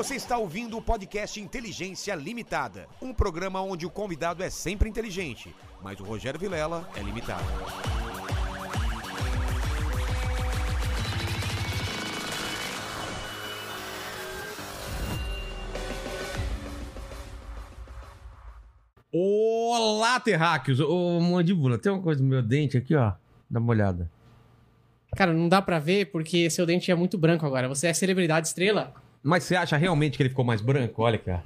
Você está ouvindo o podcast Inteligência Limitada, um programa onde o convidado é sempre inteligente, mas o Rogério Vilela é limitado. Olá, terráqueos! Ô, mandíbula, tem uma coisa no meu dente aqui, ó. Dá uma olhada. Cara, não dá pra ver porque seu dente é muito branco agora. Você é celebridade estrela? Mas você acha realmente que ele ficou mais branco? Olha, cara.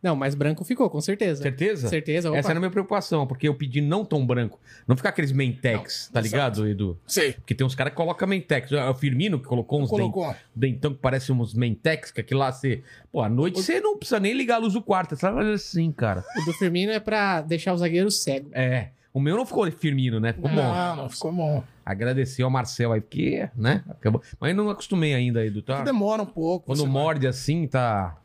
Não, mais branco ficou, com certeza. Certeza? Certeza, opa. Essa era a minha preocupação, porque eu pedi não tão branco. Não ficar aqueles mentex, Não, tá exato. ligado, Edu? Sei. Porque tem uns caras que colocam mentex. É o Firmino que colocou uns Colocou. dent- dentão que parece uns mentex, que aquilo lá você... Pô, à noite você não precisa nem ligar a luz do quarto. Você faz assim, cara. O do Firmino é pra deixar o zagueiro cego. É. O meu não ficou Firmino, né? Ficou bom. Não, não, ficou bom. Agradecer ao Marcel aí, porque, né? Acabou. Mas eu não acostumei ainda, Edu, tá? Demora um pouco. Quando você vai- morde assim, tá...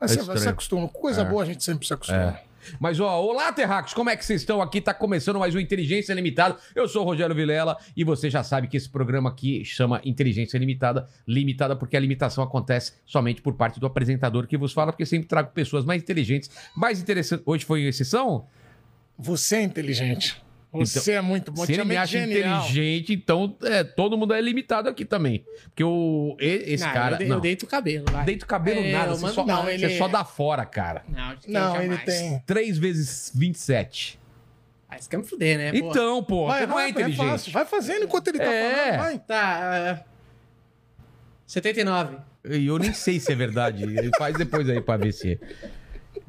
Mas é você se acostuma. Coisa É. boa a gente sempre se acostuma. Mas, ó, olá, Terracos, como é que vocês estão aqui? Tá começando mais um Inteligência Limitada. Eu sou o Rogério Vilela e você já sabe que esse programa aqui chama Inteligência Limitada. Limitada porque a limitação acontece somente por parte do apresentador que vos fala, porque sempre trago pessoas mais inteligentes, mais interessantes. Hoje foi exceção? Você é inteligente. Você é muito bom. Se ele me acha genial. inteligente, então é, todo mundo é limitado aqui também. Porque o, esse Não, cara. eu, de- não, eu deito o cabelo, vai. deita o cabelo É, nada, você mando só, não, você ele- só dá fora, cara. Não, Não, ele tem. 3 vezes 27. Ah, isso quer me fuder, né? Então, pô, Vai, você não é vai, inteligente. fácil. Vai fazendo enquanto ele tá É. falando. Vai. Tá. Uh... 79. E eu nem sei se é verdade. Ele faz depois aí pra ver se.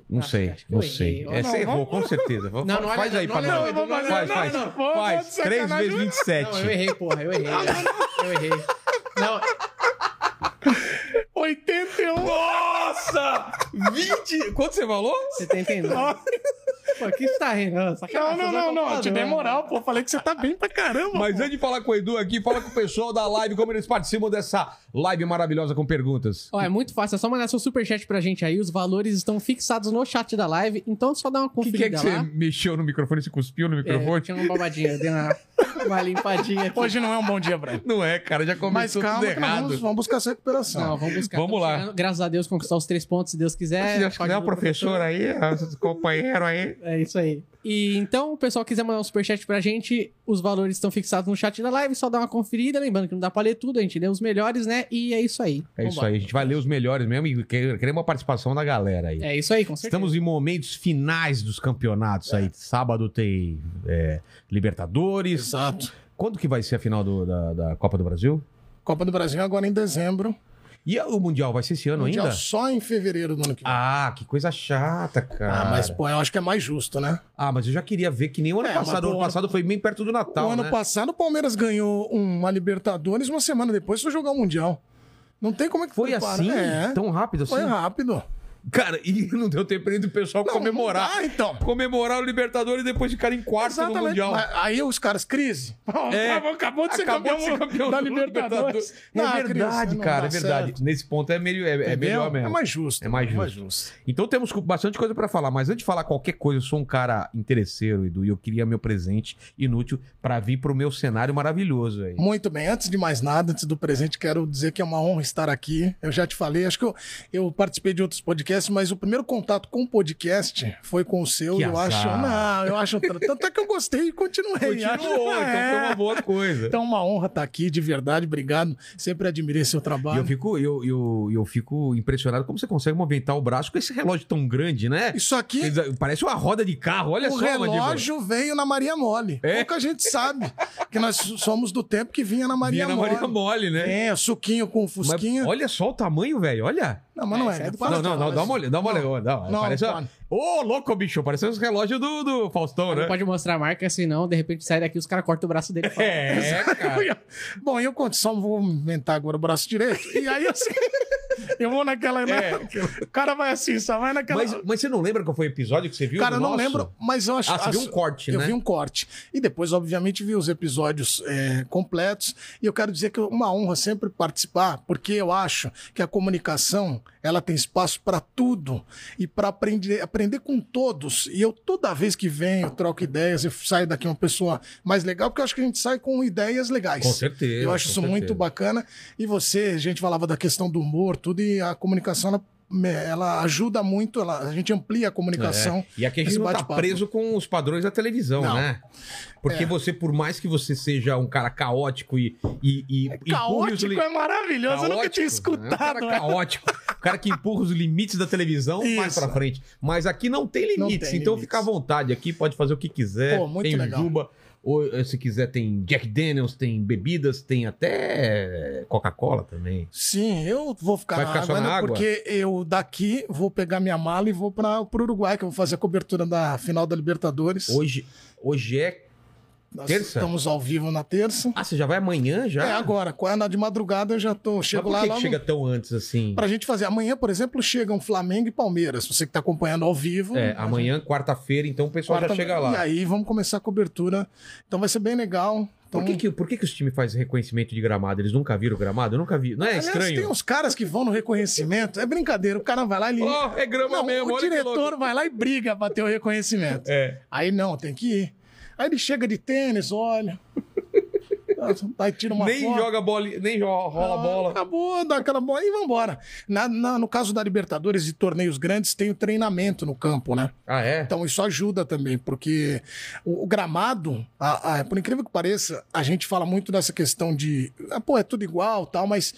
Não Acho- sei, acho não sei. É, não- você errou, com certeza. Não, não olha- faz aí pra nós. não, não, não, Faz, não, faz. não, não. Faz. tô de 3 sacanagem. vezes 27. Não, eu errei, porra, eu errei. eu errei. Não, 81. Nossa! 20! Quanto você falou? 79. Pô, que você tá rindo? Não, não, você não, não. computador, Te dei né? moral, pô. Falei que você tá bem pra caramba. Mas pô. antes de falar com o Edu aqui, fala com o pessoal da live, como eles participam dessa live maravilhosa com perguntas. Ó, é muito fácil, é só mandar seu superchat pra gente aí. Os valores estão fixados no chat da live, então só dá uma O que, que é conferida que você lá. mexeu no microfone? Você cuspiu no É, microfone? tinha uma babadinha, deu uma, uma limpadinha aqui. Hoje não é um bom dia, Brian. Não é, cara, já Mas começou calma, tudo que errado. vamos, vamos buscar essa recuperação. Não, vamos buscar. Vamos lá. chegando, graças a Deus, conquistar os três pontos, se Deus quiser. Se Deus quiser, o Pode- professor aí, os companheiros aí. É isso aí. E então, o pessoal quiser mandar um superchat pra gente, os valores estão fixados no chat da live, só dá uma conferida. Lembrando que não dá pra ler tudo, a gente lê os melhores, né? E é isso aí. É isso Vambora. aí, a gente vai ler os melhores mesmo e quer- queremos a participação da galera aí. É isso aí, com certeza. Estamos em momentos finais dos campeonatos aí. Sábado tem é, Libertadores. Exato. Quando que vai ser a final do- da, da Copa do Brasil? Copa do Brasil agora em dezembro. E o Mundial vai ser esse ano Mundial ainda? só em fevereiro do ano que vem. Ah, que coisa chata, cara. Ah, mas pô, eu acho que é mais justo, né? Ah, mas eu já queria ver que nem o ano É, passado. O ano o ano- passado foi bem perto do Natal, o ano né? passado o Palmeiras ganhou uma Libertadores, uma semana depois foi jogar o Mundial. Não tem como é que Foi prepara. assim? É, Tão rápido assim? foi rápido. Cara, e não deu tempo nem do pessoal Não, comemorar. dá, então. Comemorar o Libertadores depois ficar em quarto no Exatamente. Mundial. Mas Aí os caras, crise. É. Acabou de ser Acabou campeão, de ser campeão da do Libertadores. É Não, verdade, crise, cara, é verdade. certo. Nesse ponto é, meio, é, é melhor mesmo. É mais justo. É mais justo. Então temos bastante coisa pra falar, mas antes de falar qualquer coisa, eu sou um cara interesseiro, Edu, e eu queria meu presente inútil pra vir pro meu cenário maravilhoso aí. Muito bem, antes de mais nada, antes do presente, quero dizer que é uma honra estar aqui. Eu já te falei, acho que eu, eu participei de outros podcasts, mas o primeiro contato com o podcast foi com o seu. Que e eu azar. acho. Não, eu acho. Tanto é que eu gostei e continuei. Acho- Continuou, então é. foi uma boa coisa. Então, uma honra estar aqui, de verdade. Obrigado. Sempre admirei seu E trabalho. eu fico, eu, eu, eu fico impressionado como você consegue movimentar o braço com esse relógio tão grande, né? Isso aqui, Parece uma roda de carro, olha o só, Mandíbula. relógio veio na Maria Mole. É? Pouca gente sabe que nós somos do tempo que vinha na Maria Vinha na Mole. Maria Mole, né? É, suquinho com Mas fusquinha. olha só o tamanho, velho, olha. Não, mas não É, é. é do Não, não, não, dá uma olhada, dá uma olhada. Não, Não, parece... para. Ô, louco, bicho, parece os relógios do, do Faustão, Não né? pode mostrar a marca, senão de repente sai daqui os caras cortam o braço dele. e falam, É, cara. Bom, eu conto- só vou inventar agora o braço direito. E aí, assim, eu vou naquela. né? É. O cara vai assim, só vai naquela. Mas, mas você não lembra qual foi o episódio que você viu? Cara, eu não nosso? lembro, mas eu acho Ah, você viu um corte, eu né? vi um corte. E depois, obviamente, vi os episódios é, completos. E eu quero dizer que é uma honra sempre participar, porque eu acho que a comunicação ela tem espaço para tudo e para aprender, aprender com todos. E eu, toda vez que venho, troco ideias, eu saio daqui uma pessoa mais legal, porque eu acho que a gente sai com ideias legais. Com certeza. Eu acho isso muito certeza. bacana. E você, a gente falava da questão do humor, tudo, e a comunicação ela ela ajuda muito, ela, a gente amplia a comunicação. É. E aqui a gente não tá preso com os padrões da televisão, Não. né? Porque É. você, por mais que você seja um cara caótico e. e, e os Caótico li- é maravilhoso, eu nunca tinha Caótico, né? Um escutado. cara caótico. O cara que empurra os limites da televisão mais Isso. pra frente. Mas aqui não tem Não limites, tem então limites. fica à vontade. Aqui pode fazer o que quiser. Pô, muito tem legal. Juba. Ou eh, se quiser, tem Jack Daniels, tem bebidas, tem até Coca-Cola também. Sim, eu vou ficar, Vai na, ficar só água, na né, água? porque eu daqui vou pegar minha mala e vou para o Uruguai, que eu vou fazer a cobertura da final da Libertadores. Hoje, hoje é. Nós terça? Estamos ao vivo na terça. Ah, você já vai amanhã já? É agora, quando é de madrugada eu já tô, Mas chego por lá que, que chega tão antes assim? Pra gente fazer. Amanhã, por exemplo, chegam Flamengo e Palmeiras. Você que tá acompanhando ao vivo. É, amanhã, quarta-feira, então o pessoal Quarta- já chega E lá. aí vamos começar a cobertura. Então vai ser bem legal. Então, Por que, que, por que, que os times fazem reconhecimento de gramado? Eles nunca viram gramado? Eu nunca vi. Não é Aliás, estranho? tem uns caras que vão no reconhecimento. É brincadeira. O cara vai lá e. ele- Ó, é grama Não, mesmo. o diretor vai lá e briga pra ter o reconhecimento. É. Aí não, tem que ir. Aí ele chega de tênis, olha. Aí tira uma nem foto. joga bola, nem rola Ah, bola. Acabou, dá aquela bola e vambora. Na, na- no caso da Libertadores e torneios grandes, tem o treinamento no campo, né? Ah, é? Então isso ajuda também, porque o, o gramado, a- a- por incrível que pareça, a gente fala muito dessa questão de, ah, pô, é tudo igual, tal, mas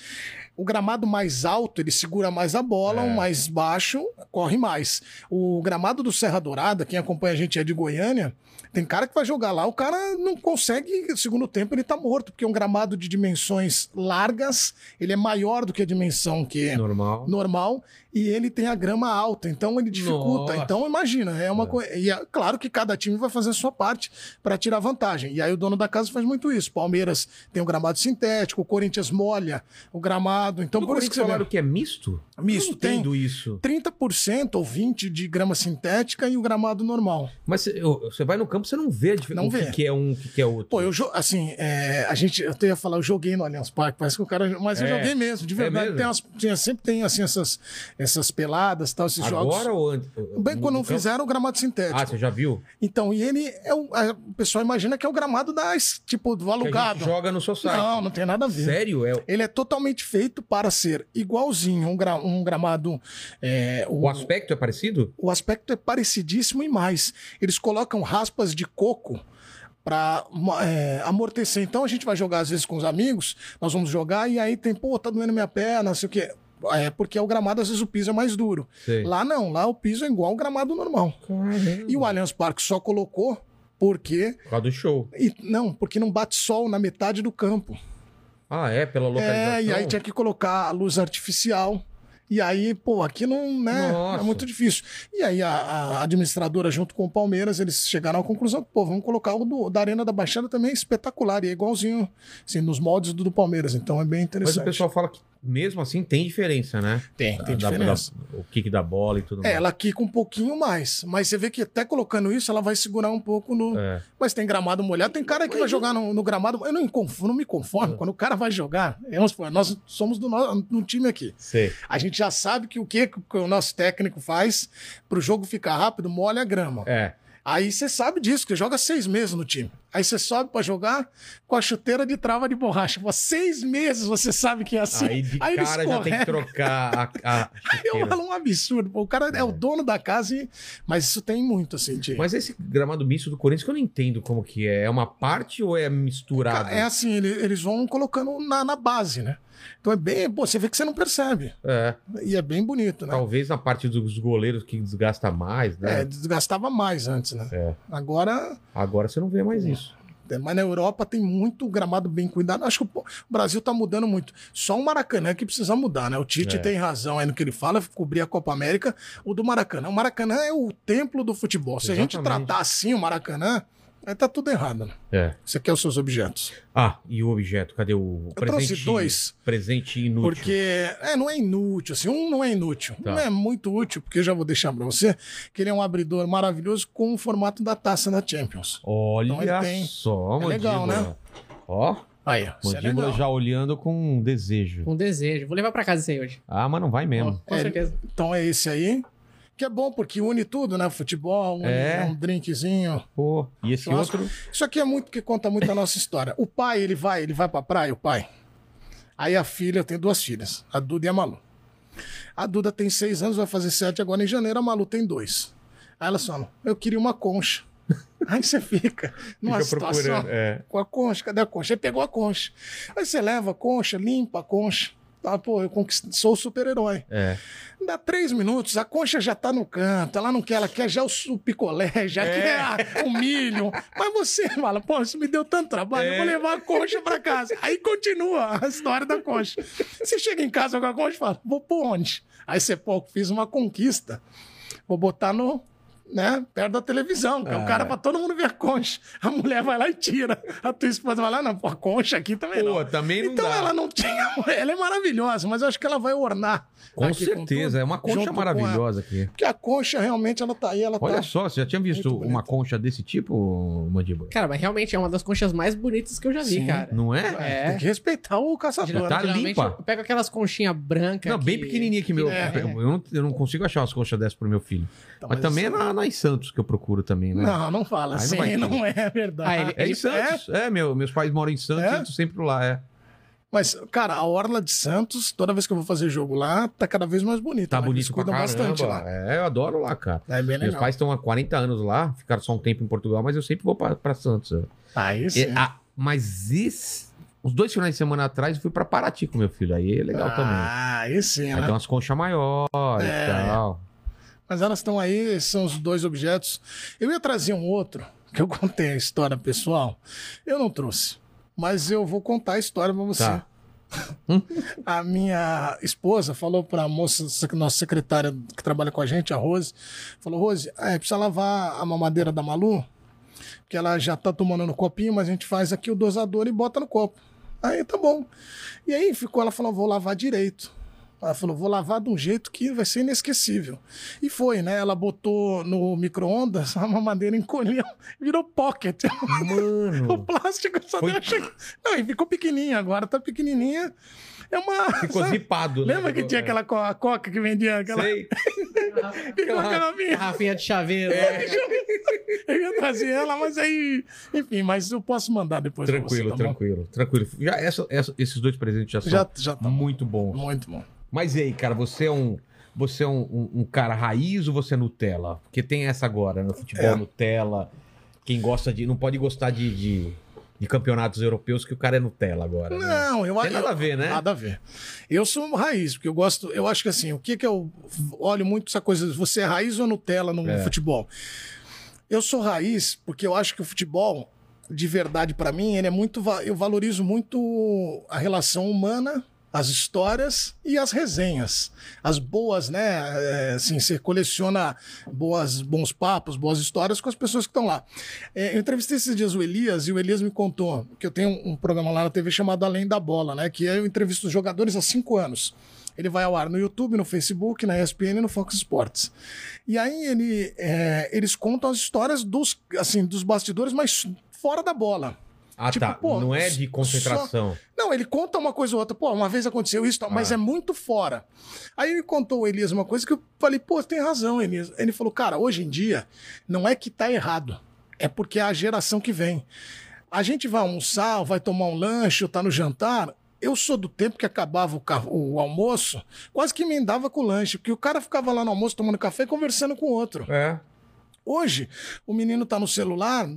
o gramado mais alto, ele segura mais a bola, É. o mais baixo corre mais. O gramado do Serra Dourada, quem acompanha a gente é de Goiânia, tem cara que vai jogar lá, o cara não consegue, segundo tempo ele tá morto, porque é um gramado de dimensões largas, ele é maior do que a dimensão que Normal. normal e ele tem a grama alta, então ele dificulta. Nossa. Então imagina, é uma coisa. E é claro que cada time vai fazer a sua parte para tirar vantagem. E aí o dono da casa faz muito isso. Palmeiras tem o gramado sintético, o Corinthians molha o gramado. Então No por isso que você falaram que é misto? Misto, tem. isso. 30% ou 20% de grama sintética e o gramado normal. Mas você- vai no campo, você não vê a dif- Não o vê. que, que é um, o que, é outro. Pô, eu assim, é, a gente, eu até ia falar, eu joguei no Allianz Parque, parece que o cara, mas eu É. joguei mesmo, de É verdade. mesmo? Tem umas- tinha- sempre tem assim essas, essas peladas, tal, esses jogos. Agora ou antes? Bem, quando não fizeram o gramado sintético. Ah, você já viu? Então, e ele é o, a- o pessoal imagina que é o gramado das, tipo, do Que alugado. gente joga no seu site. Não, não tem nada a ver. Sério? É, Ele é totalmente feito para ser igualzinho um, gra- um gramado. é, o aspecto é parecido? o aspecto é parecidíssimo e mais. Eles colocam raspas de coco para amortecer. Então a gente vai jogar às vezes com os amigos, nós vamos jogar e aí tem, pô, tá doendo minha perna, não sei o quê. É porque é o gramado, às vezes o piso é mais duro. Sei. Lá não, lá o piso é igual ao gramado normal. E o Allianz Parque só colocou porque. Por causa do show. e- não, porque não bate sol na metade do campo. Ah, é? Pela localização? É, e aí tinha que colocar a luz artificial. E aí, pô, aqui não, né? Nossa. É muito difícil. E aí a, a administradora, junto com o Palmeiras, eles chegaram à conclusão que, pô, vamos colocar o do- da Arena da Baixada também espetacular. E é igualzinho, assim, nos moldes do, do Palmeiras. Então é bem Mas interessante. o pessoal fala que mesmo assim tem diferença, né? tem, tem Da- diferença. da- o kick da bola e tudo É, mais. ela quica um pouquinho mais. Mas você vê que até colocando isso, ela vai segurar um pouco no. É. Mas tem gramado molhado, tem cara que vai jogar no, no gramado. Eu não, conf- não me É. conformo. Quando o cara vai jogar, nós somos do, no, do time aqui. Sei. A gente já sabe que o que, que o nosso técnico faz pro jogo ficar rápido, molha a grama. É. Aí você sabe disso, que joga seis meses no time. Aí você sobe pra jogar com a chuteira de trava de borracha. Pô, seis meses você sabe que é assim. Aí de ele cara já tem que trocar a, a Eu falo um absurdo. Pô, o cara é. o dono da casa, e... mas isso tem muito, assim, de... Mas esse gramado misto do Corinthians que eu não entendo como que é. É uma parte ou é misturado? É assim, ele- eles vão colocando na, na base, né? Então é bem. Pô, você vê que você não percebe. É. E é bem bonito, né? Talvez na parte dos goleiros que desgasta mais, né? É, desgastava mais antes, né? É. Agora. Agora você não vê mais isso. É, Mas na Europa tem muito gramado bem cuidado. Acho que o Brasil tá mudando muito. Só o Maracanã que precisa mudar, né? O Tite É. tem razão aí no que ele fala, cobrir a Copa América. O do Maracanã. O Maracanã é o templo do futebol. Se a gente Exatamente. tratar assim o Maracanã, aí tá tudo errado, né? É. Você quer os seus objetos. Ah, e o objeto? Cadê o Eu trouxe dois. Presente inútil. Porque é, não é inútil, assim, um não é inútil. Tá. Não é muito útil, porque eu já vou deixar pra você que ele é um abridor maravilhoso com o formato da taça da Champions. Olha Então ele tem. só, É legal, né? Ó, Aí, é mandíbula legal. já olhando com desejo. Com desejo. Vou levar pra casa esse aí hoje. Ah, mas não vai mesmo. com É, certeza. Então é esse aí. Que é bom porque une tudo, né? Futebol, une É. um drinkzinho. Pô, e esse Churrasco. outro? Isso aqui é muito que conta muito a nossa história. O pai, ele vai, ele vai pra praia, o pai. Aí a filha, eu tenho duas filhas, a Duda e a Malu. A Duda tem seis anos, vai fazer sete agora em janeiro, a Malu tem dois. Aí ela fala, eu queria uma concha. Aí você fica numa Fica situação é. com a concha, cadê a concha? Aí pegou a concha. Aí você leva a concha, limpa a concha. Tá, pô, eu conquist... sou o super-herói. É. Dá três minutos, a concha já tá no canto, ela não quer, ela quer já o, picolé, já É. quer a- o milho. Mas você fala, pô, isso me deu tanto trabalho, eu vou É. levar a concha pra casa. Aí continua a história da concha. Você chega em casa com a concha e fala, vou por onde? Aí você, pô, fiz uma conquista, vou botar no. Né, perto da televisão, que é o Ah. cara pra todo mundo ver a concha. A mulher vai lá e tira. A tua esposa vai lá, não, pô, a concha aqui também Pô, não. também não então dá. ela não tinha. Ela é maravilhosa, mas eu acho que ela vai ornar. Com aqui certeza, tudo, é uma concha junto com maravilhosa aqui. porque a concha realmente ela tá aí, ela Olha tá. só, você já tinha visto Muito uma bonita. concha desse tipo, Mandíbula? Cara, mas realmente é uma das conchas mais bonitas que eu já vi, Sim. cara. Não é? É. Tem que respeitar o caçador. Tá Geralmente limpa. Eu pego aquelas conchinhas brancas. Não, bem que- pequenininha que meu. É. Eu, não, eu não consigo achar umas conchas dessas pro meu filho. Então, mas, também é isso- na, na em Santos que eu procuro também, né? Não, não fala Aí não assim, ter. não, é verdade. Ah, ele- É em Santos. É, meu, meus pais moram em Santos, É? eu tô sempre lá, é. Mas, cara, a Orla de Santos, toda vez que eu vou fazer jogo lá, tá cada vez mais bonita. Tá né? bonito pra cuidam caramba. bastante lá. É, eu adoro lá, cara. É bem Meus pais estão há 40 anos lá, ficaram só um tempo em Portugal, mas eu sempre vou pra, pra Santos. é. Aí sim. É, ah, mas esse, os dois finais de semana atrás eu fui pra Paraty com meu filho, aí é legal também. Ah, aí sim, Aí né? tem umas conchas maiores É. e tal. Mas elas estão aí, esses são os dois objetos. Eu ia trazer um outro, que eu contei a história pessoal. Eu não trouxe. Mas eu vou contar a história pra você. Tá. a minha esposa falou pra moça, nossa secretária que trabalha com a gente, a Rose, falou, Rose, é, precisa lavar a mamadeira da Malu, porque ela já tá tomando no copinho, mas a gente faz aqui o dosador e bota no copo. Aí tá bom. E aí ficou, ela falou, vou lavar direito. Ela falou, vou lavar de um jeito que vai ser inesquecível. E foi, né? Ela botou no micro-ondas, a mamadeira encolheu, virou pocket. o Mano, plástico só Foi- deu Não, e ficou pequenininha, agora tá pequenininha. É uma. ficou sabe? zipado, né? Lembra que tinha aquela co- a coca que vendia aquela. Sei. Ficou aquela minha. Garrafinha de chaveiro. É. Eu ia trazer ela, mas aí. Enfim, mas eu posso mandar depois. Tranquilo, você, tá bom? tranquilo, tranquilo. Já, essa- essa- esses dois presentes já são Já, já tá bom. muito bons. Muito bom. Mas e aí, cara, você é um. Você é um, um- um cara raiz ou você é Nutella? Porque tem essa agora, no futebol É. Nutella. Quem gosta de. Não pode gostar de, de, de campeonatos europeus que o cara é Nutella agora. né? Não, eu Tem acho. nada a ver, né? Nada a ver. Eu sou raiz, porque eu gosto. Eu acho que assim, o que que eu olho muito essa coisa, você é raiz ou Nutella no É. futebol? Eu sou raiz porque eu acho que o futebol, de verdade pra mim, ele é muito. Eu valorizo muito a relação humana. As histórias e as resenhas. As boas, né? É, assim, você coleciona boas, bons papos, boas histórias com as pessoas que estão lá. É, eu entrevistei esses dias o Elias e o Elias me contou que eu tenho um, programa lá na TV chamado Além da Bola, né? Que eu entrevisto jogadores há cinco anos. Ele vai ao ar no YouTube, no Facebook, na ESPN e no Fox Sports. E aí ele, é, eles contam as histórias dos, assim, dos bastidores, mas fora da bola. Ah, Tipo, tá. pô, não é de concentração. Não, ele conta uma coisa ou outra. Pô, uma vez aconteceu isso, tal, mas Ah. é muito fora. Aí ele contou o Elias uma coisa que eu falei, pô, tem razão, Elias. Ele falou, cara, hoje em dia, não é que tá errado. É porque é a geração que vem. A gente vai almoçar, vai tomar um lanche, ou tá no jantar. Eu sou do tempo que acabava o, ca- o almoço, quase que emendava com o lanche, porque o cara ficava lá no almoço tomando café e conversando com o outro. É. Hoje, o menino tá no celular,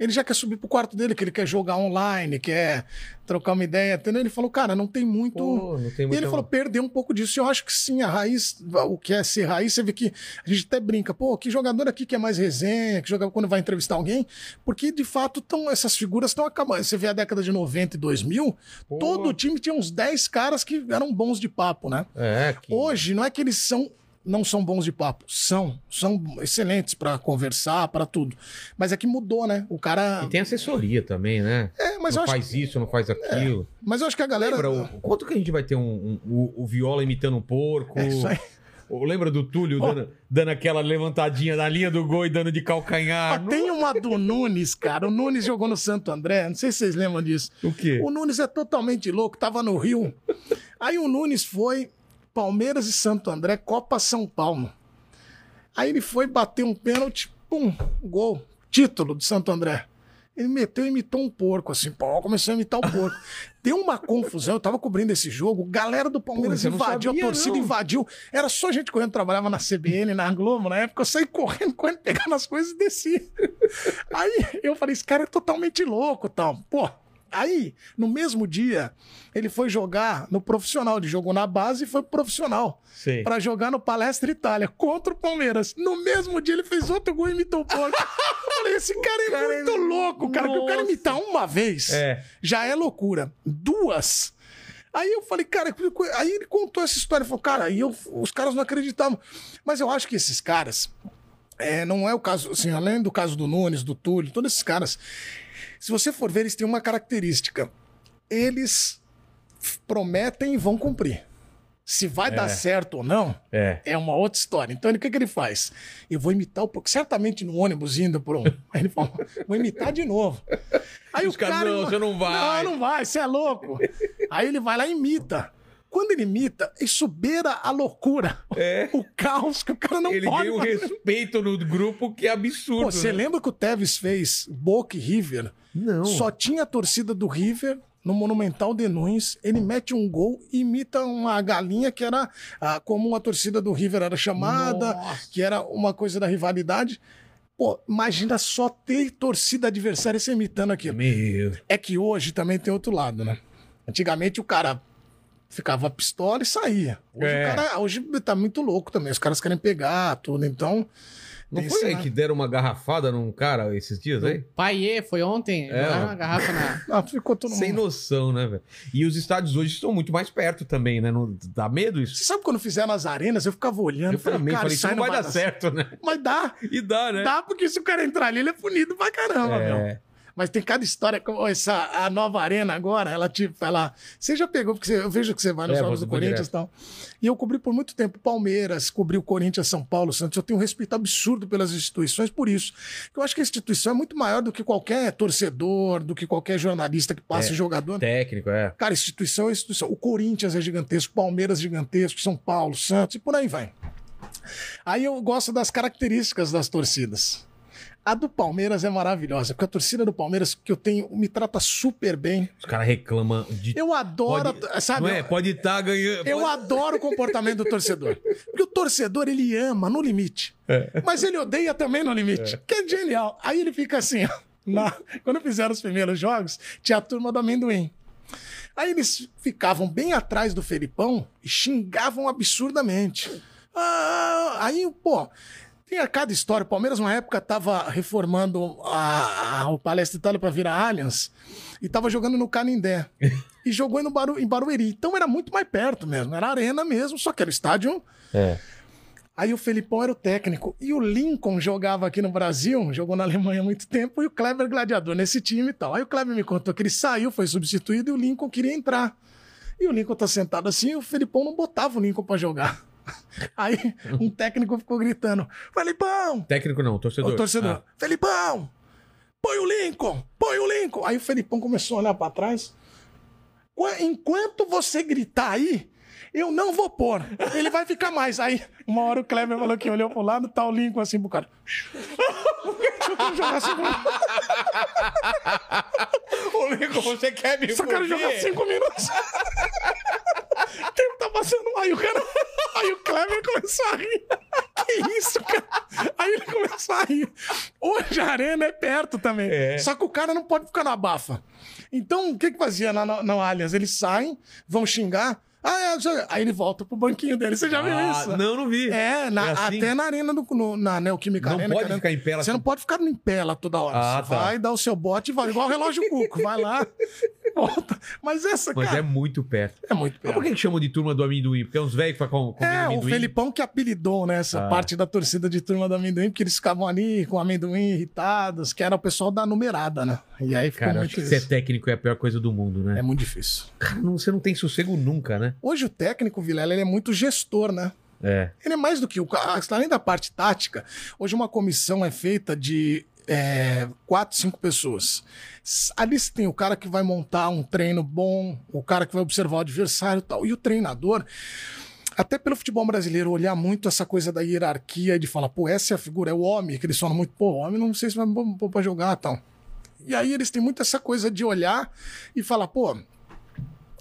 ele já quer subir pro quarto dele, que ele quer jogar online, quer trocar uma ideia, entendeu? Ele falou, cara, não tem muito. Pô, não tem E ele falou, perdeu um pouco disso. Eu acho que sim, a raiz, o que é ser raiz, você vê que a gente até brinca, pô, que jogador aqui que é mais resenha, que joga quando vai entrevistar alguém, porque de fato tão, essas figuras estão acabando. Você vê a década de 90 e 2000, Pô. todo time tinha uns 10 caras que eram bons de papo, né? É, que... Hoje, não é que eles são não são bons de papo, são, são excelentes pra conversar, pra tudo. Mas é que mudou, né? O cara E tem assessoria também, né? É, mas não eu acho, faz isso, não faz aquilo. mas eu acho que a galera Lembra o, quanto que a gente vai ter um, um- o, o Viola imitando um porco? É isso aí. Ou lembra do Túlio dando, dando aquela levantadinha na linha do gol e dando de calcanhar? Ó, tem uma do Nunes, cara. O Nunes jogou no Santo André, não sei se vocês lembram disso. O quê? O Nunes é totalmente louco, tava no Rio. Aí o Nunes foi Palmeiras e Santo André, Copa São Paulo. Aí ele foi bater um pênalti, pum, gol, título de Santo André. Ele meteu e imitou um porco, assim, pô, começou a imitar o porco. Deu uma confusão, eu tava cobrindo esse jogo, galera do Palmeiras Pô, invadiu, a sabia, torcida não. invadiu. Era só gente correndo, trabalhava na CBN, na Globo, na época, eu saí correndo, correndo, pegando as coisas e desci. Aí eu falei, esse cara é totalmente louco, tal. Pô, aí, no mesmo dia, ele foi jogar no profissional, ele jogou na base e foi pro profissional pra jogar no Palestra Itália contra o Palmeiras. No mesmo dia ele fez outro gol e imitou o porco. Eu falei, esse cara é Cara, muito louco, cara. Que o cara nossa. imitar uma vez É. já é loucura. Duas. Aí eu falei, cara, aí ele contou essa história. Ele falou, cara, aí eu- os caras não acreditavam. Mas eu acho que esses caras, é, não é o caso, assim, além do caso do Nunes, do Túlio, todos esses caras, se você for ver, eles têm uma característica. Eles prometem e vão cumprir. Se vai dar certo ou não, É. é uma outra história. Então, ele, o que, que ele faz? Eu vou imitar o porco. Certamente no ônibus indo por um. Aí ele fala, vou imitar de novo. Aí Os caras, não, você não vai. Não, não vai, você é louco. Aí ele vai lá e imita. Quando ele imita, isso beira a loucura. É. O caos que o cara não Ele pode. ganha um fazer. respeito no grupo que é absurdo. Pô, você né? lembra que o Tevez fez Boca e River? Não. Só tinha a torcida do River no Monumental de Nunes. Ele mete um gol e imita uma galinha que era ah, como a torcida do River era chamada, Nossa. que era uma coisa da rivalidade. Pô, imagina só ter torcida adversária se imitando aquilo. Meu. É que hoje também tem outro lado, né? Antigamente o cara ficava pistola e saía. Hoje É. o cara hoje tá muito louco também. Os caras querem pegar tudo, então. Não foi aí que deram uma garrafada num cara esses dias aí? Paiê, foi ontem, É. uma garrafa na... Ah, ficou todo Sem mundo. noção, né, velho? E os estádios hoje estão muito mais perto também, né? Não dá medo isso? Você sabe quando fizeram as arenas, eu ficava olhando. Eu também falei, isso aí não vai dar certo, né? Mas dá. E dá, né? Dá, porque se o cara entrar ali, ele é punido pra caramba, meu. Mas tem cada história, como essa, a nova arena agora, ela tipo, ela. Você já pegou, porque você- eu vejo que você vai nos É, jogos do Corinthians e tal. E eu cobri por muito tempo Palmeiras, cobri o Corinthians, São Paulo, Santos. Eu tenho um respeito absurdo pelas instituições por isso. Eu acho que a instituição é muito maior do que qualquer torcedor, do que qualquer jornalista que passe É. jogador. Técnico, é. Cara, instituição é instituição. O Corinthians é gigantesco, Palmeiras é gigantesco, São Paulo, Santos e por aí vai. Aí eu gosto das características das torcidas. A do Palmeiras é maravilhosa, porque a torcida do Palmeiras, que eu tenho, me trata super bem. Os caras reclamam de. Eu adoro, Pode- sabe? não é? Pode estar ganhando. Eu adoro o comportamento do torcedor. Porque o torcedor, ele ama no limite. Mas ele odeia também no limite. Que é genial. Aí ele fica assim, ó. na- Quando fizeram os primeiros jogos, tinha a turma do amendoim. Aí eles ficavam bem atrás do Felipão e xingavam absurdamente. Ah, aí, pô, tinha cada história. O Palmeiras, uma época, tava reformando a, a- o Palestra Itália para virar Allianz e tava jogando no Canindé. e jogou no Baru, em Barueri. Então era muito mais perto mesmo. Era arena mesmo, só que era estádio. É. Aí o Felipão era o técnico. E o Lincoln jogava aqui no Brasil, jogou na Alemanha há muito tempo, e o Kleber gladiador nesse time e tal. Aí o Kleber me contou que ele saiu, foi substituído, e o Lincoln queria entrar. E o Lincoln tá sentado assim, e o Felipão não botava o Lincoln pra jogar. Aí um técnico ficou gritando: Felipão! Técnico não, torcedor. O torcedor. Ah. Felipão! Põe o Lincoln! Põe o Lincoln! Aí o Felipão começou a olhar pra trás. Qua- Enquanto você gritar aí, eu não vou pôr. Ele vai ficar mais. Aí, uma hora o Kleber falou que olhou pro lado, tá o Lincoln assim pro cara. Jogar cinco minutos. Ô, Lincoln, você quer me Só quero jogar cinco minutos. O tempo tá passando. Aí o cara. Kleber começou a rir. Que isso, cara? Aí ele começou a rir. Hoje a arena é perto também. É. Só que o cara não pode ficar na bafa. Então, o que que fazia na, na, no Allianz? Eles saem, vão xingar. Ah, é, Aí ele volta pro banquinho dele. Você já viu Ah, isso? Não, não vi. É, na- É assim? até na arena do no- na Neoquímica Não Arena. pode que a ficar em pé Você não pode ficar em pé lá toda hora. Ah, você tá. vai dar o seu bote e vai. Igual o relógio cuco. Vai lá e volta. Mas essa, Mas cara, é muito perto. é, muito Mas perto. por que, que chamam de turma do amendoim? Porque é uns velhos que com, comendo É, o amendoim. Felipão que apelidou, né, essa Ah. parte da torcida de turma do amendoim, porque eles ficavam ali com amendoim irritados, que era o pessoal da numerada, né? E aí ficou Cara, muito acho que ser técnico é a pior coisa do mundo, né? É muito difícil. Cara, não- você não tem sossego nunca, né? Hoje o técnico, Vilela, ele é muito gestor, né? É. Ele é mais do que o. Além da parte tática, hoje uma comissão é feita de é, quatro, cinco pessoas. Ali você tem o cara que vai montar um treino bom, o cara que vai observar o adversário e tal. E o treinador, até pelo futebol brasileiro, olhar muito essa coisa da hierarquia e de falar, pô, essa é a figura, é o homem, que eles falam muito, pô, homem não sei se vai pôr pra jogar e tal. E aí eles têm muito essa coisa de olhar e falar, pô,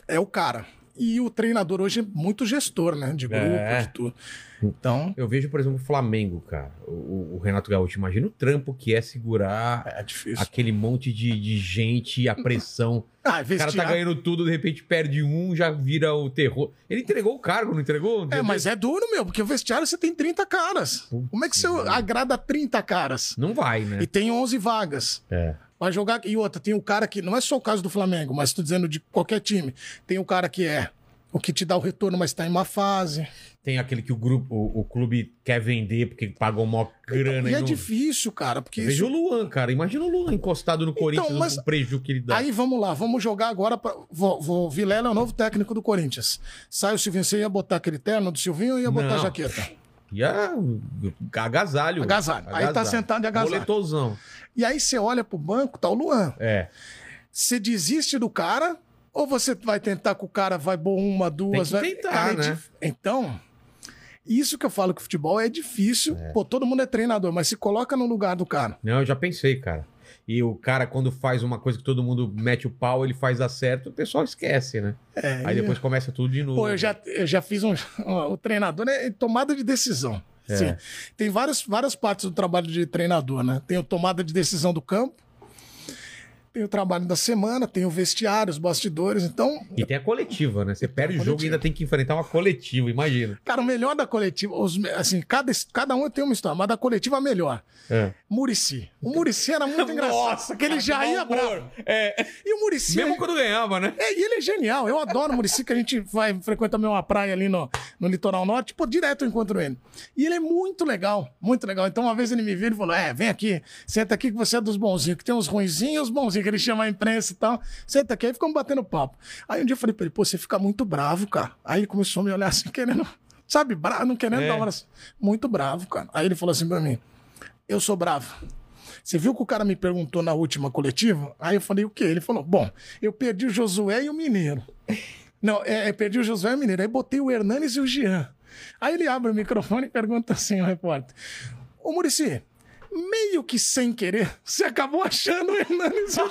é o cara. E o treinador hoje é muito gestor, né? De grupo, É. de tudo. Então, Eu vejo, por exemplo, o Flamengo, cara. O, o Renato Gaúcho, imagina o trampo que é segurar é difícil. aquele monte de, de gente, a pressão. Ah, O cara tá ganhando tudo, de repente perde um, já vira o terror. Ele entregou o cargo, não entregou? É, mas é duro, meu, porque o vestiário você tem 30 caras. Putz, Como é que você agrada 30 caras? Não vai, né? E tem 11 vagas. É. Vai jogar. E outra, tem o cara que. Não é só o caso do Flamengo, mas tô dizendo de qualquer time. Tem o cara que é o que te dá o retorno, mas tá em má fase. Tem aquele que o grupo, o, o clube quer vender porque pagou mó grana. e é não- difícil, cara, porque Veja isso. o Luan, cara. Imagina o Luan encostado no Corinthians, mas- o prejuízo que ele dá. Aí vamos lá, vamos jogar agora. Pra... Vou, vou... Vilela é o novo técnico do Corinthians. Sai o Silvinho, você ia botar aquele terno do Silvinho ou ia botar Não. a jaqueta? E a... agasalho. Agasalho. Aí tá sentado de agasalho. Boletozão. E aí você olha pro banco, tá o Luan. É. Você desiste do cara ou você vai tentar que o cara vai boa uma, duas? Tem que vai- tentar, Cara, é né? Então, isso que eu falo que o futebol é difícil. Pô, todo mundo é treinador, mas se coloca no lugar do cara. Não, eu já pensei, cara. E o cara, quando faz uma coisa que todo mundo mete o pau, ele faz dar certo, o pessoal esquece, né? É, Aí depois começa tudo de novo. Pô, eu já, eu já fiz um. O treinador é tomada de decisão. É. Sim. Tem várias, várias partes do trabalho de treinador, né? Tem a tomada de decisão do campo, tem o trabalho da semana, tem o vestiário, os bastidores. Então, E tem a coletiva, né? Você perde o jogo e ainda tem que enfrentar uma coletiva, imagina. cara, o melhor da coletiva, os assim, cada, cada um tem uma história, mas da coletiva a melhor. É. Murici. O Murici era muito engraçado. porque ele já ia bravo. É. E o Murici. Mesmo quando ganhava, né? É, e ele é genial. Eu adoro o Murici, que a gente vai frequenta uma praia ali no, no litoral norte. Pô, direto eu encontro ele. E ele é muito legal, muito legal. Então, uma vez ele me viu e falou: É, vem aqui, senta aqui que você é dos bonzinhos, que tem uns ruinzinhos e os bonzinhos, que ele chama a imprensa e tal. Senta aqui, aí ficamos batendo papo. Aí um dia eu falei pra ele: Pô, você fica muito bravo, cara. Aí ele começou a me olhar assim, querendo, sabe, bravo, não querendo É. dar uma. assim, Muito bravo, cara. Aí ele falou assim pra mim: Eu sou bravo. Você viu que o cara me perguntou na última coletiva? Aí eu falei, o quê? Ele falou, bom, eu perdi o Josué e o Mineiro. Não, é, eu perdi o Josué e o Mineiro. Aí botei o Hernanes e o Jean. Aí ele abre o microfone e pergunta assim ao repórter, ô Murici, meio que sem querer, você acabou achando o Hernanes e o.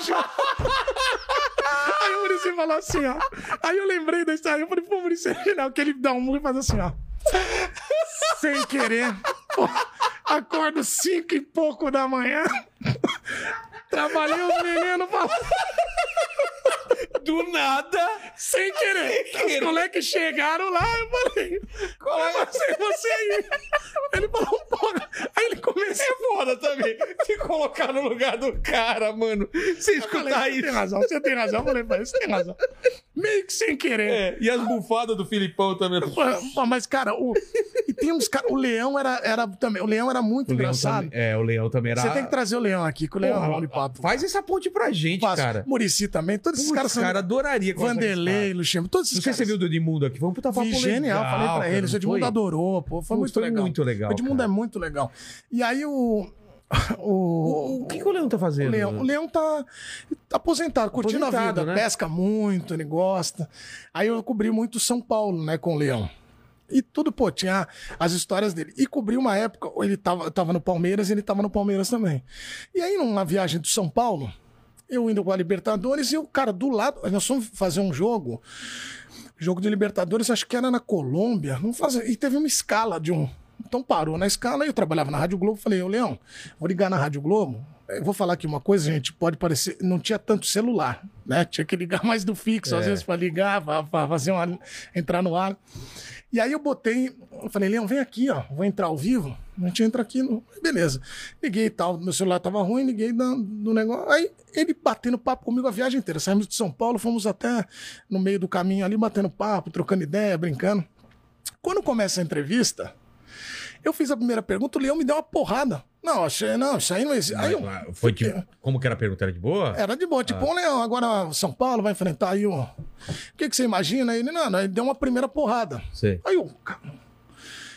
Aí o Murici falou assim, ó. Aí eu lembrei da história. Eu falei, pô, Murici, é genial, que ele dá um murro e faz assim, ó. Sem querer. Pô, acordo cinco e pouco da manhã. Trabalhei os meninos pra... Do nada. sem querer. Os moleques chegaram lá, eu falei, qual é você, você aí? Ele falou, porra. Aí ele começou. É foda também. Se colocar no lugar do cara, mano. Você Eu falei, escutar você isso. tem razão, você tem razão. Eu falei, pra ele, você tem razão. Meio que sem querer. É, e as bufadas do Filipão também. Pô, pô, Mas, cara, o... e tem uns caras. O Leão era, era também. O Leão era muito O engraçado. também- é, o Leão também era. Você tem que trazer o Leão aqui, que o Leão é Porra, bom de papo. Faz essa ponte pra gente, Faço. cara. Murici também. Todos esses Putz, caras são. cara, adoraria Vanderlei. Luxemburgo, todos esses Não sei caras. se você viu o do Edmundo aqui. Vamos putar papo genial, falei pra cara, ele. O Edmundo foi? adorou, pô. Foi Pô, muito foi legal. muito legal, O Edmundo cara. é muito legal. E aí o. O, O, o que, que o Leão tá o fazendo? Leão, o Leão tá, tá aposentado, curtindo a Aposentado, vida. né? Pesca muito, ele gosta. Aí eu cobri muito São Paulo, né, com o Leão. E tudo, pô, tinha as histórias dele. E cobri uma época, ele tava, tava no Palmeiras e ele tava no Palmeiras também. E aí, numa viagem do São Paulo, eu indo com a Libertadores e o cara do lado, nós fomos fazer um jogo, jogo de Libertadores, acho que era na Colômbia, vamos fazer, e teve uma escala de um. Então parou na escala e eu trabalhava na Rádio Globo. Falei, ô Leão, vou ligar na Rádio Globo. Eu vou falar aqui uma coisa, gente, pode parecer. Não tinha tanto celular, né? Tinha que ligar mais do fixo, às É. vezes, para ligar, para fazer uma. entrar no ar. E aí eu botei, eu falei, Leão, vem aqui, ó, vou entrar ao vivo. A gente entra aqui, no... beleza. Liguei e tal, meu celular tava ruim, liguei da- do negócio. Aí ele batendo papo comigo a viagem inteira. Saímos de São Paulo, fomos até no meio do caminho ali, batendo papo, trocando ideia, brincando. Quando começa a entrevista, eu fiz a primeira pergunta, o Leão me deu uma porrada. Não, achei, não, isso aí não existe. Aí eu, Foi tipo, como que era a pergunta? Era de boa? era de boa, tipo, ô Leão, agora o São Paulo vai enfrentar aí o. O que, que você imagina? Ele, não, não, ele deu uma primeira porrada. Sei. Aí eu.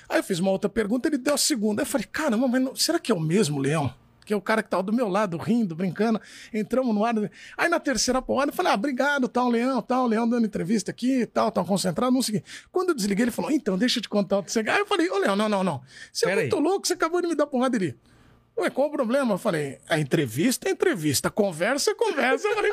Aí eu fiz uma outra pergunta, ele deu a segunda. Aí eu falei, caramba, mas não- será que é o mesmo Leão? Que é o cara que tava do meu lado, rindo, brincando. Entramos no ar. Aí na terceira porrada eu falei, ah, obrigado, tal, Leão, tal, Leão dando entrevista aqui, tal, tal, concentrado, não sei o. Quando eu desliguei, ele falou, então, deixa eu te contar outro segredo. Aí eu falei, ô Leão, não, não, não. Você é muito aí. louco, você acabou de me dar porrada ali. Ué, qual o problema? Eu falei, a entrevista é entrevista, a conversa é conversa. Eu falei,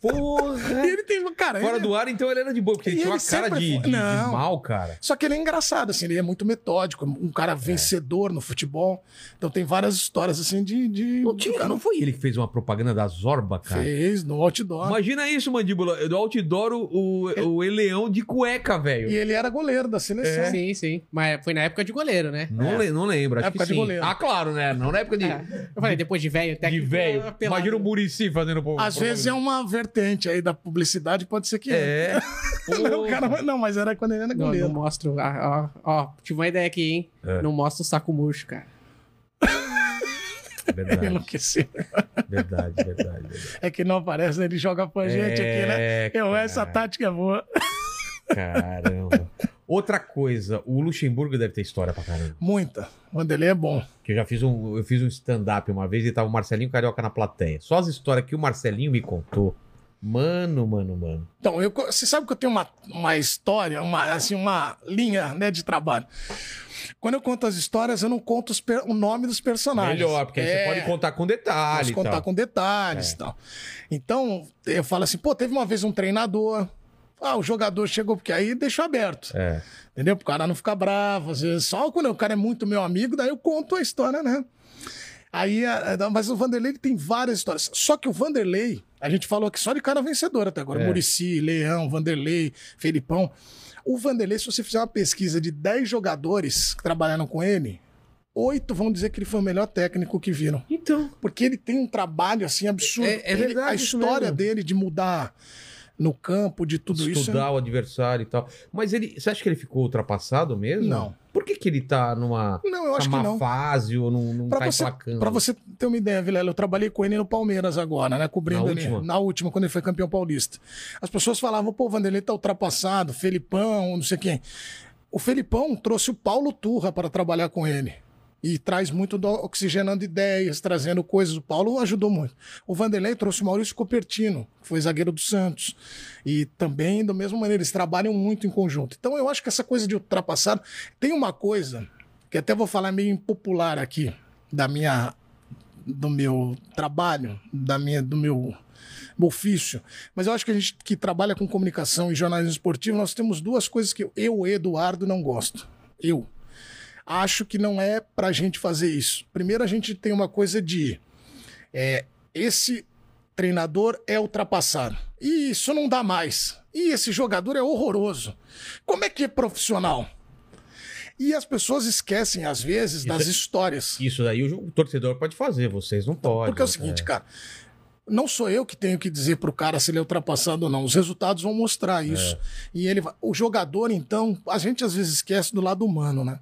Porra! e ele tem, cara, Fora ele- do ar, então ele era de boa, porque ele E tinha uma ele cara de, de- de Não. mal, cara. Só que ele é engraçado, assim, ele é muito metódico, um cara vencedor no futebol. Então tem várias histórias, assim, de. de Não, tinha, cara não foi ele que fez uma propaganda da Zorba, cara? fez no outdoor. Imagina isso, mandíbula. Do outdoor, o, o, o Eleão de cueca, velho. E ele era goleiro da seleção. Sim, sim. Mas foi na época de goleiro, né? Não, le- não lembro, acho Época que de sim. goleiro. Ah, claro, né? Não na época de, É. Eu falei, depois de velho, de técnico. velho. pelado. Imagina o Murici fazendo... pro- Às vezes é uma vertente aí da publicidade, pode ser que É. Não, o cara- não, mas era quando ele era Não, não goleiro. mostro. ah, Ó, ó, tive uma ideia aqui, hein? É. Não mostra o saco murcho, cara. Verdade, Enlouquecer. verdade, verdade, verdade. É que não aparece, ele joga pra gente aqui, né? É, Eu, essa cara. tática é boa. Caramba. Outra coisa, o Luxemburgo deve ter história pra caramba. Muita. O Vanderlei é bom. Que eu já fiz um, eu fiz um stand-up uma vez e tava o Marcelinho Carioca na plateia. Só as histórias que o Marcelinho me contou. Mano, mano, mano. Então, eu, você sabe que eu tenho uma, uma história, uma, assim, uma linha né, de trabalho. Quando eu conto as histórias, eu não conto os per- o nome dos personagens. Melhor, porque aí É, você pode contar com detalhe. Posso e contar tal. com detalhes É. e tal. Então, eu falo assim, pô, teve uma vez um treinador. Ah, o jogador chegou, porque aí deixou aberto. É. Entendeu? Pro cara não ficar bravo. Às vezes, só quando o cara é muito meu amigo, daí eu conto a história, né? Aí, a- a- mas o Vanderlei ele tem várias histórias. Só que o Vanderlei, a gente falou aqui só de cara vencedor até agora. É. Murici, Leão, Vanderlei, Felipão. O Vanderlei, se você fizer uma pesquisa de 10 jogadores que trabalharam com ele, oito vão dizer que ele foi o melhor técnico que viram. Então. Porque ele tem um trabalho assim absurdo. É- é Ele- verdade a isso história dele de mudar no campo, de tudo isso. é Estudar o adversário e tal. Mas ele. Você acha que ele ficou ultrapassado mesmo? Não. Por que, que ele tá numa Não, eu acho numa que não. fase ou não, não Pra tá você, pra você ter uma ideia, Vilela, eu trabalhei com ele no Palmeiras agora, né? Cobrindo Na ele. última? Na última, quando ele foi campeão paulista. As pessoas falavam, pô, Vanderlei tá ultrapassado, Felipão, não sei quem. O Felipão trouxe o Paulo Turra para trabalhar com ele. E traz muito do oxigenando ideias, trazendo coisas. O Paulo ajudou muito. O Vanderlei trouxe o Maurício Copertino, que foi zagueiro do Santos. E também, da mesma maneira, eles trabalham muito em conjunto. Então, eu acho que essa coisa de ultrapassado. Tem uma coisa que até vou falar meio impopular aqui, da minha do meu trabalho, da minha do meu ofício. Mas eu acho que a gente que trabalha com comunicação e jornalismo esportivo, nós temos duas coisas que eu, Eduardo, não gosto. Eu acho que não é pra gente fazer isso. Primeiro, a gente tem uma coisa de é, esse treinador é ultrapassado. E isso não dá mais. E esse jogador é horroroso. Como é que é profissional? E as pessoas esquecem, às vezes, Isso das é- histórias. Isso daí o, o torcedor pode fazer, vocês não podem. Porque é o seguinte, cara. Não sou eu que tenho que dizer pro cara se ele é ultrapassado ou não. Os resultados vão mostrar isso. E ele o jogador, então, a gente às vezes esquece do lado humano, né?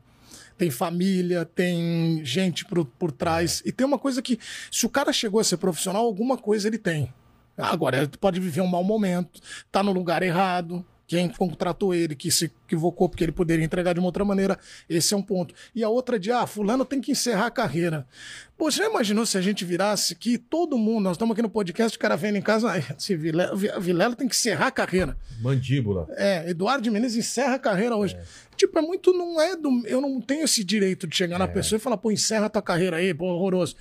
Tem família, tem gente por, por trás. E tem uma coisa que, se o cara chegou a ser profissional, alguma coisa ele tem. Agora, ele pode viver um mau momento, tá no lugar errado. Quem contratou ele, que se equivocou porque ele poderia entregar de uma outra maneira, esse é um ponto. E a outra de, ah, fulano tem que encerrar a carreira. Pô, você já imaginou se a gente virasse que todo mundo, nós estamos aqui no podcast, o cara vem em casa, "Ai, esse Vilela, Vilela tem que encerrar a carreira. Mandíbula. É, Eduardo de Menezes encerra a carreira hoje. Tipo, é muito, não é do. Eu não tenho esse direito de chegar na pessoa e falar, pô, encerra a tua carreira aí, pô, horroroso.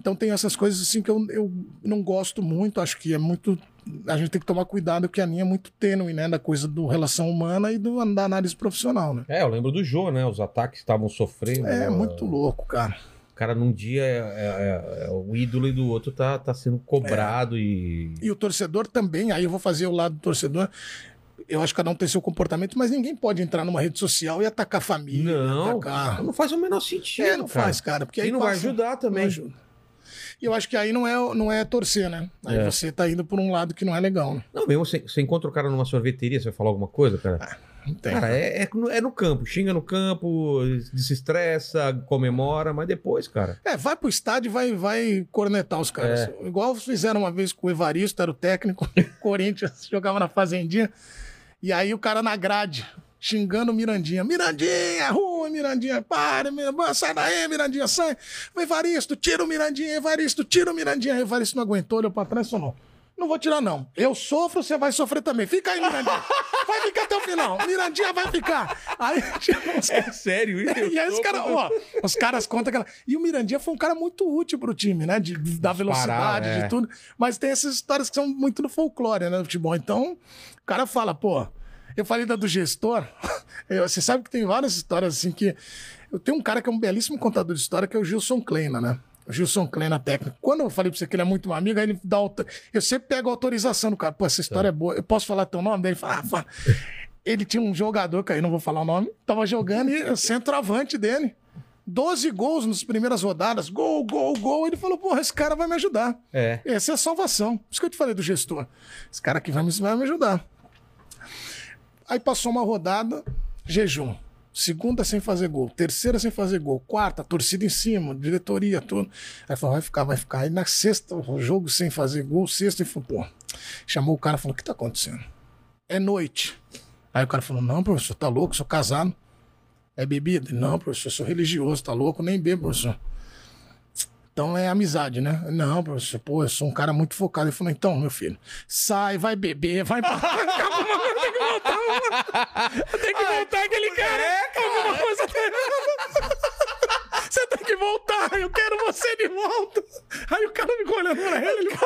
Então tem essas coisas assim que eu, eu não gosto muito, acho que é muito. A gente tem que tomar cuidado, porque a linha é muito tênue, né? Da coisa do relação humana e do, da análise profissional, né? É, eu lembro do Jô, né? Os ataques estavam sofrendo. É né? muito louco, cara. O cara num dia é, é- é o ídolo e do outro tá, tá sendo cobrado e. E o torcedor também, aí eu vou fazer o lado do torcedor. Eu acho que cada um tem seu comportamento, mas ninguém pode entrar numa rede social e atacar a família. Não, atacar. não faz o menor sentido. É, não cara. faz, cara. Porque aí E não vai passa- ajudar também. Não ajuda. E eu acho que aí não é, não é torcer, né? Aí É. você tá indo por um lado que não é legal, né? Não, mesmo você, você encontra o cara numa sorveteria, você vai falar alguma coisa, cara? Não tem. Cara, é, é, no- é no campo. Xinga no campo, se estressa, comemora, mas depois, cara. É, vai pro estádio e vai, vai cornetar os caras. É. Igual fizeram uma vez com o Evaristo, era o técnico, Corinthians, jogava na Fazendinha. E aí o cara na grade, xingando Mirandinha. Mirandinha, ruim, Mirandinha, para, Mirandinha, sai daí, Mirandinha, sai. Evaristo, tira o Mirandinha, Evaristo, tira o Mirandinha. Evaristo não aguentou, olhou pra trás e falou: Não vou tirar, não. Eu sofro, você vai sofrer também. Fica aí, Mirandinha. Vai ficar até o final. Mirandinha vai ficar. Aí, tipo, os É sério isso? e aí os caras, ó, os caras contam aquela. E o Mirandinha foi um cara muito útil pro time, né? De, da velocidade, é. de tudo. Mas tem essas histórias que são muito no folclore, né? Do futebol. Então, o cara fala, pô. Eu falei da do gestor. eu- Você sabe que tem várias histórias assim que. Eu tenho um cara que é um belíssimo contador de história, que é o Gilson Kleina, né? O Gilson Kleina técnico. Quando eu falei pra você que ele é muito meu amigo, aí ele dá. auto- Eu sempre pego a autorização do cara. Pô, essa história é boa. Eu posso falar teu nome? Daí ele fala, ah, fala. Ele tinha um jogador, que aí não vou falar o nome, tava jogando e centroavante dele. 12 gols nas primeiras rodadas. Gol, gol, gol. Ele falou, porra, esse cara vai me ajudar. É. Essa é a salvação. Por isso que eu te falei do gestor. Esse cara aqui vai me, vai me ajudar. Aí passou uma rodada, jejum. Segunda sem fazer gol, terceira sem fazer gol, quarta, torcida em cima, diretoria, tudo. Aí falou, vai ficar, vai ficar. Aí na sexta, o jogo sem fazer gol, sexta, e falou, pô. Chamou o cara e falou: o que tá acontecendo? É noite. Aí o cara falou: não, professor, tá louco, sou casado. É bebida? Não, professor, sou religioso, tá louco, nem bebo, professor. Então é amizade, né? Não, professor, pô, eu sou um cara muito focado. Ele falou: então, meu filho, sai, vai beber, vai. tem que voltar, tem que voltar aquele cara. Alguma coisa. Você tem que voltar, eu quero você de volta. Aí o cara ficou olhando pra ele. ele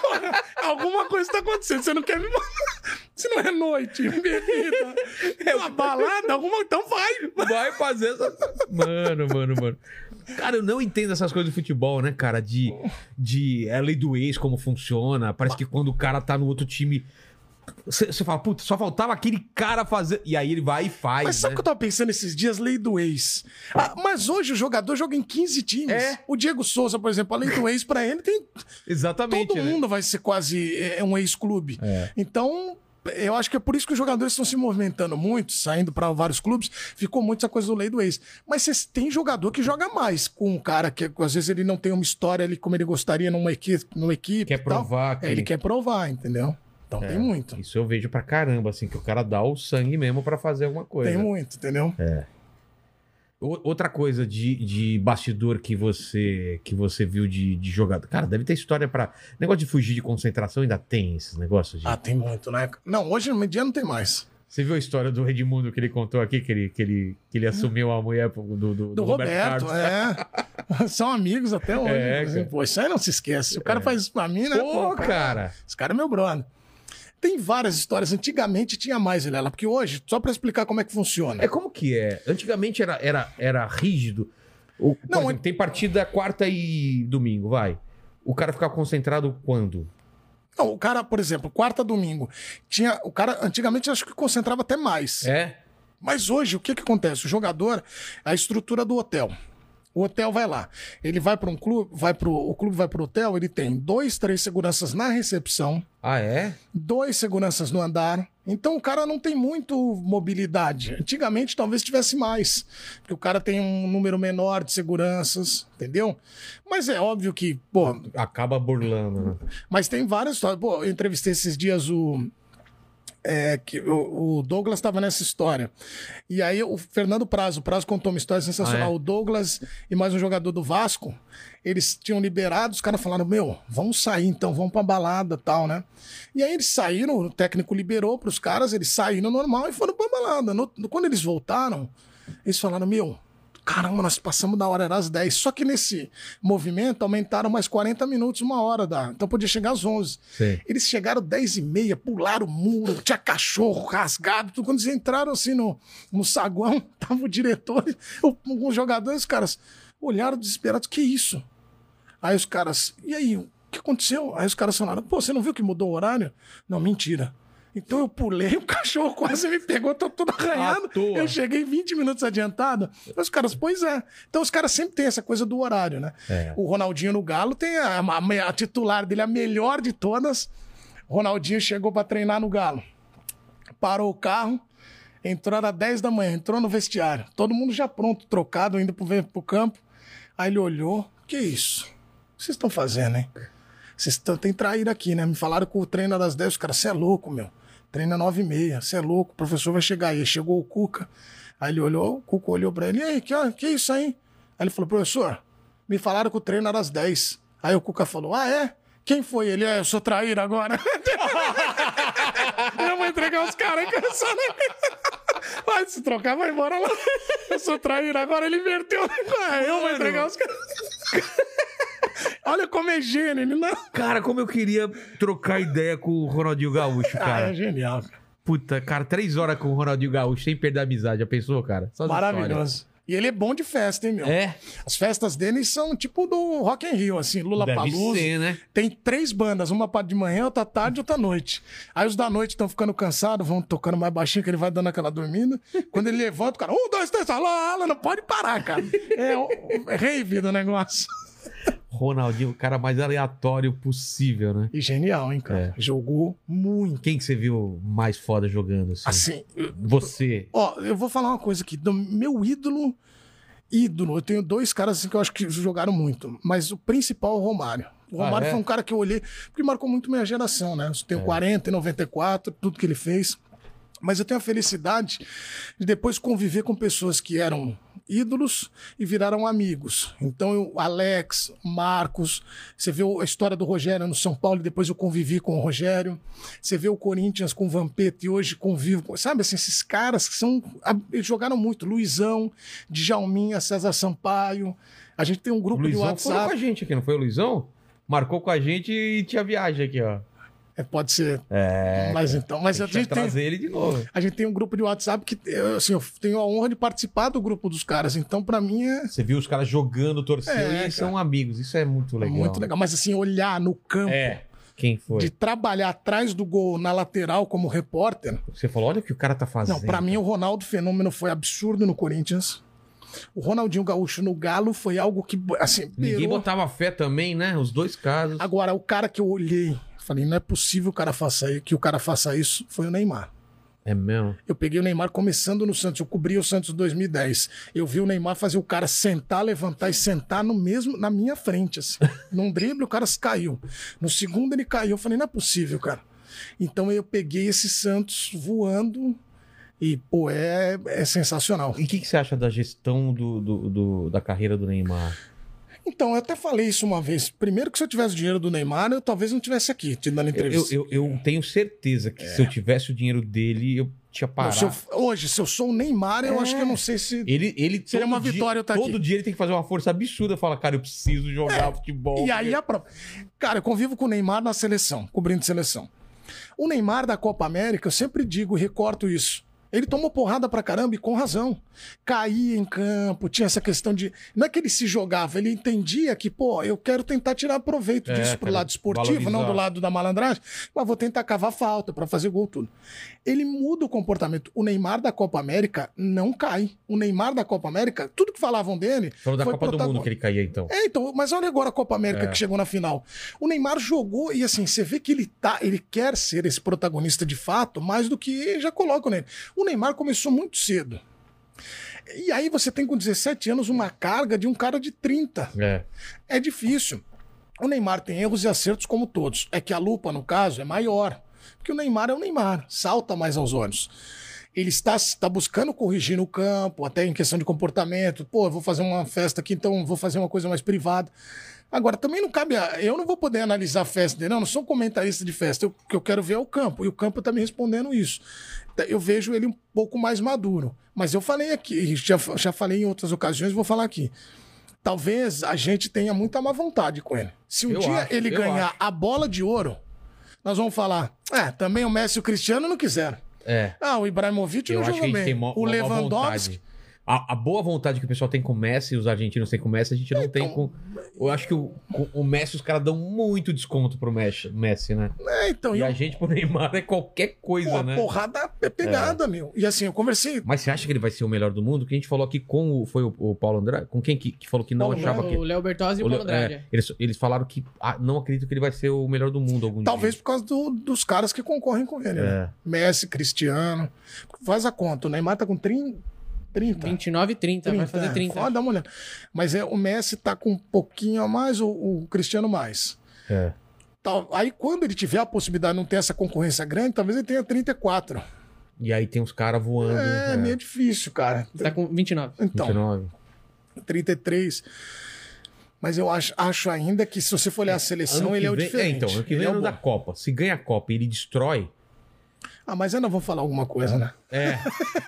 Porra, Alguma coisa tá acontecendo, você não quer me Se não é noite, bebida, é uma balada, alguma. Então vai. Vai fazer essa. Mano, mano, mano. Cara, eu não entendo essas coisas do futebol, né, cara? De, de é lei do ex, como funciona. Parece que quando o cara tá no outro time. Você você fala, puta, só faltava aquele cara fazer. E aí ele vai e faz. Mas sabe o né? que eu tava pensando esses dias? Lei do ex. Ah, mas hoje o jogador joga em 15 times. É. O Diego Souza, por exemplo, a lei do ex pra ele tem. Exatamente. Todo né? mundo vai ser quase é, um ex-clube. É. Então. Eu acho que é por isso que os jogadores estão se movimentando muito, saindo para vários clubes. Ficou muito essa coisa do lei do ex. Mas você tem jogador que joga mais com um cara que às vezes ele não tem uma história ali como ele gostaria numa equipe, numa equipe Quer provar que- É, ele quer provar, entendeu? Então É. tem muito. Isso eu vejo pra caramba, assim, que o cara dá o sangue mesmo pra fazer alguma coisa. Tem muito, entendeu? O- Outra coisa de, de bastidor que você que você viu de, de jogador. Cara, deve ter história pra. Negócio de fugir de concentração ainda tem esses negócios de. Ah, tem muito, né? Não, hoje no dia não tem mais. Você viu a história do Edmundo que ele contou aqui, que ele, que ele, que ele assumiu a mulher do, do, do, Do Roberto, Carlos? é. São amigos até hoje. É, assim, cara. Pô, isso aí não se esquece. O cara faz isso pra mim, né? Pô, cara. Esse cara é meu brother. Tem várias histórias. Antigamente tinha mais, Vilela, porque hoje, só pra explicar como é que funciona. É como que é? Antigamente era, era, era rígido. O, Não, exemplo, tem partida quarta e domingo, vai. O cara ficava concentrado quando? Não, o cara, por exemplo, quarta, domingo, tinha. O cara, antigamente, acho que concentrava até mais. É? Mas hoje, o que, que acontece? O jogador, a estrutura do hotel. O hotel vai lá. Ele vai para um clube, vai pro, o clube vai para o hotel, ele tem dois, três seguranças na recepção, Ah, é? dois seguranças no andar. Então o cara não tem muito mobilidade. Antigamente talvez tivesse mais, porque o cara tem um número menor de seguranças, entendeu? Mas é óbvio que, pô, Acaba burlando, né? mas tem várias histórias. Pô, eu entrevistei esses dias o. é, que o, o Douglas estava nessa história. E aí o Fernando Prazo, o Prazo contou uma história sensacional. Ah, é? O Douglas e mais um jogador do Vasco, eles tinham liberado, os caras falaram: Meu, vamos sair então, vamos pra balada tal, né? E aí eles saíram, o técnico liberou pros caras, eles saíram normal e foram pra balada. No- quando eles voltaram, eles falaram: Meu, Caramba, nós passamos da hora, era às 10. Só que nesse movimento aumentaram mais 40 minutos, uma hora da. Então podia chegar às 11. Sei. Eles chegaram 10 e meia, pularam o muro, tinha cachorro rasgado. Tudo. Quando eles entraram assim no, no saguão, tava o diretor, os jogadores, os caras olharam desesperados: que isso? Aí os caras, e aí, o que aconteceu? Aí os caras falaram: pô, você não viu que mudou o horário? Não, mentira. Então eu pulei, o cachorro quase me pegou, tô todo arranhado. Eu cheguei 20 minutos adiantado. Os caras, pois é. Então os caras sempre têm essa coisa do horário, né? É. O Ronaldinho no Galo tem a, a- a titular dele, a melhor de todas. O Ronaldinho chegou pra treinar no Galo. Parou o carro, entrou às 10 da manhã, entrou no vestiário. Todo mundo já pronto, trocado, indo pro, pro campo. Aí ele olhou: Que isso? O que vocês estão fazendo, hein? Vocês tão, tem traíra aqui, né? Me falaram que o treino era das 10. Os caras, você é louco, meu. Treina 9 e meia. Você é louco, o professor vai chegar aí. Chegou o Cuca. Aí ele olhou, o Cuca olhou pra ele. E aí, que, que é isso aí? Aí ele falou, professor, me falaram que o treino era às 10. Aí o Cuca falou, ah, é? Quem foi ele? É, eu sou traíra agora. eu vou entregar os caras que eu sou Vai se trocar, vai embora lá. Eu sou traíra agora, ele inverteu. É, eu vou entregar os caras. Olha como é gênio, ele não. Cara, como eu queria trocar ideia com o Ronaldinho Gaúcho, Ah, cara. é genial. Puta, cara, três horas com o Ronaldinho Gaúcho sem perder a amizade. Já pensou, cara? Só Maravilhoso. E ele é bom de festa, hein, meu? É, As festas dele são tipo do Rock in Rio, assim, Lula Palusa. né? Tem três bandas, uma parte de manhã, outra tarde, outra noite. Aí os da noite estão ficando cansados, vão tocando mais baixinho, que ele vai dando aquela dormida. Quando ele levanta, o cara, um, dois, três, alá, alá, não pode parar, cara. É, é rave do negócio. Ronaldinho, o cara mais aleatório possível, né? E genial, hein, cara. É. Jogou muito. Quem que você viu mais foda jogando assim? Assim, Você. Ó, eu vou falar uma coisa aqui. Do meu ídolo, ídolo, eu tenho dois caras assim, que eu acho que jogaram muito. Mas o principal é o Romário. O Ah, Romário é? foi um cara que eu olhei, porque marcou muito minha geração, né? Eu tenho 40 e 94, tudo que ele fez. Mas eu tenho a felicidade de depois conviver com pessoas que eram ídolos e viraram amigos. Então, eu, Alex, Marcos, você vê a história do Rogério no São Paulo, e depois eu convivi com o Rogério. Você vê o Corinthians com o Vampeta e hoje convivo. com- Sabe assim, esses caras que são. Eles jogaram muito. Luizão, Djalminha, César Sampaio. A gente tem um grupo de Luizão foi com a WhatsApp. gente aqui, não foi o Luizão? Marcou com a gente e tinha viagem aqui, ó. É, pode ser. É. Mas então, mas a gente tem. ele de novo. A gente tem um grupo de WhatsApp que assim, eu tenho a honra de participar do grupo dos caras. Então, pra mim, é Você viu os caras jogando, torceu É, e são amigos. Isso é muito legal. muito legal. Mas assim, olhar no campo, É. Quem foi? de trabalhar atrás do gol na lateral como repórter. Você falou, olha o que o cara tá fazendo. Não, pra mim o Ronaldo Fenômeno foi absurdo no Corinthians. O Ronaldinho Gaúcho no Galo foi algo que, assim, Ninguém botava fé também, né? Os dois casos. Agora, o cara que eu olhei, falei, não é possível o cara faça, que o cara faça isso, foi o Neymar. É mesmo. Eu peguei o Neymar começando no Santos, eu cobri o Santos em 2010. Eu vi o Neymar fazer o cara sentar, levantar e sentar no mesmo, na minha frente, assim. Num drible, o cara caiu. No segundo, ele caiu. Eu falei, não é possível, cara. Então eu peguei esse Santos voando e, pô, é, é sensacional. E o que, que você acha da gestão do, do- do- da carreira do Neymar? Então, eu até falei isso uma vez. Primeiro que se eu tivesse o dinheiro do Neymar, eu talvez não tivesse aqui te dando entrevista. eu, eu- eu tenho certeza que se eu tivesse o dinheiro dele, eu tinha Não, parado. se eu- hoje, se eu sou o Neymar, eu É. acho que eu não sei se. Ele, ele Seria uma dia- vitória eu tá Todo aqui. dia ele tem que fazer uma força absurda. Fala, cara, eu preciso jogar futebol. E aí a prova. Cara, eu convivo com o Neymar na seleção, cobrindo seleção. O Neymar da Copa América, eu sempre digo e recorto isso. Ele tomou porrada pra caramba e com razão. Caía em campo, tinha essa questão de. Não é que ele se jogava, ele entendia que, pô, eu quero tentar tirar proveito É, disso pro cara, lado esportivo, não valorizar. do lado da malandragem, mas vou tentar cavar falta pra fazer gol, tudo. Ele muda o comportamento. O Neymar da Copa América não cai. O Neymar da Copa América, tudo que falavam dele. Falou da foi Copa do Mundo que ele caía, então. é, então, mas olha agora a Copa América É. que chegou na final. O Neymar jogou e assim, você vê que ele tá, ele quer ser esse protagonista de fato, mais do que já colocam nele. O Neymar começou muito cedo. E aí você tem com 17 anos uma carga de um cara de 30. É. É difícil. O Neymar tem erros e acertos como todos. É que a lupa, no caso, é maior. Porque o Neymar é o Neymar, salta mais aos olhos. Ele está, está buscando corrigir no campo, até em questão de comportamento. Pô, eu vou fazer uma festa aqui, então vou fazer uma coisa mais privada. Agora, também não cabe. A, eu não vou poder analisar a festa dele, não. Eu não sou um comentarista de festa. Eu- O que eu quero ver é o campo. E o campo está me respondendo isso. Eu vejo ele um pouco mais maduro. Mas eu falei aqui, já, já falei em outras ocasiões, vou falar aqui talvez a gente tenha muita má vontade com ele. Se um Eu dia acho, ele ganhar acho. a bola de ouro, nós vamos falar: é, também o Messi e o Cristiano não quiseram. É. Ah, o Ibrahimovic Eu não jogou bem. o Lewandowski. A, a boa vontade que o pessoal tem com o Messi e os argentinos têm com o Messi, a gente não tem com. Eu acho que o, com o Messi, os caras dão muito desconto pro Messi, Messi né? É, então, E e a eu, gente pro Neymar é qualquer coisa, pô, a né? porrada é pegada, meu. E assim, eu conversei. Mas você acha que ele vai ser o melhor do mundo? Que a gente falou aqui com o. Foi o, o Paulo Andrade? Com quem que, que falou que não Paulo achava O que. Léo Bertozzi e o o Paulo Andrade. é, eles, eles falaram que ah, não acredito que ele vai ser o melhor do mundo algum Talvez dia. por causa do- dos caras que concorrem com ele. né? É. Messi, Cristiano. Faz a conta. O Neymar tá com 30. 30. 29 e 30, vai fazer 30. Pode dar uma olhada. Mas é, o Messi tá com um pouquinho a mais, o, o Cristiano mais. É. Tal- Aí quando ele tiver a possibilidade de não ter essa concorrência grande, talvez ele tenha 34. E aí tem uns caras voando. É, meio difícil, cara. Tá com 29. Então, 29. 33. Mas eu acho, acho ainda que se você for olhar a seleção, Ano ele que é o vem- diferente. então, ano que Ele vem é é o ano da. Copa. Se ganha a Copa e ele destrói. Ah, mas ainda vou falar alguma coisa, né? É.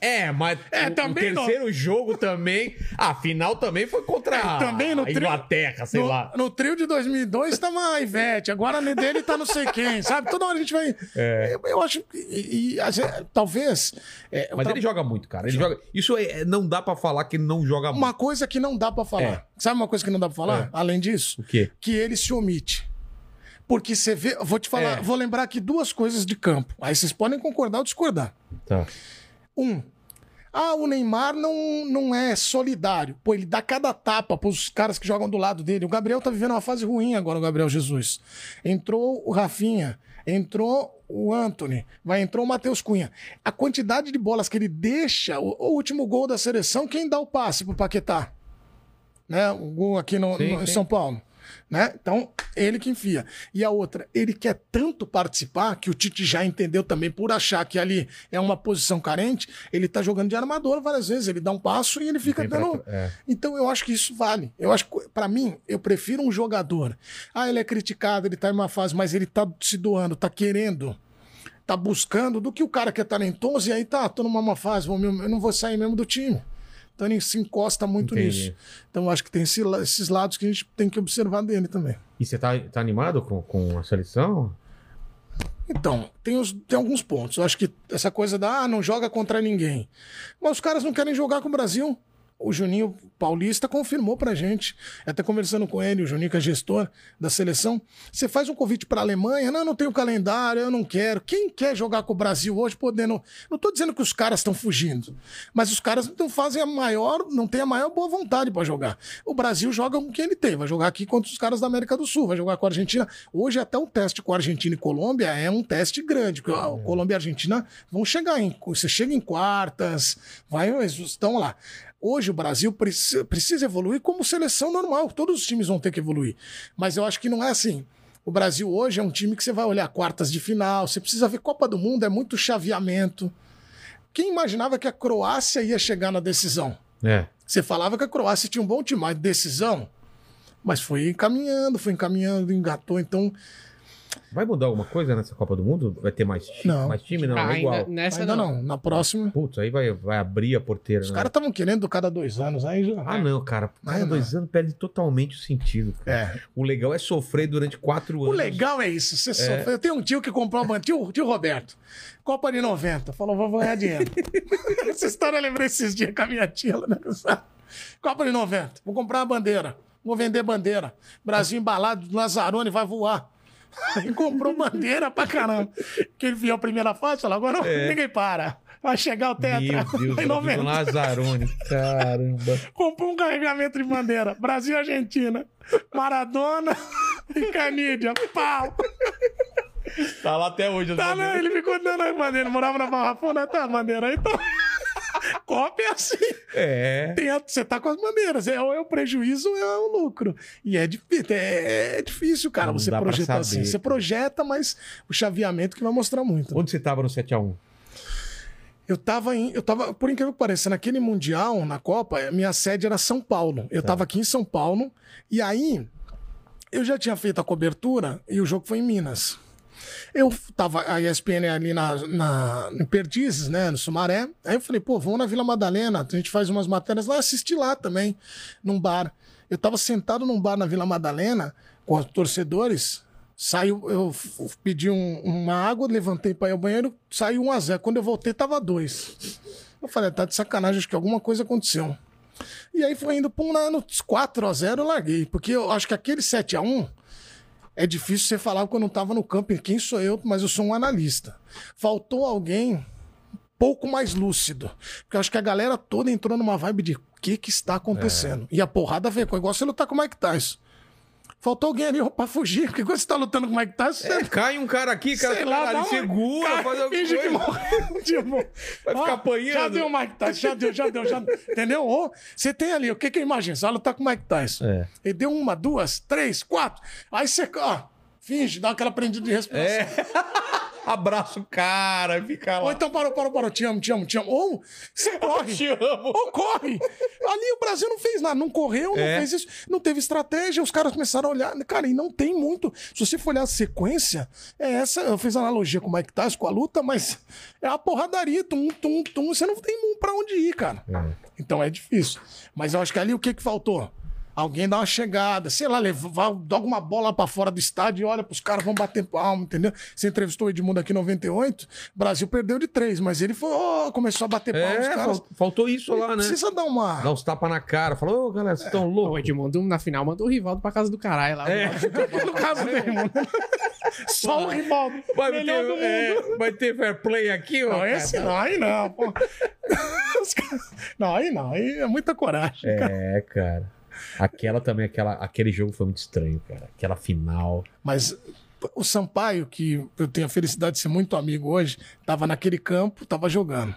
É, mas É, o, também o não. terceiro jogo também. A final também foi contra É, também no a Inglaterra, sei no, lá. no trio de 2002 tava a Ivete, agora dele tá não sei quem, sabe? Toda hora a gente vai. Eu, eu acho. que- E, e, talvez. é, Mas ele joga muito, cara. Ele joga. Isso é- não dá pra falar que ele não joga Uma muito. coisa que não dá pra falar. É. Sabe uma coisa que não dá pra falar? É. Além disso? O quê? Que ele se omite. Porque você vê. Vou te falar, É. vou lembrar aqui duas coisas de campo. Aí vocês podem concordar ou discordar. Tá. Um. Ah, o Neymar não, não é solidário. Pô, ele dá cada tapa pros caras que jogam do lado dele. O Gabriel tá vivendo uma fase ruim agora, o Gabriel Jesus. Entrou o Rafinha, entrou o Anthony, vai entrou o Matheus Cunha. A quantidade de bolas que ele deixa, o, o último gol da seleção, quem dá o passe pro Paquetá? Né? O gol aqui no, Sim, no- em sim. São Paulo. Né? Então, ele que enfia. E a outra, ele quer tanto participar que o Tite já entendeu também por achar que ali é uma posição carente, ele tá jogando de armador várias vezes, ele dá um passo e ele fica Tem pra- dando. é. Então eu acho que isso vale. Eu acho que, pra mim, eu prefiro um jogador. Ah, ele é criticado, ele tá em uma fase, mas ele tá se doando, tá querendo, tá buscando, do que o cara que é talentoso e aí tá, tô numa má fase, vou eu não vou sair mesmo do time. Então ele se encosta muito Entendi. nisso. Então acho que tem esse esses lados que a gente tem que observar dele também. E você tá, tá animado com, com a seleção? Então, tem, os- tem alguns pontos. Eu acho que essa coisa da ah, não joga contra ninguém. Mas os caras não querem jogar com o Brasil. O Juninho Paulista confirmou pra gente, até conversando com ele, o Juninho que é gestor da seleção. Você faz um convite pra Alemanha, não, não tenho calendário, eu não quero. Quem quer jogar com o Brasil hoje podendo. Não tô dizendo que os caras estão fugindo, mas os caras não fazem a maior, não tem a maior boa vontade pra jogar. O Brasil joga com quem ele tem, vai jogar aqui contra os caras da América do Sul, vai jogar com a Argentina. Hoje até o teste com a Argentina e Colômbia é um teste grande, porque a Colômbia e a Argentina vão chegar em, você chega em quartas, vai, estão lá. Hoje o Brasil preci- precisa evoluir como seleção normal, todos os times vão ter que evoluir. Mas eu acho que não é assim. O Brasil hoje é um time que você vai olhar quartas de final, você precisa ver Copa do Mundo, é muito chaveamento. Quem imaginava que a Croácia ia chegar na decisão? É. Você falava que a Croácia tinha um bom time, mas decisão. Mas foi encaminhando, foi encaminhando, engatou. Então, Vai mudar alguma coisa nessa Copa do Mundo? Vai ter mais, ti- Não. mais time? Não, Ah, é igual. ainda, nessa ainda não. não. Na próxima. Putz, aí vai, vai abrir a porteira. Os né? caras estavam querendo cada dois anos. Aí já. Ah, não, cara. Cada Não, dois anos perde totalmente o sentido. cara. É. O legal é sofrer durante quatro O anos. legal é isso. Você sofre. Eu tenho um tio que comprou uma. Tio, tio Roberto. Copa de 90. Falou, vou ganhar dinheiro. Essa história eu lembrei esses dias com a minha tia. lá, né? Copa de 90. Vou comprar uma bandeira. Vou vender bandeira. Brasil embalado, Lazarone vai voar. Aí comprou bandeira pra caramba. Que ele viu a primeira fase, falou, agora ninguém para. Vai chegar o tetra. Meu Deus, em ela vive 90. Lazarone. Caramba. Comprou um carregamento de bandeira. Brasil e Argentina. Maradona e Canídia. Pau! Tá lá até hoje. Tá, né? Ele ficou dando as bandeiras. Ele morava na Barra Funda, tá a bandeira aí. Então... Cópia é assim. É. Tem a- Você tá com as bandeiras. É, ou é o prejuízo ou é o lucro. E é, é, é difícil, cara, Não você projetar assim. Você projeta, mas o chaveamento que vai mostrar muito. Onde você tava no 7x1? Eu tava em. Eu tava, por incrível que pareça, naquele Mundial, na Copa, a minha sede era São Paulo. Eu tava aqui em São Paulo, e aí eu já tinha feito a cobertura e o jogo foi em Minas. Eu tava, a ESPN ali na, na, em Perdizes, né, no Sumaré. Aí eu falei, pô, vamos na Vila Madalena, a gente faz umas matérias lá, assisti lá também, num bar. Eu tava sentado num bar na Vila Madalena com os torcedores. Saiu, eu pedi um- uma água, levantei para ir ao banheiro, saiu um a zero. Quando eu voltei, tava dois. Eu falei, tá de sacanagem, acho que alguma coisa aconteceu. E aí foi indo pra um ano 4 a 0 eu larguei. Porque eu acho que aquele 7 a 1 é difícil você falar que eu não tava no campo. E quem sou eu? Mas eu sou um analista. Faltou alguém um pouco mais lúcido. Porque eu acho que a galera toda entrou numa vibe de o que que está acontecendo. E a porrada veio. Igual você lutar com o Mike Tyson. Faltou alguém ali pra fugir. Porque quando você tá lutando com o Mike Tyson, você É, cai um cara aqui, cara, Sei tá lá, ali, uma- segura, Cara, faz alguma finge que coisa. morreu. Tipo, Vai ficar ó, apanhando. Já deu o Mike Tyson, já deu, já deu, já deu. Entendeu? Ô, Você tem ali, o que que eu imagino? Você vai lutar com o Mike Tyson. É. Ele deu uma, duas, três, quatro. Aí você, ó, finge, dá aquela prendida de respiração. abraça o cara, fica Ou lá. então parou, parou, parou, te amo, te amo, te amo. Ou você corre. Te amo. Ou corre. Ali o Brasil não fez nada, não correu, não É. fez isso, não teve estratégia, os caras começaram a olhar. Cara, e não tem muito. Se você for olhar a sequência, é essa. Eu fiz analogia com o Mike Tyson, com a luta, mas é a porradaria, tum, tum, tum. Você não tem pra onde ir, cara. Então é difícil. Mas eu acho que ali o que, que faltou? Alguém dá uma chegada, sei lá, levar, dá alguma bola pra fora do estádio e olha pros caras, vão bater palma, entendeu? Você entrevistou o Edmundo aqui em 98, o Brasil perdeu de três, mas ele foi, ó, começou a bater palma, os É, caras. fal- faltou isso lá, né? Precisa dar uma. Dá uns tapas na cara. Falou, ô, galera, vocês estão O loucos? Edmundo, na final, mandou o Rivaldo pra casa do caralho lá. É. No caso do Edmundo. Só o Rivaldo. Vai melhor ter, do mundo. é, vai ter fair play aqui, ó. Não, esse não, aí não, pô. Não, aí não, aí é muita coragem. É, cara. Aquela também, aquela, aquele jogo foi muito estranho, cara. Aquela final. Mas o Sampaio, que eu tenho a felicidade de ser muito amigo hoje, tava naquele campo, tava jogando.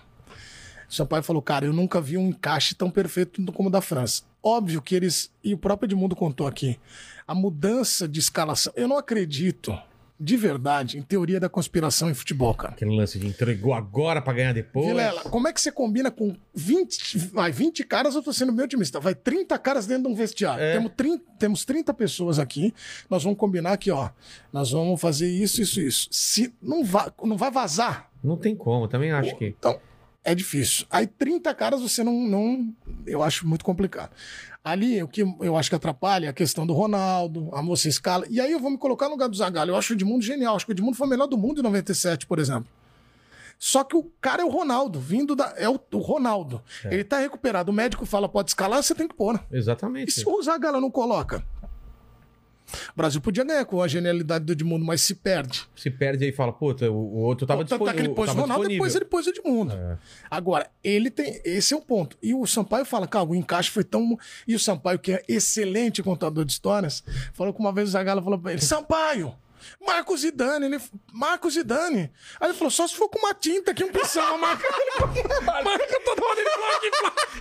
O Sampaio falou, cara, eu nunca vi um encaixe tão perfeito como o da França. Óbvio que eles, e o próprio Edmundo contou aqui, a mudança de escalação. Eu não acredito, de verdade, em teoria da conspiração em futebol, cara. Aquele lance de entregou agora pra ganhar depois. Vilela, como é que você combina com 20, vai, 20 caras, eu tô sendo meio otimista, vai 30 caras dentro de um vestiário. É. Temos, 30, temos 30 pessoas aqui, nós vamos combinar aqui, ó, nós vamos fazer isso, isso, isso. Se não, vai, não vai vazar, Não tem como, também acho que. então é difícil. Aí 30 caras você não, não eu acho muito complicado. Ali, o que eu acho que atrapalha é a questão do Ronaldo, a moça escala. E aí eu vou me colocar no lugar do Zagallo. Eu acho o Edmundo genial. Acho que o Edmundo foi o melhor do mundo em 97, por exemplo. Só que o cara é o Ronaldo, vindo da. É o, o Ronaldo. Ele tá recuperado. O médico fala, pode escalar, você tem que pôr. E Exatamente. se o Zagallo não coloca? O Brasil podia ganhar com a genialidade do Edmundo, mas se perde. Se perde aí e fala, puta, o, o outro tava Tanto é que ele pôs Tava Ronaldo, disponível. depois ele pôs o Edmundo. É. Agora, ele tem. Esse é o ponto. E o Sampaio fala, cara, o encaixe foi tão. E o Sampaio, que é excelente contador de histórias, falou que uma vez o Zagallo falou pra ele: Sampaio! Marcos Zidane, ele. Marcos Zidane. Aí ele falou: só se for com uma tinta que não precisa marcar. Ele marca toda hora, ele.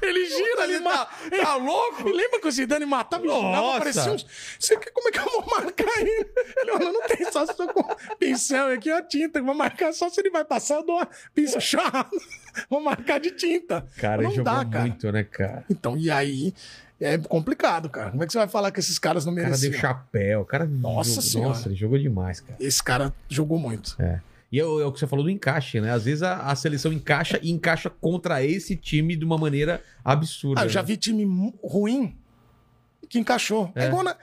Ele gira, ele marca. Tá louco? Lembra que o Zidane matava e Nossa. parecia uns. Você, como é que eu vou marcar ele? Ele falou: não tem, só se for com pincel aqui, a tinta. Eu vou marcar só se ele vai passar, eu dou uma pinça chá. Vou marcar de tinta. Cara, não ele jogou dá, cara. muito, né, cara? Então, e aí é complicado, cara. Como é que você vai falar que esses caras não O cara deu mereciam? chapéu. O cara Nossa jogou, Senhora. Nossa, ele jogou demais, cara. Esse cara jogou muito. É, o- é o que você falou do encaixe, né? Às vezes a, a seleção encaixa e encaixa contra esse time de uma maneira absurda. Ah, eu já né? vi time ruim que encaixou. É, É. igual na...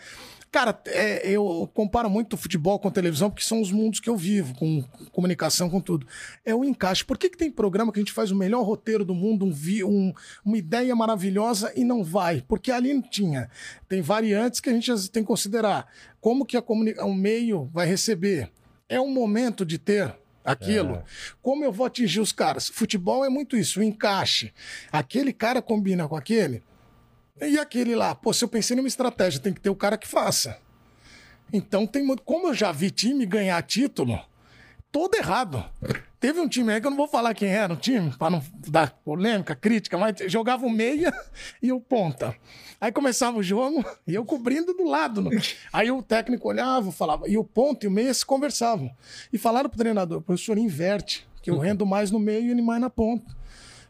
Cara, é, eu comparo muito futebol com televisão, porque são os mundos que eu vivo, com comunicação, com tudo. É o encaixe. Por que, que tem programa que a gente faz o melhor roteiro do mundo, um, um- uma ideia maravilhosa e não vai? Porque ali não tinha. Tem variantes que a gente tem que considerar. Como que a o meio vai receber? É um momento de ter aquilo. Como eu vou atingir os caras? Futebol é muito isso, o encaixe. Aquele cara combina com aquele. E aquele lá, pô, se eu pensei numa estratégia, tem que ter o cara que faça. Então tem muito. Como eu já vi time ganhar título, todo errado. Teve um time aí que eu não vou falar quem era o time, para não dar polêmica, crítica, mas jogava o meia e o ponta. Aí começava o jogo e eu cobrindo do lado. no- Aí o técnico olhava, falava, e o ponta e o meia se conversavam. E falaram pro treinador, professor, inverte, que eu rendo mais no meio e ele mais na ponta.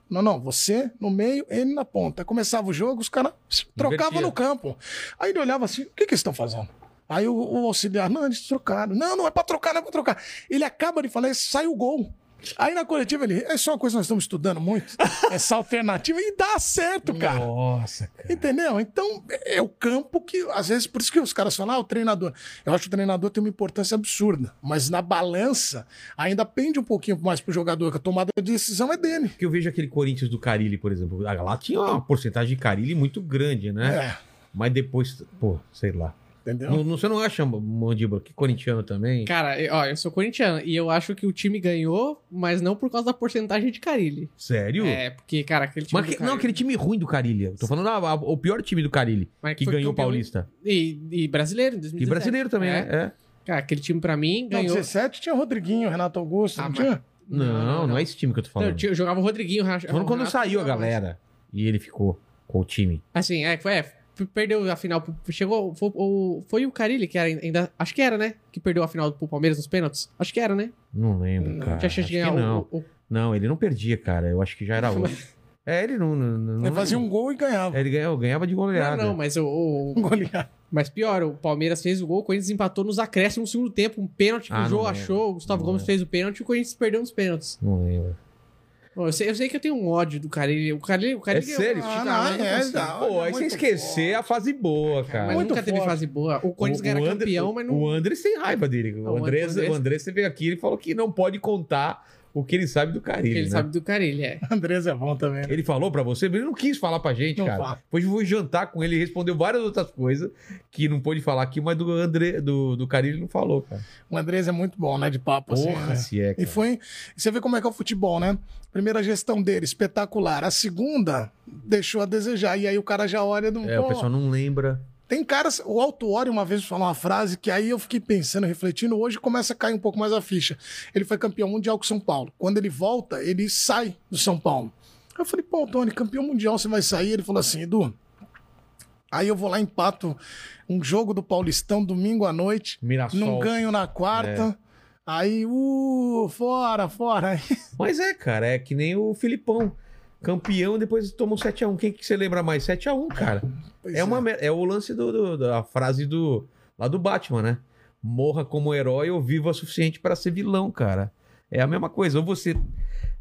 Não, não, você no meio, ele na ponta. Aí começava o jogo, os caras trocavam no campo. Aí ele olhava assim, o que, que eles estão fazendo? Aí o, o auxiliar, não, eles trocaram. Não, não é pra trocar, não é pra trocar. Ele acaba de falar, sai o gol. Aí na coletiva ele, é só uma coisa que nós estamos estudando muito, essa alternativa, e dá certo, cara. Nossa, cara. Entendeu? Então, é o campo que, às vezes, por isso que os caras falam, ah, o treinador. Eu acho que o treinador tem uma importância absurda. Mas na balança, ainda pende um pouquinho mais pro jogador, que a tomada de decisão é dele. Porque eu vejo aquele Corinthians do Carilli, por exemplo. Lá tinha uma porcentagem de Carilli muito grande, né? É, Mas depois, pô, sei lá. Entendeu? Não, não- você não acha, Mandíbula, que corintiano também? Cara, eu- ó, eu sou corintiano e eu acho que o time ganhou, mas não por causa da porcentagem de Carilli. Sério? É, porque, cara, aquele time. Mas que- não, aquele time ruim do Carilli. Eu tô falando ah, ah, o pior time do Carilli, mas que ganhou o Paulista. E, e brasileiro, em E 2017. brasileiro também, é. né? É. Cara, aquele time pra mim Não, ganhou. 17 tinha Rodriguinho, Renato Augusto, Ah, não mas- tinha? Não, não, é esse time que eu tô Não, falando. eu, jogava o Rodriguinho. o Tô falando quando Renato saiu a galera e ele ficou com o time. Assim, é, foi, é, perdeu a final. Chegou. Foi, o, foi o Carilli que era ainda. Acho que era, né? Que perdeu a final pro Palmeiras nos pênaltis. Acho que era, né? Não lembro, cara. Tinha chance de Acho ganhar que não. o, o- Não, ele não perdia, cara. Eu acho que já era outro. É, ele não. não, não Ele fazia um gol e ganhava. Ele ganhava, ganhava de Não, goleada. não, mas o, o- Goleado. Mas pior, o Palmeiras fez o gol, o Corinthians empatou nos acréscimos no segundo tempo. Um pênalti que Ah, o Jô não achou, o Gustavo Não Gomes lembro. fez o pênalti e o Corinthians perdeu nos pênaltis. Não lembro. Pô, eu, sei, eu sei que eu tenho um ódio do Carilli. O Carilli, o Carilli É sério? Ah, não, não, não é, consigo. não. Pô, aí muito você esquecer a fase boa, cara. Mas Muito nunca teve forte. fase boa. O Corinthians era André- campeão, mas não. O Andrés tem raiva dele. Não, O o Andrés, Andrés- o Andrés teve aqui e falou que não pode contar o que ele sabe do Carilli. Porque ele né? sabe do Carilli, é. Andrés é bom também. né? Ele falou pra você, mas ele não quis falar pra gente, Não cara. fala. Depois eu vou jantar com ele, ele respondeu várias outras coisas que não pôde falar aqui, mas do André, do, do Carilli não falou, cara. O Andrés é muito bom, né? De papo, assim. Porra, né? se é, E cara. foi. e Você vê como é que é o futebol, né? Primeira gestão dele, espetacular. A segunda deixou a desejar. E aí o cara já olha do. É, o pessoal não lembra. Tem caras. O Autuori uma vez falou uma frase que aí eu fiquei pensando, refletindo. Hoje começa a cair um pouco mais a ficha. Ele foi campeão mundial com São Paulo. Quando ele volta, ele sai do São Paulo. Eu falei, pô, Tony, campeão mundial, você vai sair? Ele falou assim, Edu. Aí eu vou lá, empato um jogo do Paulistão domingo à noite. Mirassol. Não ganho na quarta. Aí, uh, fora, fora. Mas é, cara, é que nem o Filipão. Campeão, depois tomou 7x1. Quem que você lembra mais? 7x1, cara. Pois É, uma, mer- é o lance do, do- da frase do lá do Batman, né? Morra como herói ou viva o suficiente para ser vilão, cara. É a mesma coisa. Ou você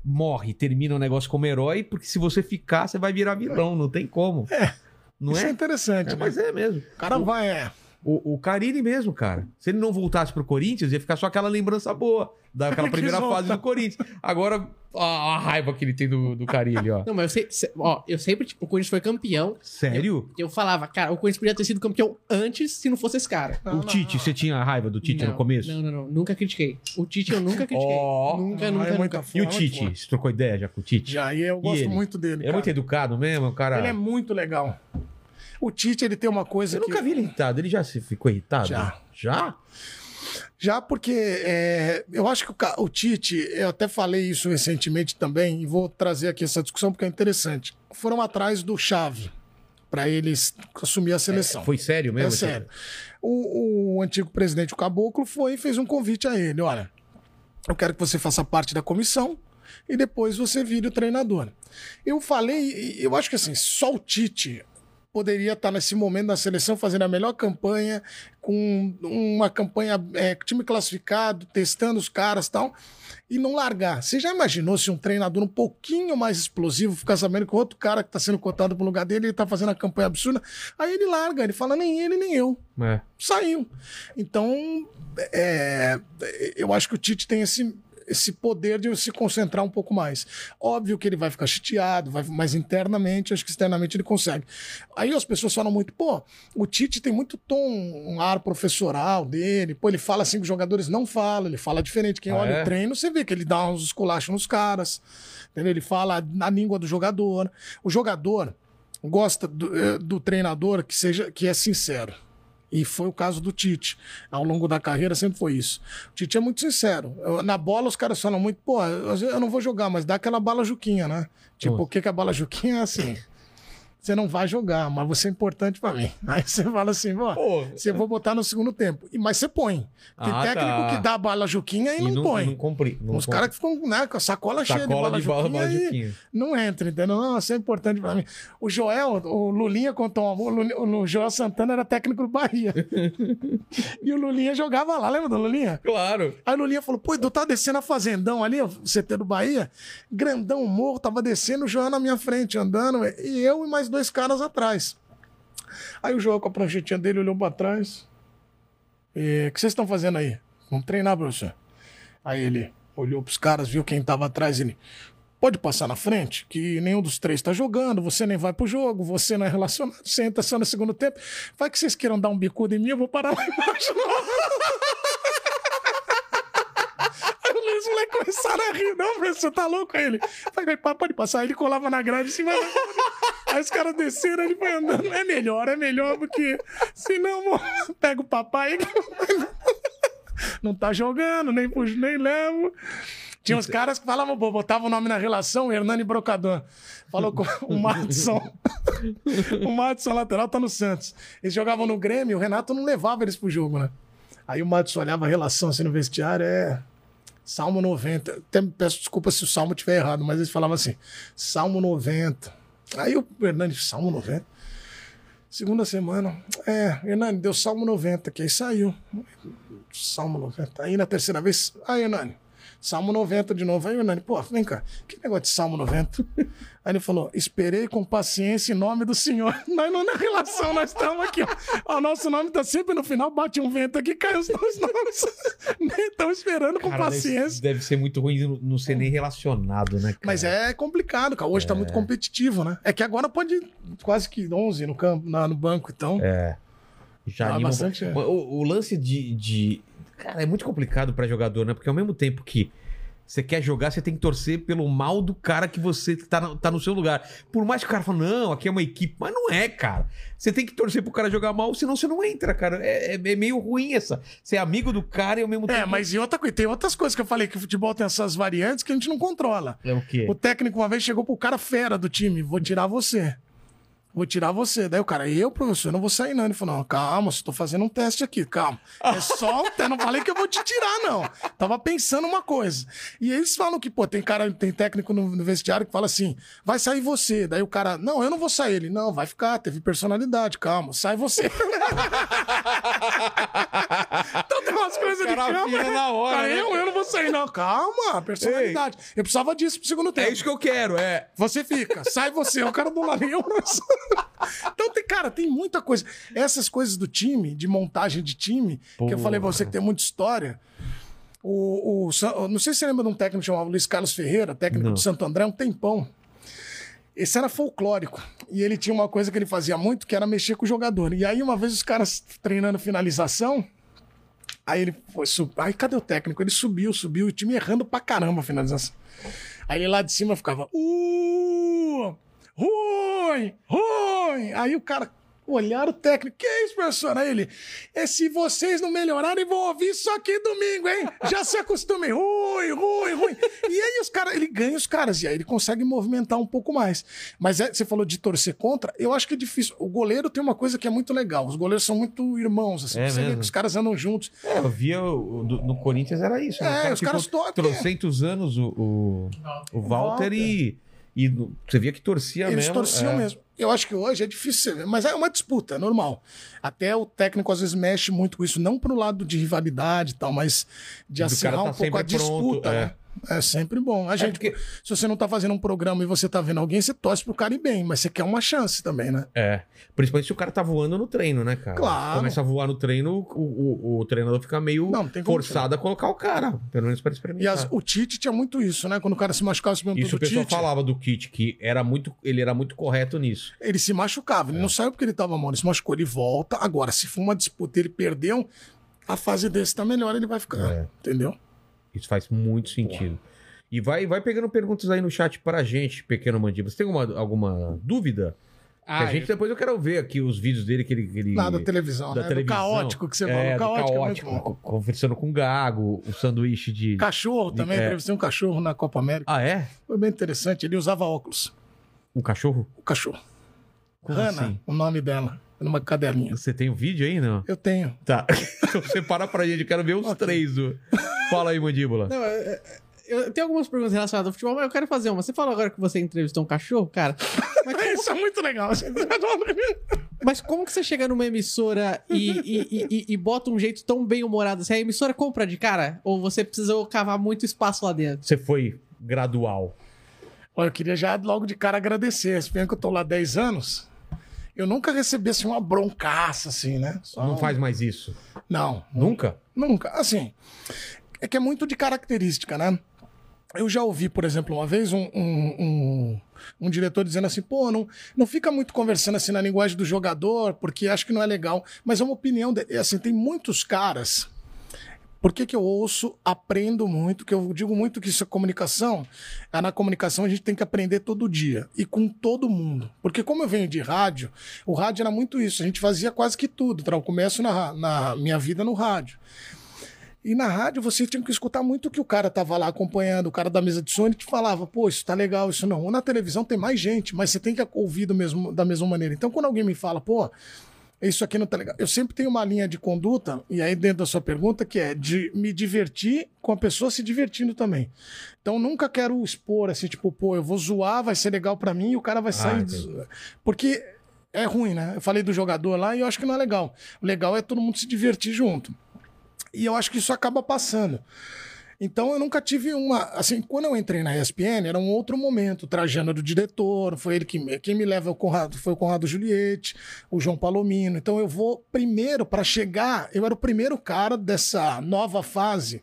morre, termina o negócio como herói, porque se você ficar, você vai virar vilão. Não tem como. É. Não Isso é é? interessante. É, né? mas é mesmo. O cara vai, é. O, o Carilli mesmo, cara. Se ele não voltasse pro Corinthians, ia ficar só aquela lembrança boa daquela primeira fase do Corinthians. Agora, a, a raiva que ele tem do, do Carilli, ó. Não, mas eu, sei, se- ó, eu sempre, tipo, o Corinthians foi campeão. Sério? Eu falava, cara, o Corinthians podia ter sido campeão antes se não fosse esse cara. o Tite, você tinha raiva do Tite Não, no começo? Não, não, não. Nunca critiquei. O Tite eu nunca critiquei. Ó. nunca, nunca, é nunca. E o Tite? Você trocou ideia já com o Tite? Já, e eu E gosto ele? muito dele. Ele é muito educado mesmo, um cara. Ele é muito legal. O Tite, ele tem uma coisa Eu que... nunca vi ele irritado. Ele já se ficou irritado? Já. Já? Já porque é, eu acho que o, o Tite, eu até falei isso recentemente também, e vou trazer aqui essa discussão porque é interessante. Foram atrás do Chave para eles assumir a seleção. Foi sério mesmo? É sério. O, o antigo presidente, o Caboclo, foi e fez um convite a ele: olha, eu quero que você faça parte da comissão e depois você vire o treinador. Eu falei, eu acho que assim, só o Tite poderia estar nesse momento da seleção fazendo a melhor campanha, com uma campanha, é, time classificado, testando os caras e tal, e não largar. Você já imaginou se um treinador um pouquinho mais explosivo ficar sabendo que o outro cara que está sendo cotado pro lugar dele, ele tá fazendo a campanha absurda? Aí ele larga, ele fala, nem ele, nem eu É. saiu. Então, é, eu acho que o Tite tem esse, esse poder de se concentrar um pouco mais. Óbvio que ele vai ficar chateado, vai, mas internamente, acho que externamente ele consegue. Aí as pessoas falam muito, pô, o Tite tem muito tom, um ar professoral dele, pô, ele fala assim que os jogadores não falam, ele fala diferente. Quem Ah, olha é? o treino, você vê que ele dá uns esculachos nos caras, entendeu? Ele fala na língua do jogador. O jogador gosta do, eh, do treinador que seja que é sincero. E foi o caso do Tite. Ao longo da carreira sempre foi isso. O Tite é muito sincero. Eu- na bola os caras falam muito, pô, eu, eu não vou jogar, mas dá aquela bala Juquinha, né? Tipo, Nossa. o que, que a bala Juquinha é assim? Você não vai jogar, mas você é importante pra mim. Aí você fala assim, pô, você vou botar no segundo tempo. E- Mas você põe. Tem Ah, técnico tá. que dá a bala Juquinha e, e não, não, põe. não cumpri. Não Os caras que ficam né, com a sacola, cheia de Sacola bala de bala, Juquinha bala Juquinha. não entra, entendeu? Não, isso é importante pra mim. O Joel, o Lulinha contou uma o, o Joel Santana era técnico do Bahia. e o Lulinha jogava lá, lembra do Lulinha? Claro. Aí o Lulinha falou, pô, Edu, tá descendo a Fazendão ali, o CT do Bahia, grandão, morro, tava descendo, o Joel na minha frente, andando, e eu e mais dois caras atrás. Aí o Joel com a pranchetinha dele olhou pra trás. E, O que vocês estão fazendo aí? Vamos treinar, professor. Aí ele olhou pros caras, viu quem tava atrás, ele... Pode passar na frente, que nenhum dos três tá jogando, você nem vai pro jogo, você não é relacionado, você entra só no segundo tempo. Vai que vocês queiram dar um bicudo em mim, eu vou parar lá embaixo. Moleques começaram a rir. Não, professor, tá louco? Aí ele. Falei, "Pá, pode passar. Aí ele colava na grade assim, mas. Aí os caras desceram, ele foi andando. É melhor, é melhor, porque senão pega o papai. Não tá jogando, nem, puxo, nem levo. Tinha uns caras que falavam, pô, botavam o nome na relação, Hernani Brocador. Falou com o Madison. o Madison lateral tá no Santos. Eles jogavam no Grêmio, o Renato não levava eles pro jogo, né? Aí o Madison olhava a relação assim no vestiário, é. Salmo 90. Até me peço desculpa se o salmo estiver errado, mas eles falavam assim: Salmo 90. Aí o Hernani, Salmo 90. Segunda semana, é, Hernani, deu Salmo 90, que aí saiu. Salmo 90. Aí na terceira vez, ah, Hernani, Salmo 90 de novo. Aí o Hernani, pô, vem cá, que negócio de Salmo 90? Aí ele falou: esperei com paciência em nome do Senhor. Nós não na relação, nós estamos aqui, ó. O nosso nome tá sempre no final, bate um vento aqui, cai os dois nomes. Estamos esperando com Cara, paciência. Deve, deve ser muito ruim não- ser nem relacionado, né? Cara? Mas é complicado, cara. Hoje tá muito competitivo, né? É que agora pode quase que 11 no campo, na- no banco, então. Já Ah, anima bastante, é. o, o lance de, de- Cara, é muito complicado pra jogador, né? Porque ao mesmo tempo que você quer jogar, você tem que torcer pelo mal do cara que você tá, no- tá no seu lugar. Por mais que o cara fale, não, aqui é uma equipe. Mas não é, cara. Você tem que torcer pro cara jogar mal, senão você não entra, cara. É, é- é meio ruim essa. Ser amigo do cara e ao mesmo tempo. É, mas e outra coisa, tem outras coisas que eu falei que o futebol tem essas variantes que a gente não controla. É o quê? O técnico uma vez chegou pro cara fera do time, vou tirar você. Vou tirar você. Daí o cara, eu, professor, não vou sair não. Ele falou, não, calma, tô fazendo um teste aqui, calma. É só um teste, não falei que eu vou te tirar, não. Tava pensando uma coisa. E eles falam que, pô, tem cara, tem técnico no, no vestiário que fala assim, vai sair você. Daí o cara, não, eu não vou sair. Ele, não, vai ficar, teve personalidade, calma, sai você. então tem umas coisas de afina na hora, Cara, né? eu, eu não vou sair, não. Calma, personalidade. Eu precisava disso pro segundo tempo. É isso que eu quero, é. Você fica, sai você, o cara do lado. Eu não. Então, tem, cara, tem muita coisa. Essas coisas do time, de montagem de time, que eu falei pra você que tem muita história. O, o não sei se você lembra de um técnico chamado Luiz Carlos Ferreira, técnico de Santo André, um tempão. Esse era folclórico. E ele tinha uma coisa que ele fazia muito, que era mexer com o jogador. E aí, uma vez, os caras treinando finalização, Aí ele foi sub... Aí cadê o técnico? Ele subiu, subiu, o time errando pra caramba a finalização. Aí ele lá de cima ficava. Uh! Ruim! Ruim! Aí o cara. Olharam o técnico. Que isso, professor? Aí ele. É se vocês não melhorarem, vão ouvir isso aqui domingo, hein? Já se acostumem. Ruim, ruim, ruim. E aí os caras, ele ganha os caras. E aí ele consegue movimentar um pouco mais. Mas é, você falou de torcer contra. Eu acho que é difícil. O goleiro tem uma coisa que é muito legal. Os goleiros são muito irmãos, assim. É você vê os caras andam juntos. É, eu via o- do- no Corinthians era isso. né? É, cara os caras tocam. trocentos anos o, o, o Walter e, e você via que torcia Eles mesmo. torciam é. mesmo. Eu acho que hoje é difícil, mas é uma disputa, é normal. Até o técnico às vezes mexe muito com isso, não pro lado de rivalidade e tal, mas de Do acirrar tá um pouco a pronto, disputa, é. né? É sempre bom. A gente, porque- se você não tá fazendo um programa e você tá vendo alguém, você torce pro cara ir bem, mas você quer uma chance também, né? É. Principalmente se o cara tá voando no treino, né, cara? Claro. Começa a voar no treino, o, o, o treinador fica meio Não, forçado a colocar o cara, pelo menos pra E experimentar. as- o Tite tinha muito isso, né? Quando o cara se machucava, se Isso o pessoal Tite, falava do Kit, que era muito, ele era muito correto nisso. ele se machucava. É. Ele não saiu porque ele tava mal, ele se machucou, ele volta. Agora, se for uma disputa e ele perdeu, a fase desse tá melhor, ele vai ficar. É. Entendeu? Isso faz muito sentido. E vai, vai pegando perguntas aí no chat pra gente, pequeno Mandíbula. Você tem alguma, alguma dúvida? Que Ah, a gente depois eu quero ver aqui os vídeos dele que ele. que ele Lá da televisão, da né? televisão. Do caótico que você falou. É, O do caótico, caótico, é conversando com o Gago, o sanduíche de. Cachorro também, É. entrevistei um cachorro na Copa América. Ah, é? Foi bem interessante. Ele usava óculos. Um cachorro? O cachorro. Como Hannah, assim? o nome dela. Numa caderninha. Você tem o vídeo aí, não? Eu tenho. Tá. Então separa pra gente, eu quero ver os Ok. três. Fala aí, Mandíbula. Não, é- é- eu tenho algumas perguntas relacionadas ao futebol, mas eu quero fazer uma. Você falou agora que você entrevistou um cachorro, cara. Mas como, Isso é muito legal. mas como que você chega numa emissora e, e- e- e- bota um jeito tão bem humorado? Se a emissora compra de cara? Ou você precisou cavar muito espaço lá dentro? Você foi gradual. Olha, eu queria já logo de cara agradecer. Se bem que eu tô lá há 10 anos, eu nunca recebi assim, uma broncaça, assim, né? Só Não um- faz mais isso. Não, Nunca? Nunca. Assim, é que é muito de característica, né? Eu já ouvi, por exemplo, uma vez um, um, um, um diretor dizendo assim: pô, não, não fica muito conversando assim na linguagem do jogador, porque acho que não é legal. Mas é uma opinião. De, assim, tem muitos caras. Por que, que eu ouço, aprendo muito, que eu digo muito que isso é comunicação. É na comunicação a gente tem que aprender todo dia e com todo mundo. Porque como eu venho de rádio, o rádio era muito isso. A gente fazia quase que tudo. tá? Eu começo na, na minha vida no rádio. E na rádio você tinha que escutar muito o que o cara tava lá acompanhando, o cara da mesa de som, ele te falava, pô, isso tá legal, isso não. Ou na televisão tem mais gente, mas você tem que ouvir do mesmo, da mesma maneira. Então quando alguém me fala, pô, isso aqui não tá legal. Eu sempre tenho uma linha de conduta, e aí dentro da sua pergunta, que é de me divertir com a pessoa se divertindo também. Então nunca quero expor assim, tipo, pô, eu vou zoar, vai ser legal pra mim e o cara vai sair. entendi. Porque é ruim, né? Eu falei do jogador lá e eu acho que não é legal. O legal é todo mundo se divertir junto. E eu acho que isso acaba passando. Então eu nunca tive uma. Assim, quando eu entrei na ESPN, era um outro momento. O Trajano o diretor, foi ele que. Quem me leva é o Conrado, foi o Conrado Juliette, o João Palomino. Então eu vou primeiro, para chegar, eu era o primeiro cara dessa nova fase.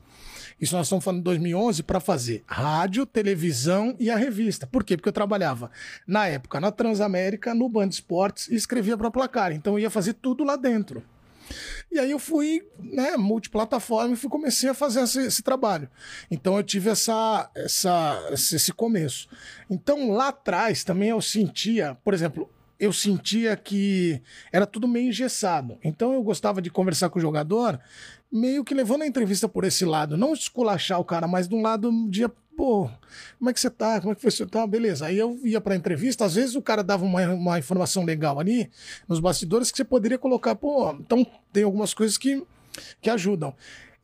Isso nós estamos falando de 2011 para fazer rádio, televisão e a revista. Por quê? Porque eu trabalhava na época na Transamérica, no Band Esportes e escrevia para placar. Então eu ia fazer tudo lá dentro. E aí eu fui, né, multiplataforma e fui, comecei a fazer esse, esse trabalho. Então eu tive essa, essa, esse começo. Então lá atrás também eu sentia, por exemplo, eu sentia que era tudo meio engessado. Então eu gostava de conversar com o jogador, meio que levando a entrevista por esse lado. Não esculachar o cara, mas de um lado de pô, como é que você tá? Como é que foi você tá? Beleza. Aí eu ia pra entrevista, às vezes o cara dava uma, uma informação legal ali nos bastidores que você poderia colocar, pô, então tem algumas coisas que, que ajudam.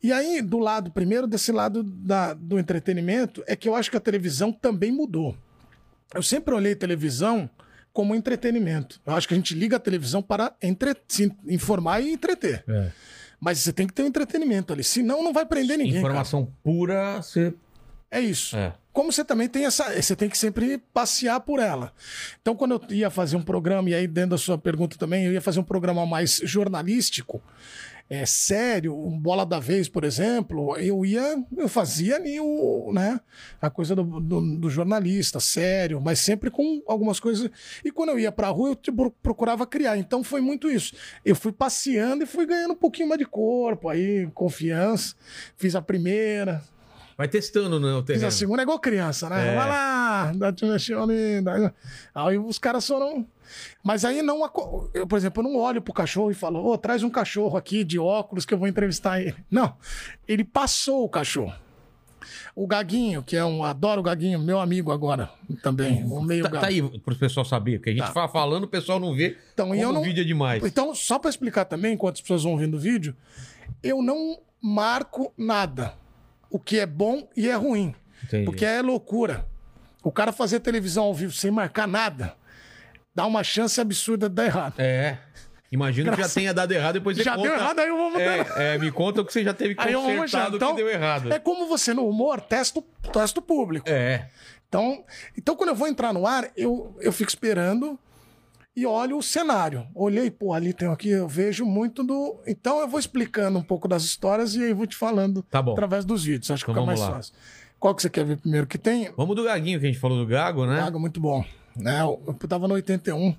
E aí, do lado, primeiro, desse lado da, do entretenimento, é que eu acho que a televisão também mudou. Eu sempre olhei televisão como entretenimento. Eu acho que a gente liga a televisão para entre... se informar e entreter. É. Mas você tem que ter um entretenimento ali, senão não vai prender ninguém. cara. Informação pura, você. É isso. É. Como você também tem essa. Você tem que sempre passear por ela. Então, quando eu ia fazer um programa, e aí dentro da sua pergunta também, eu ia fazer um programa mais jornalístico, é, sério, um bola da vez, por exemplo, eu ia, eu fazia ali o, né, a coisa do, do, do jornalista, sério, mas sempre com algumas coisas. E quando eu ia pra rua, eu tipo, procurava criar. Então foi muito isso. Eu fui passeando e fui ganhando um pouquinho mais de corpo, aí, confiança. Fiz a primeira, Vai testando, né? O terreno. a segunda é igual criança, né? É. Vai lá, dá ali. Aí os caras foram. Mas aí não. Eu, por exemplo, eu não olho pro cachorro e falo, ô, traz um cachorro aqui de óculos que eu vou entrevistar ele. Não. Ele passou o cachorro. O Gaguinho, que é um. Adoro o Gaguinho, meu amigo agora também. O meio Tá, tá aí pro pessoal saber, porque a gente Tá. fala falando, o pessoal não vê. Então, eu o não- vídeo é demais. Então, só para explicar também, enquanto as pessoas vão vendo o vídeo, eu não marco nada. O que é bom e é ruim. Entendi. Porque é loucura. O cara fazer televisão ao vivo sem marcar nada dá uma chance absurda de dar errado. É. Imagino que já Graças- tenha dado errado, depois você Já conta. deu errado, aí eu vou mudar. É, é, me conta o que você já teve Aí eu consertado mudar. Então, que deu errado. É como você no humor testa, o- testa o público. É. Então, então, quando eu vou entrar no ar, eu, eu fico esperando e olho o cenário. Olhei, pô, ali tem aqui, eu vejo muito do. Então eu vou explicando um pouco das histórias e aí vou te falando Tá bom. através dos vídeos. Acho que Então fica mais vamos lá. fácil. Qual que você quer ver primeiro? Que tem Vamos do Gaguinho, que a gente falou do Gago, né? água muito bom. Né? Eu tava no 81.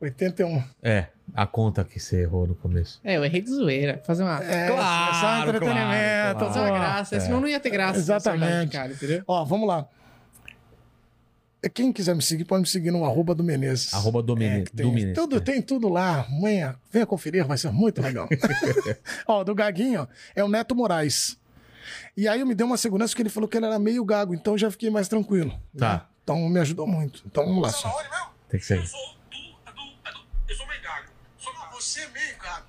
81. É, a conta que você errou no começo. É, eu errei de zoeira. Fazer uma. É, Claro, só entretenimento. claro, Fazer uma graça. Senão não ia ter graça. Exatamente. Cara, entendeu? Ó, vamos lá. É, Quem quiser me seguir, pode me seguir no arroba do Menezes. Arroba do Mene- que tem, do Menezes, Tudo, é. tem tudo lá. Venha, venha conferir, vai ser muito legal. Ó, do Gaguinho é o Neto Moraes. E aí eu me dei uma segurança que ele falou que ele era meio gago, então eu já fiquei mais tranquilo. Tá. né? Então me ajudou muito. Então vamos lá. Só. Onde mesmo? Tem que ser. Eu sou do, do, do, eu sou meio gago. Sou gago. Você é meio gago.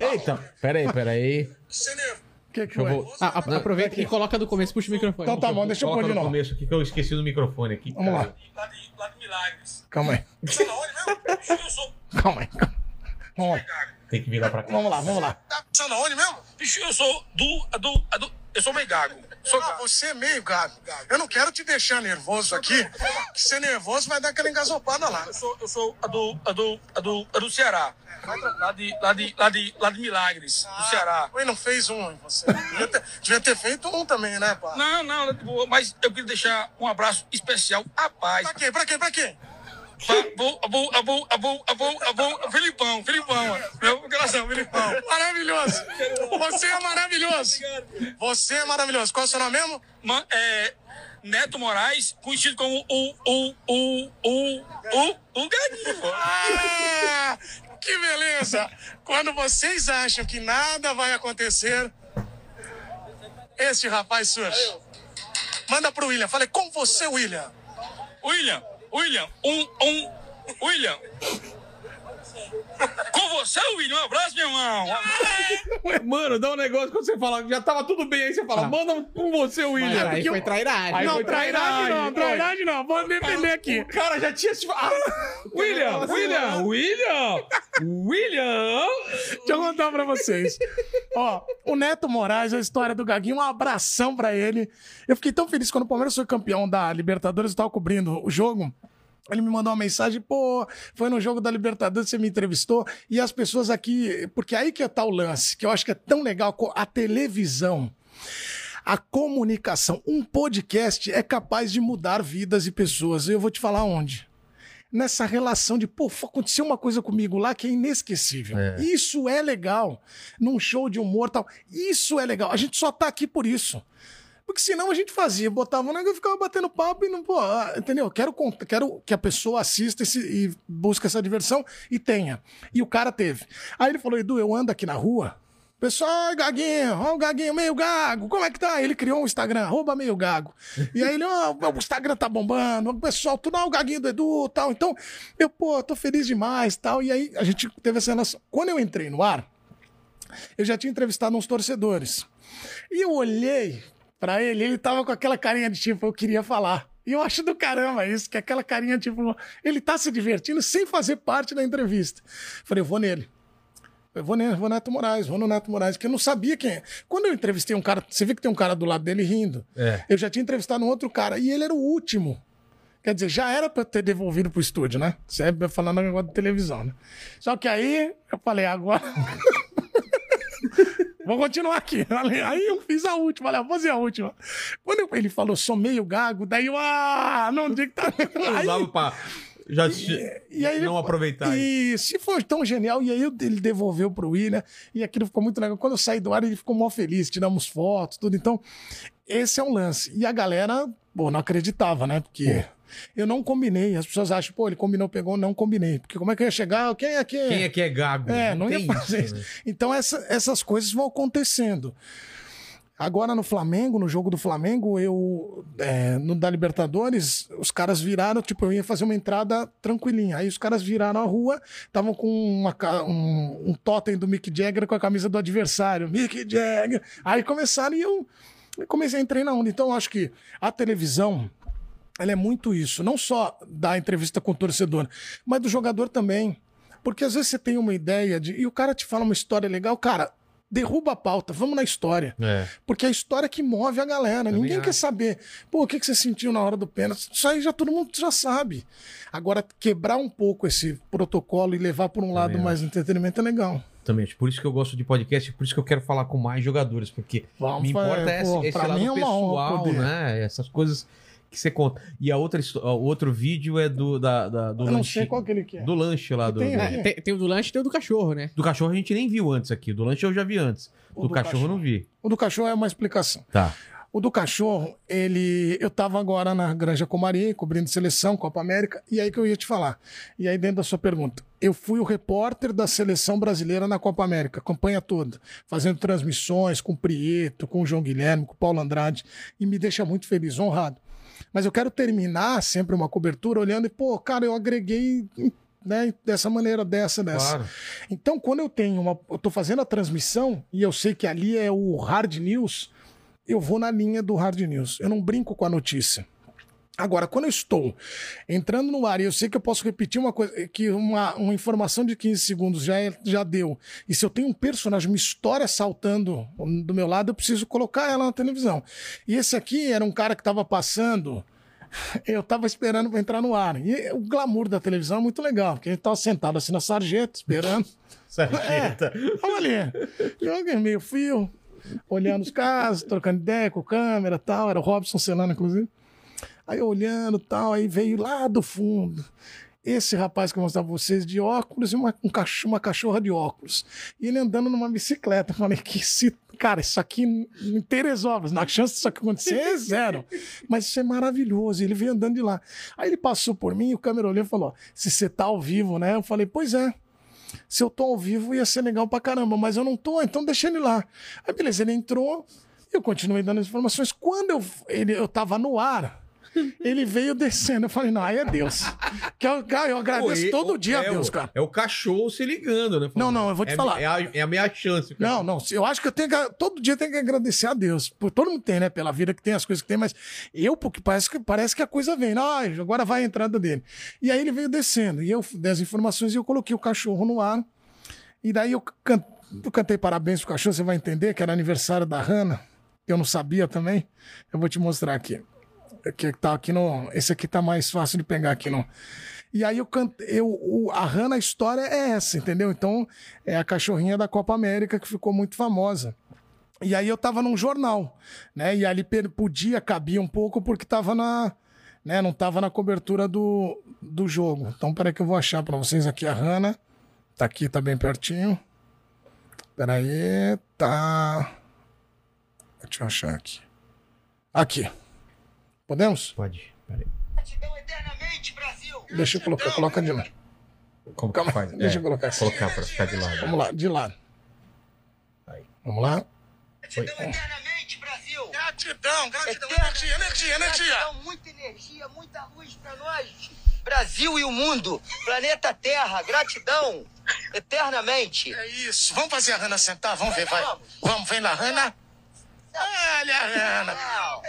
Eita, peraí, peraí. Você nervo. Que que eu vou- Ah, aproveita e coloca do começo, puxa o microfone. Então tá bom, deixa eu pôr Coloca de no novo. começo aqui que eu esqueci do microfone aqui. Vamos lá. cara. Lá de, lá de Milagres. Calma aí. Calma aí. Vamos lá. Tem que virar pra cá. Vamos lá, vamos lá. Você da onde mesmo? Bicho, eu sou do, do, do eu sou meio gago. Sou Ah, gago. você é meio gago. Eu não quero te deixar nervoso aqui, que ser nervoso vai dar aquela engasopada lá. Eu sou, eu sou a do, a do, a do, a do Ceará. Lá de, lá de, lá de, lá de Milagres, do Ceará. Oi, não fez um em você. Devia ter, devia ter feito um também, né, pá? Não, não, mas eu queria deixar um abraço especial à paz. Pra quê? Pra quê? Pra quê? Avô, avô, avô, avô, avô, avô, Filipão, Filipão, meu coração, Filipão. Maravilhoso. Você é maravilhoso. Você é maravilhoso. Qual é o seu nome mesmo? Ma- é, Neto Moraes, conhecido como o, o, o, o, o, o Gaguinho. pô. Ah, que beleza. Quando vocês acham que nada vai acontecer, Esse rapaz surge. Manda pro William. Falei, com você, William. William, William, um, um, William. Com você, William, um abraço, meu irmão. Mano, dá um negócio quando você fala, já tava tudo bem, aí você fala, Ah. manda com você, Mas William. aí foi trairagem. Aí não, foi trairagem não, trairagem, trairagem não. Vou defender aqui. O cara já tinha se. Ah, William, William, William, William. Deixa eu contar pra vocês. Ó, o Neto Moraes, a história do Gaguinho, um abração pra ele. Eu fiquei tão feliz quando o Palmeiras foi campeão da Libertadores, eu tava cobrindo o jogo. Ele me mandou uma mensagem, pô, foi no jogo da Libertadores, você me entrevistou, e as pessoas aqui, porque aí que tá o lance, que eu acho que é tão legal, a televisão, a comunicação, um podcast é capaz de mudar vidas e pessoas. Eu vou te falar onde nessa relação de, pô, aconteceu uma coisa comigo lá que é inesquecível. É. Isso é legal. Num show de humor tal. Isso é legal. A gente só tá aqui por isso. Porque senão a gente fazia, botava um negócio e ficava batendo papo e não, pô, ah, entendeu? Quero, quero que a pessoa assista esse, e busque essa diversão e tenha. E o cara teve. Aí ele falou, Edu, eu ando aqui na rua, Pessoal, Gaguinho, ó o Gaguinho, meio gago, como é que tá? Ele criou um Instagram, arroba meio gago. E aí ele, ó, o Instagram tá bombando, o pessoal, tu não é o Gaguinho do Edu tal. Então, eu, pô, tô feliz demais tal. E aí a gente teve essa relação. Quando eu entrei no ar, eu já tinha entrevistado uns torcedores. E eu olhei pra ele, ele tava com aquela carinha de tipo, eu queria falar. E eu acho do caramba isso, que aquela carinha tipo, ele tá se divertindo sem fazer parte da entrevista. Falei, eu vou nele. Eu vou, ne- vou Neto Moraes, vou no Neto Moraes, que eu não sabia quem é. Quando eu entrevistei um cara, você vê que tem um cara do lado dele rindo. É. Eu já tinha entrevistado um outro cara e ele era o último. Quer dizer, já era pra eu ter devolvido pro estúdio, né? Você é falando negócio de televisão, né? Só que aí eu falei, agora. Vou continuar aqui. Aí eu fiz a última, olha, vou fazer a última. Quando eu- ele falou, sou meio gago, daí eu, ah, não digo que tá. Aí- Usava pra. Já e aí ele- não aproveitar. E se foi tão genial, e aí ele devolveu pro William, e aquilo ficou muito legal. Quando eu saí do ar, ele ficou mó feliz, tiramos fotos, tudo. Então, esse é um lance. E a galera, pô, não acreditava, né? Porque eu não combinei. As pessoas acham, pô, ele combinou, pegou, não combinei. Porque como é que eu ia chegar? Quem é que Quem é que é gago? é, não, ia fazer isso, né? Então essa- essas coisas vão acontecendo. Agora no Flamengo, no jogo do Flamengo, eu é, no da Libertadores, os caras viraram, tipo, eu ia fazer uma entrada tranquilinha. Aí os caras viraram a rua, estavam com uma um, um totem do Mick Jagger com a camisa do adversário. Mick Jagger. Aí começaram e eu eu comecei a entrar na onda. Então acho que a televisão ela é muito isso, não só da entrevista com o torcedor, mas do jogador também. Porque às vezes você tem uma ideia de. E o cara te fala uma história legal, cara, derruba a pauta, vamos na história. É. Porque é a história que move a galera. Ninguém quer acho. saber. Pô, o que que você sentiu na hora do pênalti? Isso aí já todo mundo já sabe. Agora, quebrar um pouco esse protocolo e levar por um lado Também mais entretenimento é legal. Também, por isso que eu gosto de podcast, por isso que eu quero falar com mais jogadores, porque Vamos, me importa é, esse, pô, esse pra lado é pessoal, né? Essas coisas que você conta. E a outra, o outro vídeo é do, da, da- do Eu não lanche. sei qual que ele quer. Do lanche lá do, Tem do, aqui. É, tem, tem o do lanche e tem o do cachorro, né? do cachorro a gente nem viu antes aqui. Do lanche eu já vi antes. O Do, do cachorro, eu não vi. O do cachorro é uma explicação. Tá. O do cachorro, ele. Eu tava agora na Granja Comari, cobrindo seleção, Copa América, e aí que eu ia te falar. E aí, dentro da sua pergunta, eu fui o repórter da seleção brasileira na Copa América, campanha toda, fazendo transmissões com o Prieto, com o João Guilherme, com o Paulo Andrade, e me deixa muito feliz, honrado. Mas eu quero terminar sempre uma cobertura olhando e, pô, cara, eu agreguei. Né, dessa maneira, dessa, dessa. Claro. Então, quando eu tenho uma. Eu tô fazendo a transmissão e eu sei que ali é o hard news, eu vou na linha do hard news. Eu não brinco com a notícia. Agora, quando eu estou entrando no ar e eu sei que eu posso repetir uma coisa, que uma, uma informação de 15 segundos já, é- já deu, e se eu tenho um personagem, uma história saltando do meu lado, eu preciso colocar ela na televisão. E esse aqui era um cara que estava passando, eu estava esperando para entrar no ar. E o glamour da televisão é muito legal, porque a gente estava sentado assim na sarjeta, esperando. Sarjeta. Tava ali. Joguei meio fio, olhando os casos, trocando ideia com câmera e tal. Era o Robson Celano, inclusive. Aí olhando e tal, aí veio lá do fundo. Esse rapaz que eu mostrava pra vocês de óculos e uma, um cachorro, uma cachorra de óculos. E ele andando numa bicicleta. Eu falei, que se... cara, isso aqui em Teresópolis, na chance disso aqui acontecer é zero. Mas isso é maravilhoso. E ele veio andando de lá. Aí ele passou por mim, o câmera olhou e falou: se você tá ao vivo, né? Eu falei, pois é se eu tô ao vivo ia ser legal pra caramba, mas eu não tô, então deixa ele lá. Aí beleza, ele entrou, Eu continuei dando as informações. Quando eu, ele, eu tava no ar, ele veio descendo. Eu falei, não, aí é Deus. Que eu, cara, eu agradeço Pô, e- todo dia é a Deus, o- cara. É o cachorro se ligando, né? Não, não, eu vou te É- falar. É a, é a minha chance. o Não, não. Eu acho que eu tenho que. Todo dia eu tenho que agradecer a Deus. Por todo mundo tem, né? Pela vida que tem, as coisas que tem, mas eu, porque parece que, parece que a coisa vem. Ah, agora vai a entrada dele. E aí ele veio descendo. E eu dei as informações e eu coloquei o cachorro no ar. E daí eu, can... eu cantei parabéns pro cachorro, você vai entender que era aniversário da Hanna. Eu não sabia também. Eu vou te mostrar aqui. Que tá aqui no. Esse aqui tá mais fácil de pegar aqui no. E aí eu cantei. Eu, a Hanna, a história é essa, entendeu? Então, é a cachorrinha da Copa América que ficou muito famosa. E aí eu tava num jornal, né? E ali podia, cabia um pouco, porque tava na. Né? Não tava na cobertura do, do jogo. Então, peraí que eu vou achar pra vocês aqui a Hanna. Tá aqui, tá bem pertinho. Peraí, tá. Deixa eu achar aqui. Aqui. Podemos? Pode. Peraí. Gratidão eternamente, Brasil. Deixa eu colocar, coloca de lado. Como Calma, que faz? deixa É, eu colocar assim. Colocar pra ficar de lado. Vamos lá, de lado. Vamos lá. Gratidão eternamente, Brasil. Gratidão, gratidão, Eterna- energia, energia, energia. Gratidão, muita energia, muita luz pra nós. Brasil e o mundo, planeta Terra, gratidão eternamente. É isso. Vamos fazer a Rana sentar? Vamos ver, vai. Vamos. Vamos, vem lá, Rana. Olha a Rana. Wow.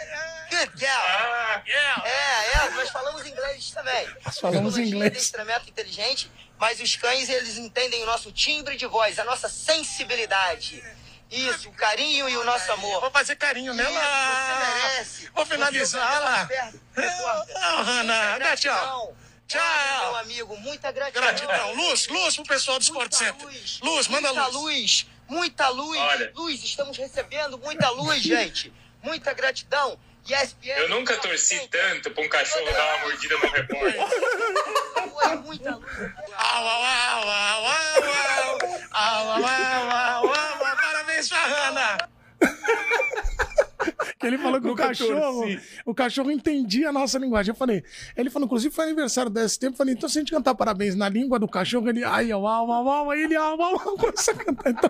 Good girl. Ah, yeah. É, é, nós falamos inglês também. Nós falamos inglês. adestramento inteligente, mas os cães, eles entendem o nosso timbre de voz, a nossa sensibilidade. Isso, o carinho e o nosso amor. Vou fazer carinho Isso, nela. você merece. Vou finalizar é lá. Rana, dá tchau. Tchau. Meu amigo, muita gratidão. Gratidão. Luz, luz pro pessoal do Sport Center. luz, Luz, manda luz. luz. Muita luz. Olha. Luz, estamos recebendo muita luz, gente. Muita gratidão. E ESPN, Eu nunca torci tanto pra um cachorro dar uma mordida no repórter. Foi muita luz. Au, au, au, au, au, au. Au, au, au, au, au, au. Parabéns Rana. Que ele falou que o cachorro, torci. o cachorro entendia a nossa linguagem. Eu falei, ele falou, inclusive foi aniversário desse tempo. Eu falei, então se a gente cantar parabéns na língua do cachorro, ele, ai, au, au, au, au, aí ele, au, au, au, começa a cantar. Então,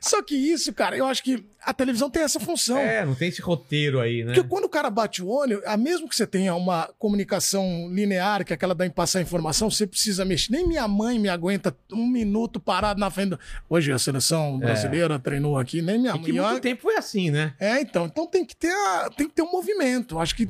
só que isso, cara, eu acho que a televisão tem essa função. É, não tem esse roteiro aí, né? Porque quando o cara bate o olho, a mesmo que você tenha uma comunicação linear, que é aquela da em passar informação, você precisa mexer. Nem minha mãe me aguenta um minuto parado na frente. do- Hoje a seleção brasileira treinou aqui, nem minha E mãe. que muito olha- tempo foi assim, né? É, então. Então tem que ter, a- tem que ter um movimento. Acho que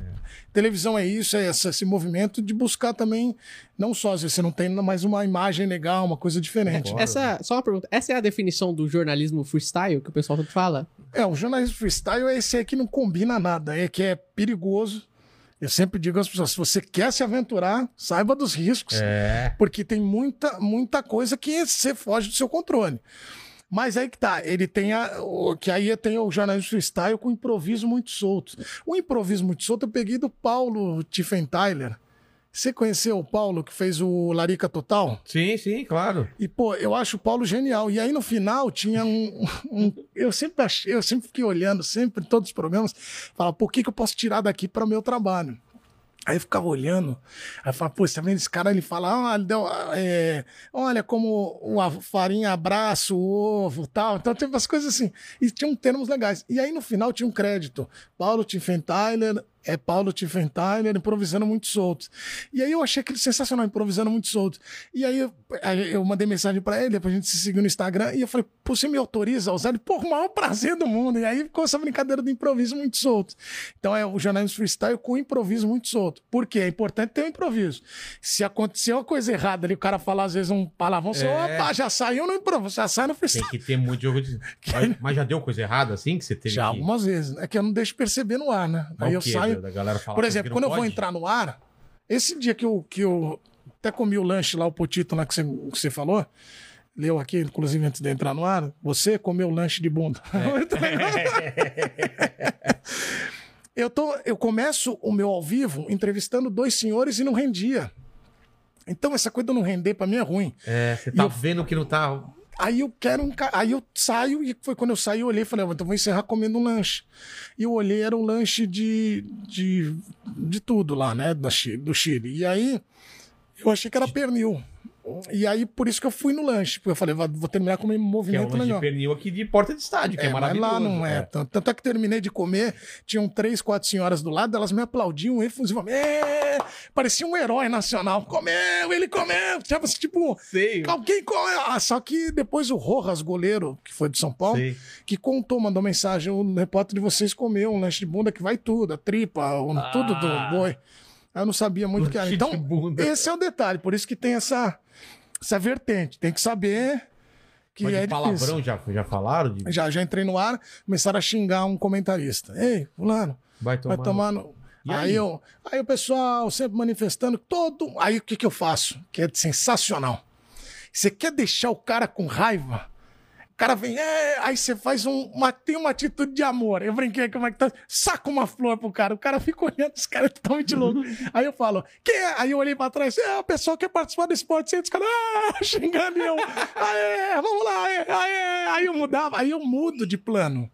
televisão é isso, é essa- esse movimento de buscar também, não só às vezes você não tem, mas uma imagem legal, uma coisa diferente. Essa, só uma pergunta. Essa é a definição do jornalismo freestyle que o pessoal tanto fala? É, o jornalismo freestyle é esse aí que não combina nada, é que é perigoso. Eu sempre digo às pessoas, se você quer se aventurar, saiba dos riscos. É. Porque tem muita, muita coisa que você foge do seu controle. Mas aí que tá, ele tem a, o, que aí tem o jornalismo freestyle com improviso muito solto. O improviso muito solto eu peguei do Paulo Tiffenthaler. Você conheceu o Paulo que fez o Larica Total? Sim, sim, claro. E, pô, eu acho o Paulo genial. E aí, no final, tinha um. um- eu sempre achei, eu sempre fiquei olhando, sempre em todos os programas, falava, por que, que eu posso tirar daqui para o meu trabalho? Aí eu ficava olhando, aí eu falava, pô, você tá vendo esse cara? Ele fala, ah, deu, é, olha como a farinha abraça o ovo tal. Então tinha umas coisas assim. E tinham termos legais. E aí no final tinha um crédito. Paulo Tiffenthaler, é Paulo Tiffenthaler improvisando muito solto. E aí eu achei aquele sensacional, improvisando muito solto. E aí eu, eu mandei mensagem pra ele, depois a gente se seguiu no Instagram, e eu falei, pô, você me autoriza a usar? Ele, pô, o maior prazer do mundo. E aí ficou essa brincadeira do improviso muito solto. Então é o jornalismo freestyle com improviso muito solto. Por quê? É importante ter um improviso. Se acontecer uma coisa errada ali, o cara falar às vezes um palavrão, você, É. opa, já saiu no improviso, já sai no Tem freestyle. que ter muito jogo de. Mas, mas já deu coisa errada assim que você teve Já que... algumas vezes. É que eu não deixo perceber no ar, né? Mas Aí eu quê? Saio. Por exemplo, quando não eu vou pode? entrar no ar, esse dia que eu, que eu até comi o lanche lá, o potito lá que você, que você falou, leu aqui, inclusive antes de entrar no ar, você comeu o lanche de bunda. Legal. eu, tô, eu começo o meu ao vivo entrevistando dois senhores e não rendia. Então essa coisa de não render pra mim é ruim. É, você tá eu- vendo que não tá. Aí eu quero um. ca- Aí eu saio, e foi quando eu saí, eu olhei e falei, "Ah, então vou encerrar comendo um lanche. E eu olhei, era um lanche de. de, de tudo lá, né? Da Chile, do Chile. E aí eu achei que era pernil. E aí, por isso que eu fui no lanche. Porque eu falei, vou terminar com um Que é um movimento de pernil aqui de porta de estádio, que é, É, mas maravilhoso. lá não é. Tanto, tanto é que terminei de comer, tinham três, quatro senhoras do lado, elas me aplaudiam efusivamente. É, parecia um herói nacional. Comeu, ele comeu. Tipo, assim, tipo Sei. alguém comeu. Ah, só que depois o Rojas, goleiro, que foi de São Paulo, Sei. que contou, mandou mensagem: o repórter de vocês comeu um lanche de bunda que vai tudo, a tripa, o- tudo do boi. Aí Eu não sabia muito o que era. Ah. Então, esse é o detalhe, por isso que tem essa, essa vertente. Tem que saber que Mas é de difícil. palavrão já, já falaram? De... Já, já entrei no ar, começaram a xingar um comentarista. Ei, fulano, Vai tomar. vai tomar no... Aí, aí? eu, aí o pessoal sempre manifestando, todo. Aí o que, que eu faço? Que é sensacional. Você quer deixar o cara com raiva? O cara vem, é, aí você faz um, uma, tem uma atitude de amor. Eu brinquei como é que tá, saca uma flor pro cara. O cara fica olhando, esse cara é totalmente louco. aí eu falo, quem é? Aí eu olhei pra trás, é, o pessoal quer participar do esporte, os caras, ah, xingando eu, aê, vamos lá, aê, aê. Aí eu mudava, aí eu mudo de plano.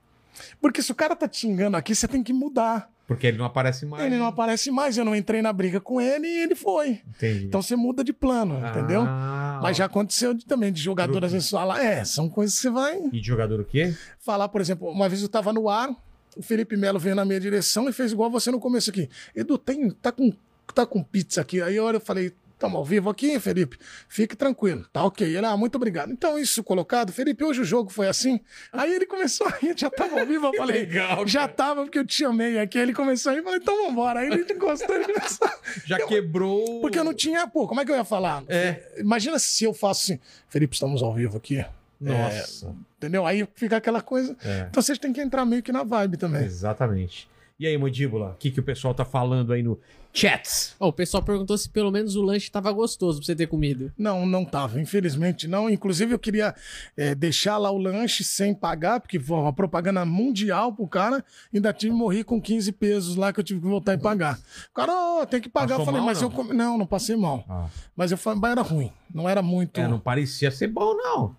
Porque se o cara tá te xingando aqui, você tem que mudar. Porque ele não aparece mais. Ele não aparece mais, eu não entrei na briga com ele e ele foi. Entendi. Então você muda de plano, entendeu? Ah, Mas já aconteceu de- também de jogador às vezes falar, é, são coisas que você vai E de jogador o quê? falar, por exemplo, uma vez eu tava no ar, o Felipe Melo veio na minha direção e fez igual você no começo aqui. Edu, tem, tá com, tá com pizza aqui. Aí eu olho e falei, estamos ao vivo aqui, Felipe? Fique tranquilo, tá ok. Ele, ah, muito obrigado. Então, isso colocado, Felipe, hoje o jogo foi assim. Aí ele começou a rir, já tava ao vivo, eu falei, legal, já cara. tava porque eu te chamei aqui. Aí ele começou a rir, falei, então vambora. Aí ele encostou, ele começou. Já Eu- quebrou. Porque eu não tinha, pô, como é que eu ia falar? É. Imagina se eu faço assim, Felipe, estamos ao vivo aqui. Nossa. Entendeu? Aí fica aquela coisa. É. Então vocês têm que entrar meio que na vibe também. Exatamente. E aí, Mandíbula, o que, que o pessoal tá falando aí no chats? Ó, o pessoal perguntou se pelo menos o lanche tava gostoso pra você ter comido. Não, não tava, infelizmente não. Inclusive, eu queria é, deixar lá o lanche sem pagar, porque foi uma propaganda mundial pro cara. Ainda tive que morrer com 15 pesos lá que eu tive que voltar e pagar. O cara, ó, tem que pagar. Passou eu falei, mal, mas não? eu comi. Não, não passei mal. Ah. Mas eu falei, mas era ruim. Não era muito. É, não parecia ser bom, não.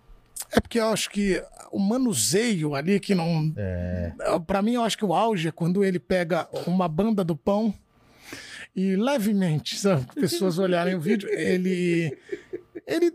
É porque eu acho que o manuseio ali que não. É. Pra mim, eu acho que o auge é quando ele pega uma banda do pão e levemente, as pessoas olharem o vídeo, ele. Ele,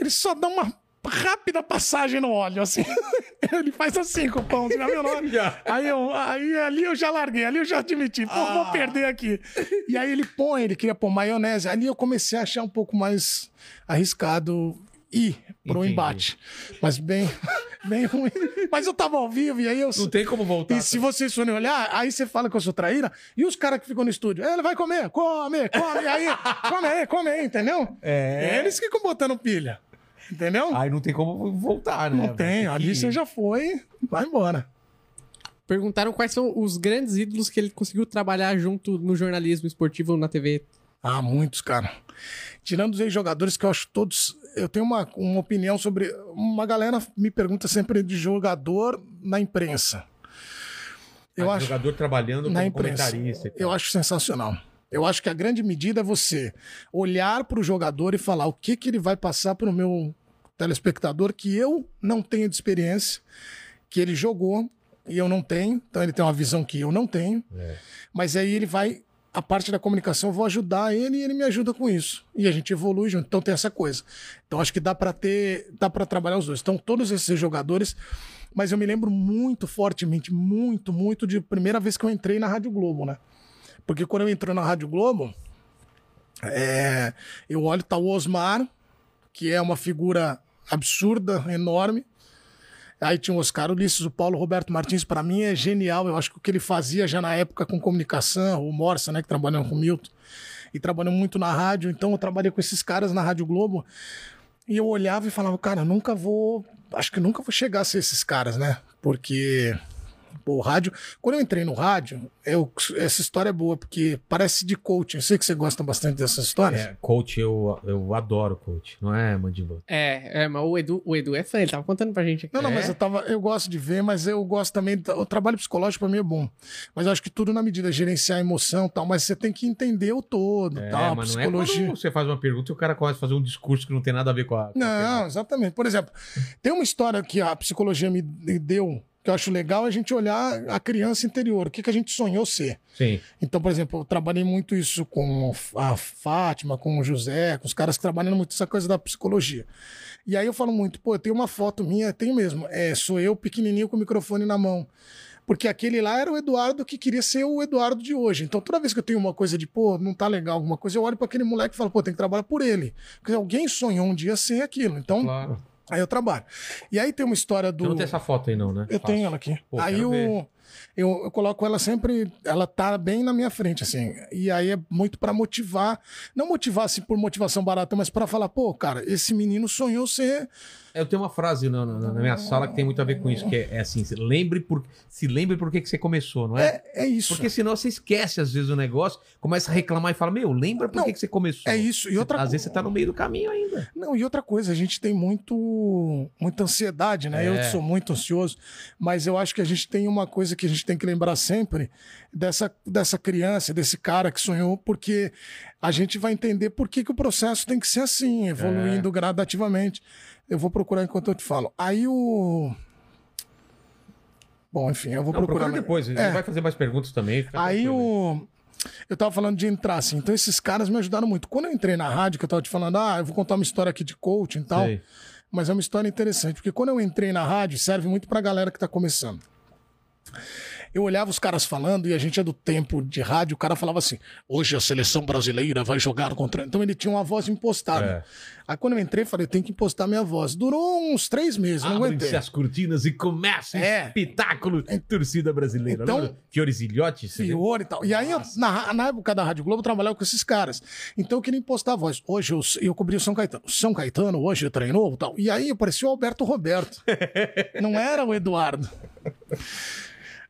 ele só dá uma rápida passagem no óleo, assim. Ele faz assim com o pão, já viu? Aí, eu, aí ali eu já larguei, ali eu já admiti, pô, Ah. vou perder aqui. E aí ele põe, ele queria pôr maionese. Ali eu comecei a achar um pouco mais arriscado ir pro Entendi. embate. Mas bem, bem ruim. Mas eu tava ao vivo e aí eu. Não tem como voltar. E se vocês forem olhar, aí você fala que eu sou traíra, e os caras que ficam no estúdio, ele vai comer, come, come, aí, come aí, come aí, entendeu? É. Eles que ficam botando pilha. Entendeu? Aí não tem como voltar, né? Não tem, ali você já foi, vai embora. Perguntaram quais são os grandes ídolos que ele conseguiu trabalhar junto no jornalismo esportivo na TV. Ah, muitos, cara. Tirando os ex-jogadores que eu acho todos. Eu tenho uma, uma opinião sobre. Uma galera me pergunta sempre de jogador na imprensa. Eu Ah, acho. Jogador trabalhando na como imprensa. Eu acho sensacional. Eu acho que a grande medida é você olhar para o jogador e falar o que, que ele vai passar para o meu telespectador que eu não tenho de experiência, que ele jogou e eu não tenho, então ele tem uma visão que eu não tenho. É. Mas aí ele vai, a parte da comunicação, eu vou ajudar ele e ele me ajuda com isso. E a gente evolui junto. Então tem essa coisa. Então acho que dá para ter, dá para trabalhar os dois. Então todos esses jogadores, mas eu me lembro muito fortemente, muito, muito de primeira vez que eu entrei na Rádio Globo, né? Porque quando eu entro na Rádio Globo, é, eu olho tá o Osmar, que é uma figura absurda, enorme. Aí tinha o Oscar Ulisses, o Paulo Roberto Martins, para mim é genial. Eu acho que o que ele fazia já na época com comunicação, o Morsa, né, que trabalhou com o Milton, e trabalhou muito na rádio. Então eu trabalhei com esses caras na Rádio Globo. E eu olhava e falava, cara, nunca vou. Acho que nunca vou chegar a ser esses caras, né? Porque. Pô, o rádio. Quando eu entrei no rádio, eu, essa história é boa, porque parece de coaching. Eu sei que você gosta bastante dessas histórias. É, coach, eu, eu adoro coach, não é, Mandíbula? É, é, mas o Edu, o Edu é fã, ele tava contando pra gente aqui. Não, não, É? mas eu tava. Eu gosto de ver, mas eu gosto também. O trabalho psicológico pra mim é bom. Mas eu acho que tudo na medida, gerenciar a emoção e tal, mas você tem que entender o todo, É, tal, a mas não é psicologia. quando você faz uma pergunta e o cara começa a fazer um discurso que não tem nada a ver com a. com a Não, pergunta. exatamente. Por exemplo, tem uma história que a psicologia me deu que eu acho legal é a gente olhar a criança interior, o que, que a gente sonhou ser. Sim. Então, por exemplo, eu trabalhei muito isso com a Fátima, com o José, com os caras que trabalham muito essa coisa da psicologia. E aí eu falo muito, pô, eu tenho uma foto minha, tenho mesmo, é, sou eu pequenininho com o microfone na mão. Porque aquele lá era o Eduardo que queria ser o Eduardo de hoje. Então, toda vez que eu tenho uma coisa de, pô, não tá legal alguma coisa, eu olho para aquele moleque e falo, pô, tem que trabalhar por ele. Porque alguém sonhou um dia ser aquilo. Então, Claro. Aí eu trabalho. E aí tem uma história do. Você não tem essa foto aí, não, né? Eu Fácil. tenho ela aqui. Pô, aí quero ver. Eu, eu, coloco ela sempre, ela tá bem na minha frente, assim. E aí é muito pra motivar, não motivar assim por motivação barata, mas pra falar, pô, cara, esse menino sonhou ser. Eu tenho uma frase na, na- na minha sala que tem muito a ver com isso, que é, é assim, se lembre por, se lembre por que, que você começou, não é? É, é isso. Porque senão você esquece às vezes o negócio, começa a reclamar e fala, meu, lembra por Não, que, que você começou. é isso. E Você- outra Às vezes você tá no meio do caminho ainda. Não, e outra coisa, a gente tem muito muita ansiedade, né? É. Eu sou muito ansioso, mas eu acho que a gente tem uma coisa que a gente tem que lembrar sempre dessa, dessa criança, desse cara que sonhou, porque a gente vai entender por que, que o processo tem que ser assim, evoluindo gradativamente. Eu vou procurar enquanto eu te falo. Aí o. Bom, enfim, eu vou Não, procurar. procura depois, a gente É. vai fazer mais perguntas também. Aí o. Eu tava falando de entrar, assim. Então, esses caras me ajudaram muito. Quando eu entrei na rádio, que eu tava te falando, ah, eu vou contar uma história aqui de coaching e tal. Sei. Mas é uma história interessante, porque quando eu entrei na rádio, serve muito pra galera que tá começando. Eu olhava os caras falando e a gente é do tempo de rádio, o cara falava assim: hoje a seleção brasileira vai jogar contra. Então ele tinha uma voz impostada. É. Aí quando eu entrei, falei: tem que impostar minha voz. Durou uns três meses, não aguentei. As cortinas e começa É. espetáculo torcida brasileira. Então- Lembra? Fiore e tal. E aí, eu, na, na época da Rádio Globo, eu trabalhava com esses caras. Então eu queria impostar a voz. Hoje eu, eu cobri o São Caetano. São Caetano hoje treinou e tal. E aí apareceu o Alberto Roberto. Não era o Eduardo.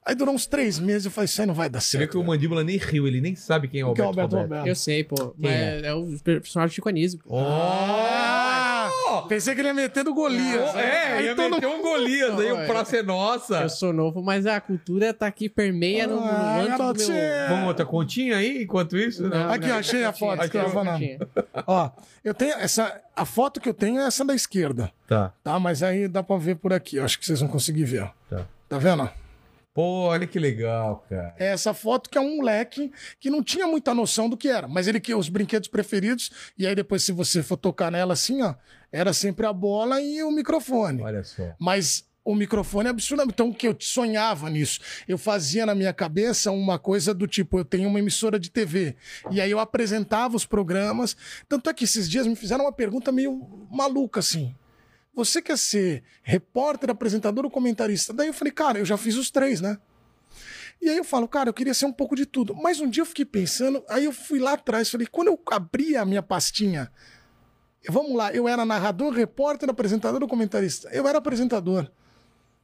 Aí durou uns três meses eu falei, isso aí não vai dar Você vê que certo. o Mandíbula nem riu, ele nem sabe quem é o O que é o Alberto, Alberto Roberto. Roberto? Eu sei, pô. Quem mas é? o personagem de Chico Anísio. Ah, pensei que ele ia meter do Golias. Oh, é, Aí ia todo meter um Golias aí, Não, o Praça é Nossa. Eu sou novo, mas a cultura tá aqui, permeia no, no Ah, manto do meu... Vamos outra continha aí, enquanto isso? né? Não, Aqui, não, achei a foto falando. tinha. Ó, eu tenho essa. A foto que eu tenho é essa da esquerda. Tá. Tá? Mas aí dá pra ver por aqui. Eu acho que vocês vão conseguir ver. Tá. Tá vendo? Pô, olha que legal, cara. É essa foto que é um moleque que não tinha muita noção do que era, mas ele que os brinquedos preferidos, e aí depois se você for tocar nela assim, ó, era sempre a bola e o microfone. Olha só. Mas o microfone é absurdo. Então, o que eu sonhava nisso? Eu fazia na minha cabeça uma coisa do tipo: eu tenho uma emissora de TV. E aí eu apresentava os programas. Tanto é que esses dias me fizeram uma pergunta meio maluca assim. Você quer ser repórter, apresentador ou comentarista? Daí eu falei, cara, eu já fiz os três, né? E aí eu falo, cara, eu queria ser um pouco de tudo. Mas um dia eu fiquei pensando, aí eu fui lá atrás, falei, quando eu abri a minha pastinha, vamos lá, eu era narrador, repórter, apresentador ou comentarista? Eu era apresentador.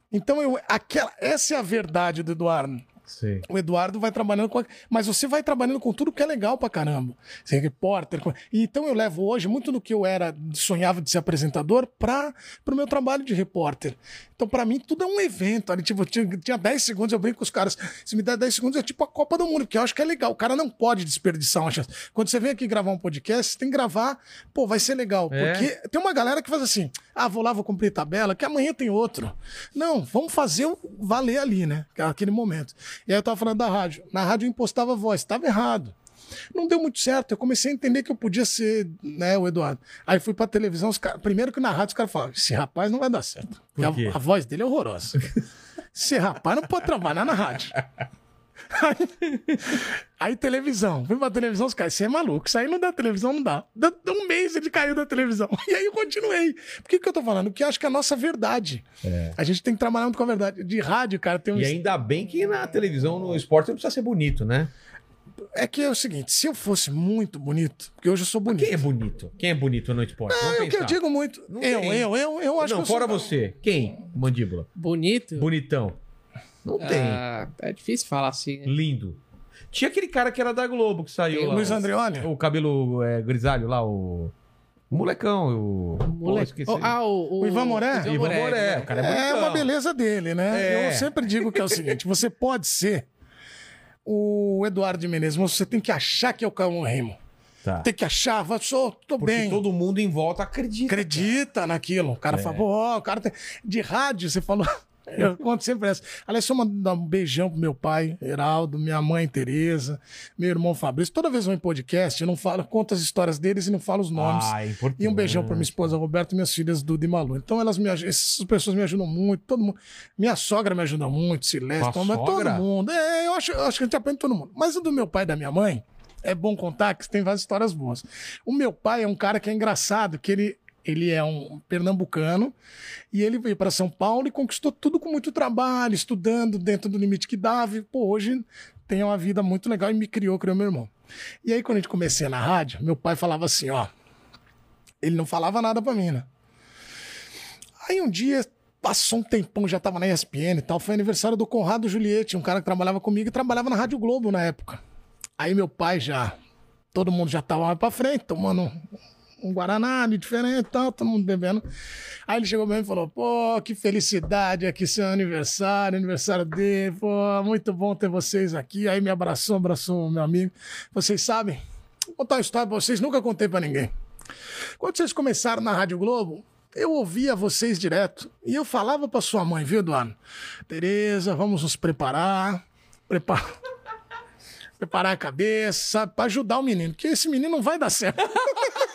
Então, eu, aquela, essa é a verdade do Eduardo. Sei. O Eduardo vai trabalhando com. Mas você vai trabalhando com tudo que é legal pra caramba. Ser repórter. com- Então eu levo hoje muito do que eu era, sonhava de ser apresentador, para o meu trabalho de repórter. Então, pra mim, tudo é um evento. Ali, tipo, tinha, tinha 10 segundos, eu brinco com os caras. Se me der 10 segundos, é tipo a Copa do Mundo, porque eu acho que é legal. O cara não pode desperdiçar uma chance. Quando você vem aqui gravar um podcast, você tem que gravar, pô, vai ser legal. É. Porque tem uma galera que faz assim: ah, vou lá, vou cumprir tabela, que amanhã tem outro. Não, vamos fazer o valer ali, né? Aquele momento. E aí eu tava falando da rádio. Na rádio eu impostava a voz, tava errado. Não deu muito certo. Eu comecei a entender que eu podia ser, né, o Eduardo. Aí fui pra televisão, os caras- primeiro que na rádio os caras falaram: esse rapaz não vai dar certo. A, a voz dele é horrorosa. esse rapaz não pode trabalhar na rádio. Aí, aí televisão, fui pra televisão, os caras, você é maluco, isso aí não dá televisão, não dá. Dá um mês ele caiu da televisão. E aí eu continuei. Por que, que eu tô falando? Porque eu acho que é a nossa verdade. A gente tem que trabalhar muito com a verdade. De rádio, cara, tem um. E ainda bem que na televisão, no esporte, não precisa ser bonito, né? É que é o seguinte: se eu fosse muito bonito, porque hoje eu sou bonito. Quem é bonito? Quem é bonito no esporte? É Vamos o que eu digo muito. Não Eu, tem. eu, eu, eu acho Não, que eu fora sou... você. Quem? Mandíbula. Bonito? Bonitão. Não tem. Ah, é difícil falar assim. né? Lindo. Tinha aquele cara que era da Globo que saiu o lá. Luiz Andreoli? O cabelo é, grisalho lá, o. O molecão, o. Pô, Moleque. esqueci. Oh, ah, o, O Ivan Moré? Ivan Ivan Moré, Moré, né? o cara é É bonitão. uma beleza dele, né? É. Eu sempre digo que é o seguinte: você pode ser o Eduardo de Menezes, mas você tem que achar que é o Calma Remo. Tá. Tem que achar, vai, sou, tô Porque bem. todo mundo em volta acredita. Acredita naquilo. O cara É. fala, pô, ó, o cara tem... De rádio, você falou. Eu conto sempre essa. Aliás, só mandar um beijão pro meu pai, Heraldo, minha mãe, Tereza, meu irmão Fabrício. Toda vez que eu vou em podcast, eu não falo, conto as histórias deles e não falo os nomes. Ah, é importante. E um beijão pra minha esposa Roberta e minhas filhas Duda e Malu. Então elas me ajudam, essas pessoas me ajudam muito, todo mundo. Minha sogra me ajuda muito, Silésio, então, todo mundo. É, eu acho, eu acho que a gente aprende todo mundo. Mas o do meu pai e da minha mãe, é bom contar que tem várias histórias boas. O meu pai é um cara que é engraçado, que ele, ele é um pernambucano e ele veio para São Paulo e conquistou tudo com muito trabalho, estudando dentro do limite que dava. E, pô, hoje tem uma vida muito legal e me criou, criou meu irmão. E aí, quando a gente comecei na rádio, meu pai falava assim, ó. Ele não falava nada pra mim, né? Aí um dia, passou um tempão, já tava na ESPN e tal, foi aniversário do Conrado Juliette, um cara que trabalhava comigo e trabalhava na Rádio Globo na época. Aí meu pai já, todo mundo já tava mais pra frente, tomando um, Guaraná diferente e tal, todo mundo bebendo. Aí ele chegou pra mim e falou, pô, que felicidade aqui seu aniversário, aniversário dele, pô, muito bom ter vocês aqui. Aí me abraçou, abraçou meu amigo. Vocês sabem, vou contar uma história pra vocês, nunca contei pra ninguém. Quando vocês começaram na Rádio Globo, eu ouvia vocês direto e eu falava pra sua mãe, viu, Eduardo? Tereza, vamos nos preparar, preparar, preparar a cabeça, pra ajudar o menino, porque esse menino não vai dar certo.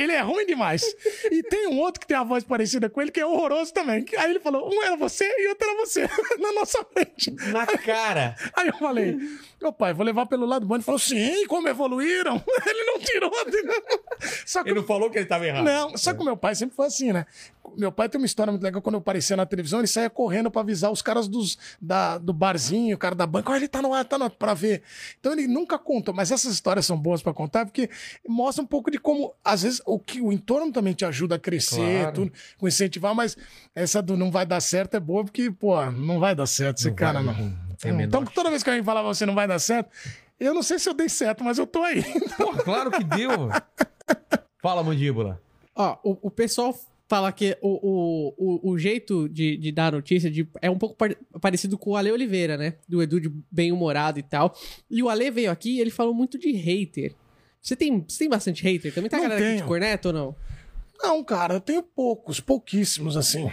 Ele é ruim demais. E tem um outro que tem a voz parecida com ele que é horroroso também. Aí ele falou: um era você e outro era você, na nossa frente. Na cara. Aí eu falei, meu pai, vou levar pelo lado bom. Ele falou, sim, como evoluíram. Ele não tirou. Só que Ele não falou que ele tava errado. não, só que o meu pai sempre foi assim, né? Meu pai tem uma história muito legal. Quando eu aparecia na televisão, ele saía correndo pra avisar os caras dos, da, do barzinho, o cara da banca. Olha, ele tá no ar, tá no ar, pra ver. Então ele nunca contou, mas essas histórias são boas pra contar, porque mostra um pouco de como, às vezes, o que o entorno também te ajuda a crescer, Claro. tudo, com incentivar, mas essa do não vai dar certo é boa, porque, pô, não vai dar certo esse Não cara, vai, não. não menor então, toda vez que alguém falava você não vai dar certo, eu não sei se eu dei certo, mas eu tô aí. Pô, claro que deu. Fala, mandíbula. Ó, o, o pessoal fala que o, o, o, o jeito de, de dar notícia de, é um pouco par- parecido com o Ale Oliveira, né? Do Edu de bem-humorado e tal. E o Ale veio aqui e ele falou muito de hater. Você tem, você tem bastante hater? Também tá a Não galera aqui de tenho. corneta ou não? Não, cara, eu tenho poucos, pouquíssimos, assim.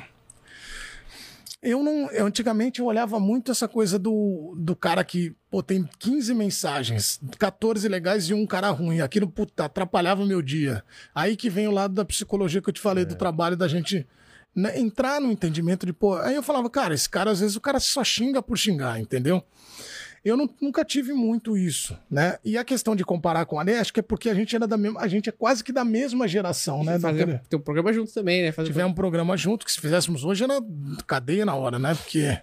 Eu não. Eu, antigamente eu olhava muito essa coisa do, do cara que, pô, tem 15 mensagens, 14 legais e um cara ruim. Aquilo, puta, atrapalhava o meu dia. Aí que vem o lado da psicologia que eu te falei, do trabalho da gente né, entrar no entendimento de, pô. Aí eu falava, cara, esse cara, às vezes, o cara só xinga por xingar, entendeu? Eu não- nunca tive muito isso, né? E a questão de comparar com a Ale, acho que é porque a gente era da mesma, a gente é quase que da mesma geração, né? Fazer, tem um programa junto também, né? Fazer tiver um programa junto, que se fizéssemos hoje era cadeia na hora, né? Porque,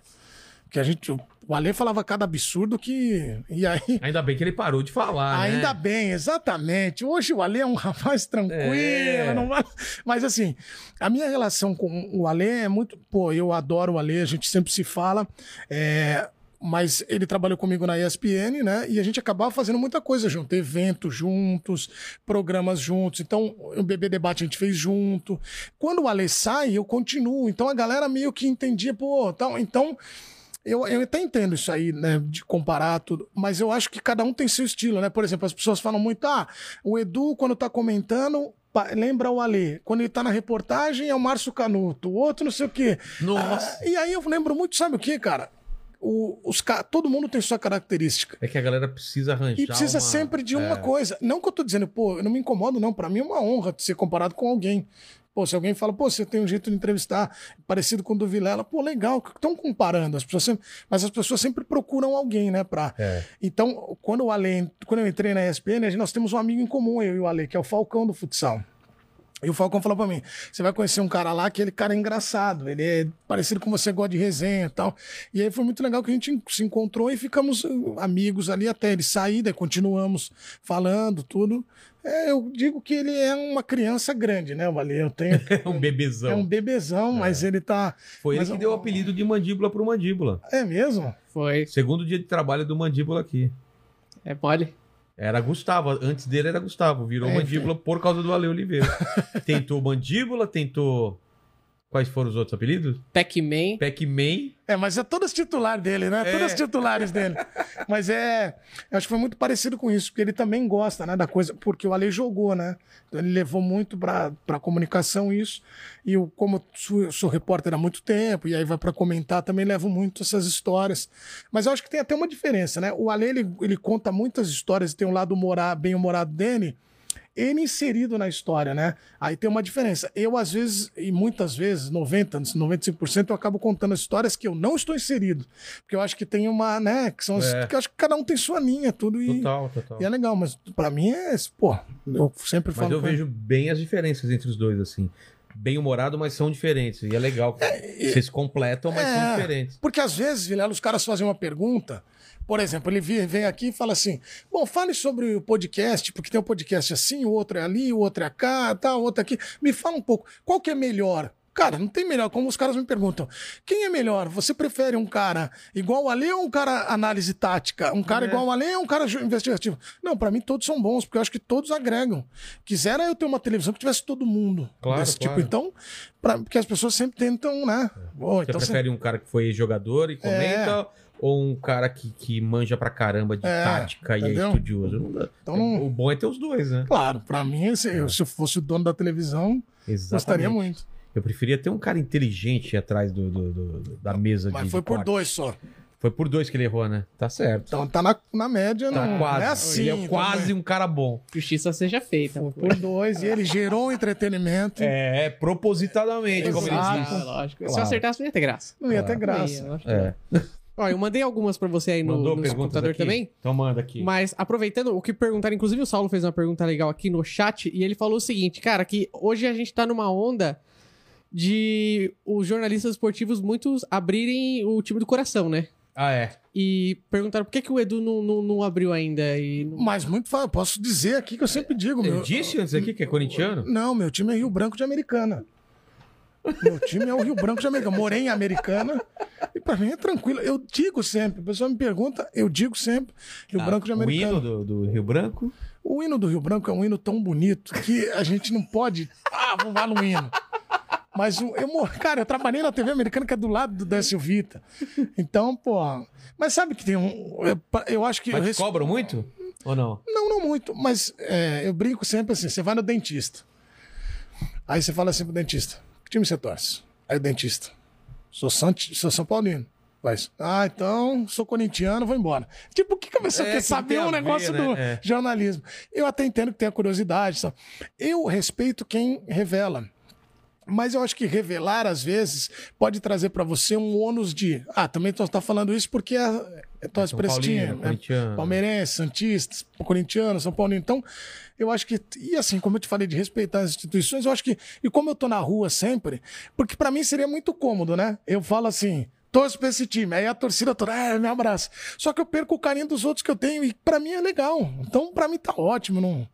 porque a gente. O Ale falava cada absurdo que. E aí. Ainda bem que ele parou de falar, né? Ainda bem, exatamente. Hoje o Ale é um rapaz tranquilo, É. não vai- mas assim, a minha relação com o Ale é muito. Pô, eu adoro o Ale, a gente sempre se fala. é, Mas ele trabalhou comigo na ESPN, né? E a gente acabava fazendo muita coisa junto, eventos juntos, programas juntos. Então, o Bebê Debate a gente fez junto. Quando o Ale sai, eu continuo. Então a galera meio que entendia, pô, tal. Então. Eu, eu até entendo isso aí, né, de comparar tudo, mas eu acho que cada um tem seu estilo, né? Por exemplo, as pessoas falam muito, ah, o Edu, quando tá comentando, lembra o Alê. Quando ele tá na reportagem, é o Márcio Canuto. O outro não sei o quê. Nossa. Ah, e aí eu lembro muito, sabe o que, cara? O, os, todo mundo tem sua característica. É que a galera precisa arranjar E precisa uma- sempre de uma É. coisa. Não que eu tô dizendo, pô, eu não me incomodo, não. Pra mim é uma honra ser comparado com alguém. Pô, se alguém fala, pô, você tem um jeito de entrevistar parecido com o do Vilela, pô, legal, estão comparando. As pessoas sempre, mas as pessoas sempre procuram alguém, né? Pra... É. Então, quando, o Ale, quando eu entrei na ESPN, nós temos um amigo em comum, eu e o Ale, que é o Falcão do futsal. E o Falcão falou pra mim: você vai conhecer um cara lá que ele cara é engraçado, ele é parecido com você, gosta de resenha e tal. E aí foi muito legal que a gente se encontrou e ficamos uh, amigos ali até ele sair, daí continuamos falando, tudo. É, eu digo que ele é uma criança grande, né, o Ale? Eu tenho. É um bebezão. É um bebezão, mas ele tá. Foi ele mas que eu- deu o apelido de mandíbula pro mandíbula. É mesmo? Foi. Segundo dia de trabalho do mandíbula aqui. É mole. Era Gustavo. Antes dele era Gustavo. Virou É, mandíbula por causa do Ale Oliveira. tentou mandíbula, tentou Quais foram os outros apelidos? Pac-Man. Pac-Man. É, mas é todas titular dele, né? É. Todas titulares dele. Mas é. Eu acho que foi muito parecido com isso, porque ele também gosta, né, da coisa, porque o Ale jogou, né? Então ele levou muito pra, pra comunicação isso. E eu, como eu sou, sou repórter há muito tempo, e aí vai pra comentar, também levo muito essas histórias. Mas eu acho que tem até uma diferença, né? O Ale, ele, ele conta muitas histórias, tem um lado humorado, bem humorado dele. Ele inserido na história, né? Aí tem uma diferença. Eu, às vezes, e muitas vezes, 90%, 95%, eu acabo contando histórias que eu não estou inserido. Porque eu acho que tem uma, né? Que são. É. que eu acho que cada um tem sua linha, tudo. E, Total, total. e é legal, mas pra mim é. Pô, eu sempre Mas falo. eu com- vejo bem as diferenças entre os dois, assim. Bem humorado, mas são diferentes. E é legal. Vocês completam, mas são É. diferentes. Porque às vezes, Vilela, os caras fazem uma pergunta. Por exemplo, ele vem aqui e fala assim: Bom, fale sobre o podcast, porque tem um podcast assim, o outro é ali, o outro é cá, tá, o outro aqui. Me fala um pouco, qual que é melhor? Cara, não tem melhor. Como os caras me perguntam, quem é melhor? Você prefere um cara igual Ale ou um cara análise tática? Um cara É. igual Ale ou um cara investigativo? Não, pra mim todos são bons, porque eu acho que todos agregam. Quisera eu ter uma televisão que tivesse todo mundo Claro, desse claro. tipo. Então, pra, porque as pessoas sempre tentam, né? Ô, Você então você- prefere um cara que foi jogador e comenta ou um cara que, que manja pra caramba de É, tática e é entendeu? estudioso? Não dá. Então não- O bom é ter os dois, né? Claro, pra mim, se eu, se eu fosse o dono da televisão, Exatamente. gostaria muito. Eu preferia ter um cara inteligente atrás do, do- do- da mesa Mas de foi de por corte. dois só. Foi por dois que ele errou, né? Tá certo. Então tá na, na média, Tá não, quase. não é assim. ele é quase também. um cara bom. Justiça seja feita. pô. Por dois, e ele gerou um entretenimento. É, propositadamente, como ele disse. Ah, lógico. Se eu Claro. acertasse, não ia ter graça. Não ia ter Não ia, graça. lógico. É. Ó, eu mandei algumas pra você aí no, Mandou no computador aqui? também. Então manda aqui. Mas aproveitando o que perguntaram, inclusive o Saulo fez uma pergunta legal aqui no chat e ele falou o seguinte, cara, que hoje a gente tá numa onda de os jornalistas esportivos muitos abrirem o time do coração, né? Ah, é. E perguntaram por que, que o Edu não, não, não abriu ainda. E não- Mas muito fácil. Posso dizer aqui que eu sempre digo, Eu meu. disse antes aqui que é corintiano? Não, meu time é Rio Branco de Americana. Meu time é o Rio Branco de Americana. Morei em Americana. E pra mim é tranquilo. Eu digo sempre. O pessoal me pergunta, eu digo sempre. Rio Ah, Branco de o Americana. hino do, do Rio Branco? O hino do Rio Branco é um hino tão bonito que a gente não pode. Ah, vamos lá no hino. Mas o- eu, cara, eu trabalhei na TV americana que é do lado do Décio Vita. Então, pô. Mas sabe que tem um. Eu, eu acho que. Mas res- cobram muito? Ou não? Não, não muito. Mas é, eu brinco sempre assim: você vai no dentista. Aí você fala assim pro dentista: time você torce? Aí o dentista: sou, Sant... sou São Paulino. Faz. Ah, então sou corintiano, vou embora. Tipo, o que que a pessoa É, quer que saber um ver, negócio né? do É. jornalismo? Eu até entendo que tem a curiosidade. Sabe? Eu respeito quem revela. Mas eu acho que revelar, às vezes, pode trazer pra você um ônus de. Ah, também tu tá falando isso porque é, é tua São prestinha. Palmeirense, Santista, Corintiano, São Paulo. Então, eu acho que. E assim, como eu te falei de respeitar as instituições, eu acho que. E como eu tô na rua sempre, porque pra mim seria muito cômodo, né? Eu falo assim. Torço pra esse time. Aí a torcida toda, ah, me abraça. Só que eu perco o carinho dos outros que eu tenho e pra mim é legal. Então, pra mim tá ótimo. Não,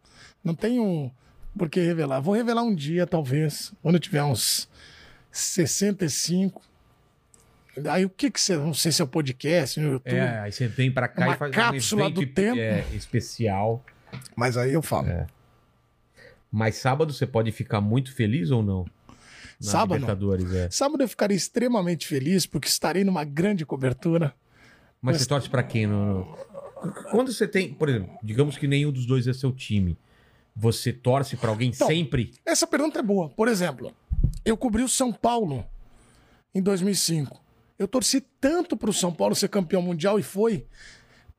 não tenho por que revelar. Vou revelar um dia, talvez, quando eu tiver uns 65. Aí o que que você. Não sei se é o podcast, no YouTube. É, aí você vem pra cá Uma e faz cápsula um evento do tempo. é, especial. Mas aí eu falo. É. Mas sábado você pode ficar muito feliz ou não? Na Sábado? É. Sábado eu ficarei extremamente feliz porque estarei numa grande cobertura. Mas Mas- você torce pra quem? No, Quando você tem, por exemplo, digamos que nenhum dos dois é seu time, você torce pra alguém Então, sempre? Essa pergunta é boa. Por exemplo, eu cobri o São Paulo em 2005. Eu torci tanto pro São Paulo ser campeão mundial e foi.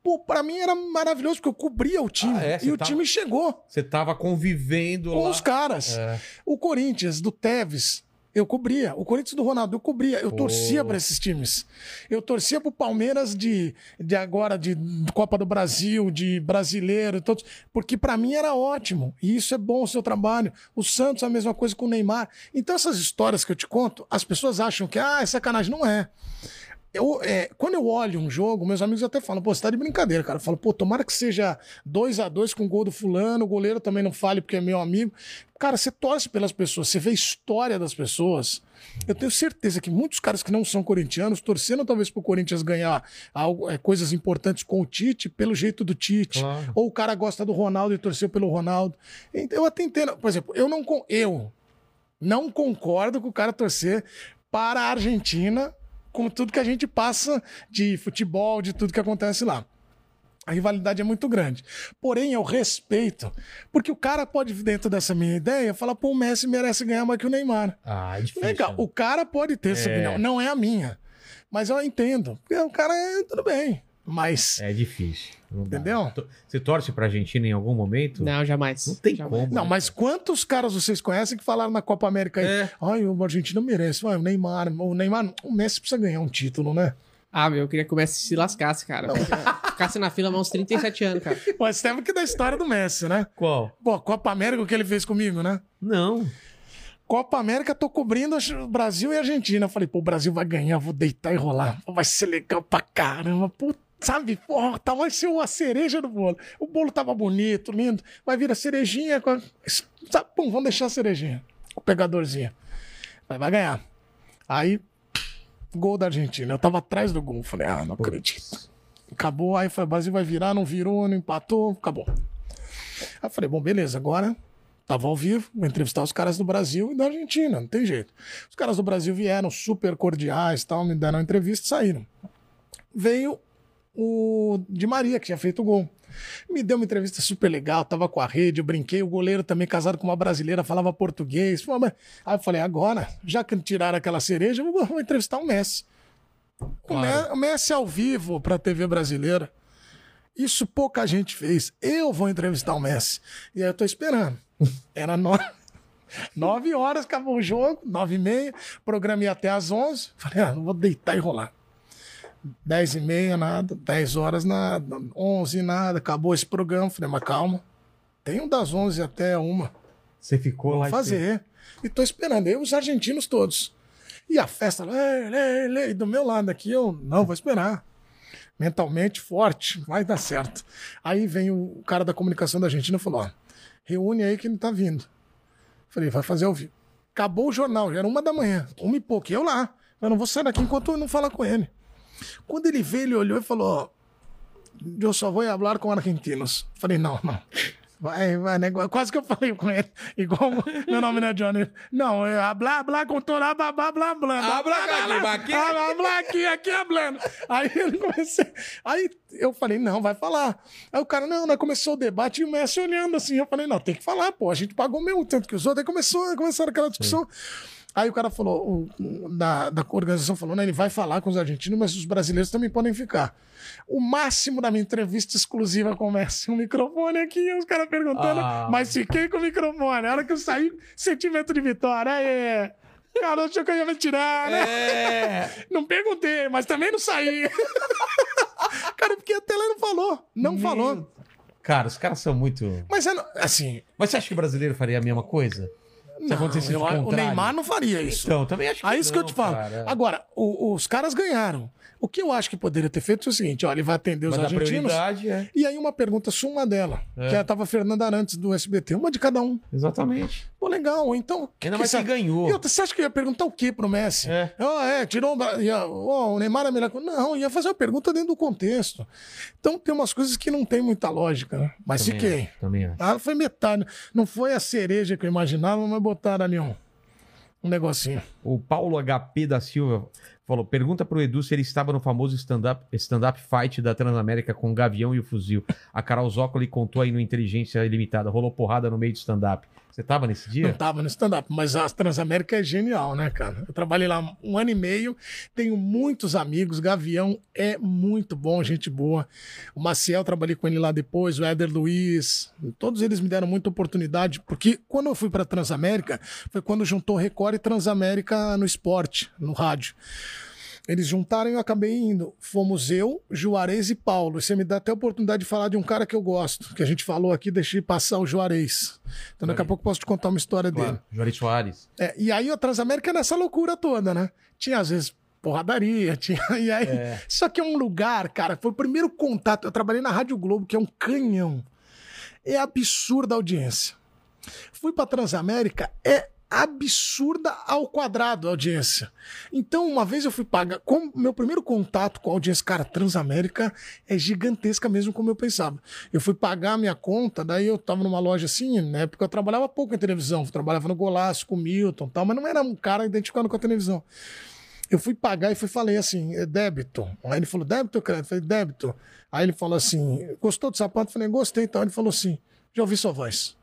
Pô, pra mim era maravilhoso porque eu cobria o time Ah, é? E o tava- time chegou Você tava convivendo com lá. os caras. É. O Corinthians, do Tevez, eu cobria. O Corinthians do Ronaldo, eu cobria. Eu Pô. torcia pra esses times. Eu torcia pro Palmeiras de, de agora, de Copa do Brasil, de brasileiro, todos, porque pra mim era ótimo. E isso é bom o seu trabalho. O Santos, a mesma coisa com o Neymar. Então, essas histórias que eu te conto, as pessoas acham que, ah, é sacanagem. Não é. Eu, é, quando eu olho um jogo, meus amigos até falam, pô, você tá de brincadeira, cara. Eu falo, pô, tomara que seja 2 a 2 com o gol do fulano, o goleiro também não fale porque é meu amigo. Cara, você torce pelas pessoas, você vê a história das pessoas. Eu tenho certeza que muitos caras que não são corintianos torceram talvez pro Corinthians ganhar algo, é, coisas importantes com o Tite, pelo jeito do Tite. Claro. Ou o cara gosta do Ronaldo e torceu pelo Ronaldo. Então, eu até entendo. Por exemplo, eu não. Eu, Não concordo com o cara torcer para a Argentina com tudo que a gente passa de futebol, de tudo que acontece lá. A rivalidade é muito grande. Porém, eu respeito, porque o cara pode, dentro dessa minha ideia, falar, pô, o Messi merece ganhar mais que o Neymar. Ah, é difícil. Legal, o cara pode ter essa É. opinião, não é a minha. Mas eu entendo. Porque o cara é tudo bem. Mas, É difícil. Não dá. Entendeu? Você torce pra Argentina em algum momento? Não, jamais. Não tem Jamais. como. não, né? mas quantos caras vocês conhecem que falaram na Copa América aí? É. Ai, o Argentina merece. Ai, o Neymar, o Neymar, o Messi precisa ganhar um título, né? Ah, meu, eu queria que o Messi se lascasse, cara. Ficasse na fila há uns 37 anos, cara. Mas temos que dar a história do Messi, né? Qual? Pô, Copa América, o que ele fez comigo, né? Não. Copa América, tô cobrindo o Brasil e Argentina. Eu falei, pô, o Brasil vai ganhar, vou deitar e rolar. Vai ser legal pra caramba. Pô, sabe, pô, tá, vai ser uma cereja do bolo. O bolo tava bonito, lindo. Vai vir a cerejinha. Sabe, pum, vamos deixar a cerejinha. O pegadorzinho. Vai, vai ganhar. Aí, gol da Argentina. Eu tava atrás do gol. Falei, ah, não acredito. Acabou, aí foi, o Brasil vai virar, não virou, não empatou, acabou. Aí falei, bom, beleza, agora tava ao vivo, vou entrevistar os caras do Brasil e da Argentina, não tem jeito. Os caras do Brasil vieram super cordiais, tal, me deram entrevista e saíram. Veio o Di Maria, que tinha feito o gol. Me deu uma entrevista super legal, tava com a rede, eu brinquei, o goleiro também casado com uma brasileira, falava português. Mas- Aí eu falei, agora, já que tiraram aquela cereja, eu vou, entrevistar o Messi. O Claro. O Messi ao vivo pra TV brasileira. Isso pouca gente fez. Eu vou entrevistar o Messi. E aí eu tô esperando. Era nove, nove horas, acabou o jogo, nove e meia. Programa ia até às onze. Falei, ah, vou deitar e rolar. Dez e meia, nada. Dez horas, nada. Onze, nada. Acabou esse programa. Falei, mas calma. Tem um das onze até uma. Você ficou lá Vou e fazer. E tô esperando. Eu, os argentinos todos. E a festa, lê, lê, lê. E do meu lado aqui, eu não vou esperar. Mentalmente forte, vai dar certo. Aí vem o cara da comunicação da Argentina e falou: ó, reúne aí que ele tá vindo. Falei, vai fazer ao vivo. Acabou o jornal, já era uma da manhã, uma e pouco. e Eu lá. Eu não vou sair daqui enquanto eu não falar com ele. Quando ele veio, ele olhou e falou: eu só vou falar com argentinos. Falei, não, não. Vai, vai, negócio. Quase que eu falei com ele. Igual meu nome não é Johnny. Não, é hablar, hablar com todo, blá, blá, blá, blá. Habla aqui, aqui. Hablar aqui, aqui hablando. Aí ele começou. Aí eu falei, não, vai falar. Aí o cara, não, não, começou o debate e o Messi olhando assim. Eu falei, não, tem que falar, pô. A gente pagou o mesmo tanto que os outros. Aí começou, começaram aquela discussão. Aí o cara falou, o- da, da organização falou, né, ele vai falar com os argentinos, mas os brasileiros também podem ficar. O máximo da minha entrevista exclusiva começa um microfone aqui, os caras perguntando, Ah. mas fiquei com o microfone. A hora que eu saí, sentimento de vitória. Aí, cara, achou que eu ia me tirar, né? É. Não perguntei, mas também não saí. cara, porque a tela não falou. Não falou. Cara, os caras são muito. Mas é, assim, Mas você acha que o brasileiro faria a mesma coisa? Se não, acontecesse eu- o. Neymar não faria isso. Então, também acho que Aí isso que eu não, te falo. cara. Agora, o- os caras ganharam. O que eu acho que poderia ter feito é o seguinte: ó, ele vai atender os Mas argentinos. é. E aí uma pergunta sua, uma dela. É. Que tava a Fernanda Arantes do SBT. Uma de cada um. Exatamente. Pô, legal. Então. Ainda mais que ganhou. E outra, você acha que eu ia perguntar o quê pro Messi? É. Ah, é, tirou ia- ó, o Neymar é melhor. Não, ia fazer uma pergunta dentro do contexto. Então tem umas coisas que não tem muita lógica, né? Mas Também fiquei. acho, Também acho. Ah, foi metade. Não foi a cereja que eu imaginava, mas botaram ali um, um negocinho. O Paulo HP da Silva falou: pergunta pro Edu se ele estava no famoso stand-up stand fight da Transamérica com o Gavião e o Fuzil. A Carol Zócoli contou aí no Inteligência Ilimitada. Rolou porrada no meio do stand-up. Você tava nesse Não dia? tava no stand-up, mas a Transamérica é genial, né, cara? Eu trabalhei lá um ano e meio, tenho muitos amigos, Gavião é muito bom, gente boa. O Maciel, trabalhei com ele lá depois, o Éder Luiz, todos eles me deram muita oportunidade, porque quando eu fui pra Transamérica, foi quando juntou Record e Transamérica no esporte, no rádio. Eles juntaram e eu acabei indo. Fomos eu, Juarez e Paulo. Você me dá até a oportunidade de falar de um cara que eu gosto, que a gente falou aqui, deixei passar o Juarez. Então daqui a pouco posso te contar uma história dele. Claro. Juarez Soares. É, e aí a Transamérica é nessa loucura toda, né? Tinha às vezes porradaria, tinha. E aí, Só que é um lugar, cara, foi o primeiro contato. Eu trabalhei na Rádio Globo, que é um canhão. É absurda a audiência. Fui pra Transamérica, é absurda ao quadrado a audiência. Então, uma vez eu fui pagar. Com, meu primeiro contato com a audiência, cara, Transamérica é gigantesca mesmo como eu pensava. Eu fui pagar a minha conta, daí eu tava numa loja assim, na época eu trabalhava pouco em televisão, eu trabalhava no Golaço, com o Milton tal, mas não era um cara identificado com a televisão. Eu fui pagar e fui falei assim, é débito. Aí ele falou, débito ou crédito? Eu falei, débito. Aí ele falou assim, gostou do sapato? Eu falei, gostei. Então ele falou assim, já ouvi sua voz.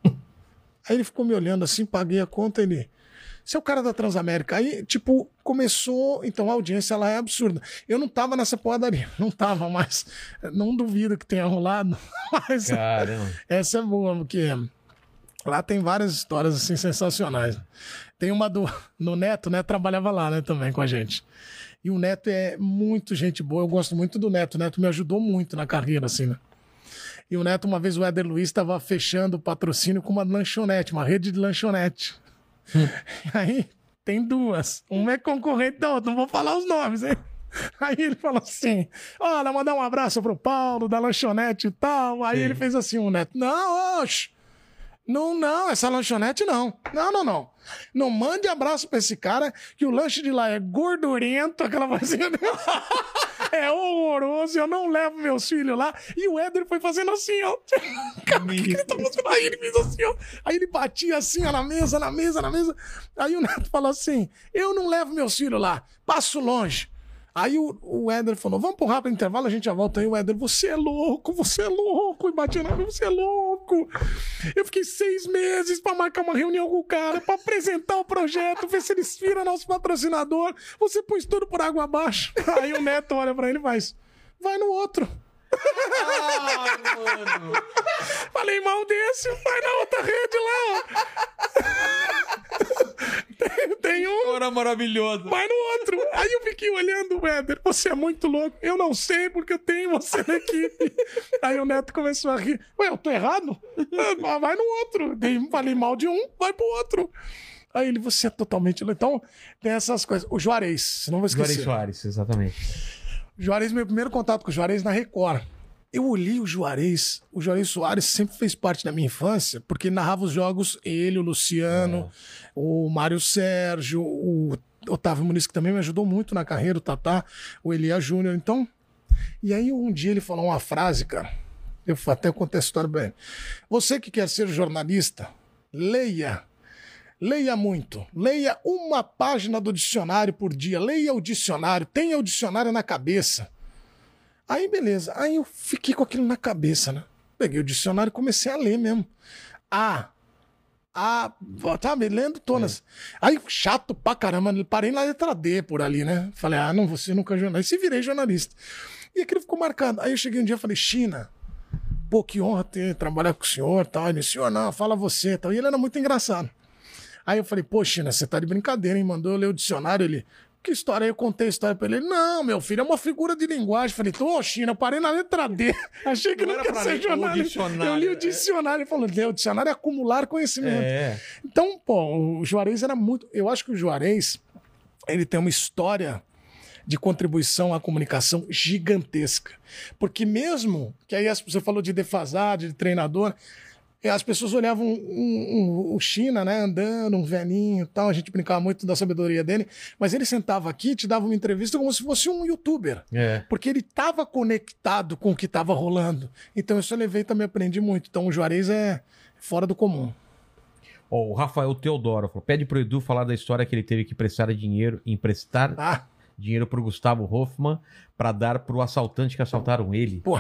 Aí ele ficou me olhando assim, paguei a conta, ele. Você é o cara da Transamérica. Aí, tipo, começou. Então a audiência ela é absurda. Eu não tava nessa porradaria, não tava, mas não duvido que tenha rolado. Mas Caramba. essa é boa, porque lá tem várias histórias assim sensacionais. Tem uma do no Neto, né? Trabalhava lá, né, também com a gente. E o Neto é muito gente boa. Eu gosto muito do Neto. O Neto me ajudou muito na carreira, assim, né? E o Neto, uma vez o Éder Luiz estava fechando o patrocínio com uma lanchonete, uma rede de lanchonete. Aí tem duas. Uma é concorrente da outra, não vou falar os nomes, hein? Aí ele falou assim: Olha, mandar um abraço pro Paulo da lanchonete e tal. Aí Sim. ele fez assim: o Neto, não, oxe. Não, não, essa lanchonete não. Não, não, não. Não mande abraço pra esse cara, que o lanche de lá é gordurento, aquela vozinha dele. É horroroso, eu não levo meus filhos lá. E o Éder foi fazendo assim, ó. Cara, o que que ele tá fazendo? Aí ele fez assim, ó. Aí ele batia assim, ó, na mesa, na mesa, na mesa. Aí o Neto falou assim: Eu não levo meus filhos lá, passo longe. Aí o, o Éder falou: Vamos pro rápido intervalo, a gente já volta aí. O Éder, você é louco, você é louco. E batia na mesa, você é louco. Eu fiquei seis meses pra marcar uma reunião com o cara, pra apresentar o projeto, ver se eles viram nosso patrocinador. Você pôs tudo por água abaixo. Aí o Neto olha pra ele e faz: Vai no outro. Falei mal desse, vai na outra rede lá, ó. Tem, tem um. Era maravilhoso. Vai no outro. Aí eu fiquei olhando o Éder. Você é muito louco. Eu não sei porque eu tenho você na equipe. Aí o Neto começou a rir. Ué, eu tô errado? Ah, Vai no outro. Dei- Falei mal de um, vai pro outro. Aí ele, você é totalmente louco. Então, tem essas coisas. O Juarez, não vou esquecer. Juarez Soares, exatamente. Juarez, meu primeiro contato com o Juarez na Record. Eu olhei o Juarez, o Juarez Soares sempre fez parte da minha infância, porque narrava os jogos ele, o Luciano, o Mário Sérgio, o Otávio Muniz, que também me ajudou muito na carreira, o Tatá, o Elia Júnior. Então, e aí um dia ele falou uma frase, cara. Eu até contei a história bem. Você que quer ser jornalista, leia. Leia muito. Leia uma página do dicionário por dia. Leia o dicionário. Tenha o dicionário na cabeça. Aí, beleza. Aí eu fiquei com aquilo na cabeça, né? Peguei o dicionário e comecei a ler mesmo. A. A. Sabe? Lendo todas. Aí, chato pra caramba. Parei na letra D por ali, né? Falei, ah, não ser nunca jornalista. E virei jornalista. E aquilo ficou marcado. Aí eu cheguei um dia e falei, China, pô, que honra ter trabalhar com o senhor tal. Ele, senhor, não, fala você tal. E ele era muito engraçado. Aí eu falei, pô, China, você tá de brincadeira, hein? Mandou eu ler o dicionário. Ele, que história? Aí eu contei a história pra ele. Não, meu filho, é uma figura de linguagem. Falei, ô, China, eu parei na letra D. Achei que Não quer pra ser jornalista. Eu li é. o dicionário. Ele falou, "Lê, o dicionário é acumular conhecimento. É. Então, pô, o Juarez era muito. Eu acho que o Juarez ele tem uma história de contribuição à comunicação gigantesca. Porque mesmo que aí você falou de defasagem, de treinador, as pessoas olhavam um- um- o China, né, andando, um velhinho e tal, a gente brincava muito da sabedoria dele, mas ele sentava aqui e te dava uma entrevista como se fosse um youtuber. É. Porque ele estava conectado com o que estava rolando. Então isso eu levei e também aprendi muito. Então o Juarez é fora do comum. Ó, o Rafael Teodoro falou: pede pro Edu falar da história que ele teve que prestar dinheiro, emprestar Ah, dinheiro pro Gustavo Hoffman pra dar pro assaltante que assaltaram ele. Pô.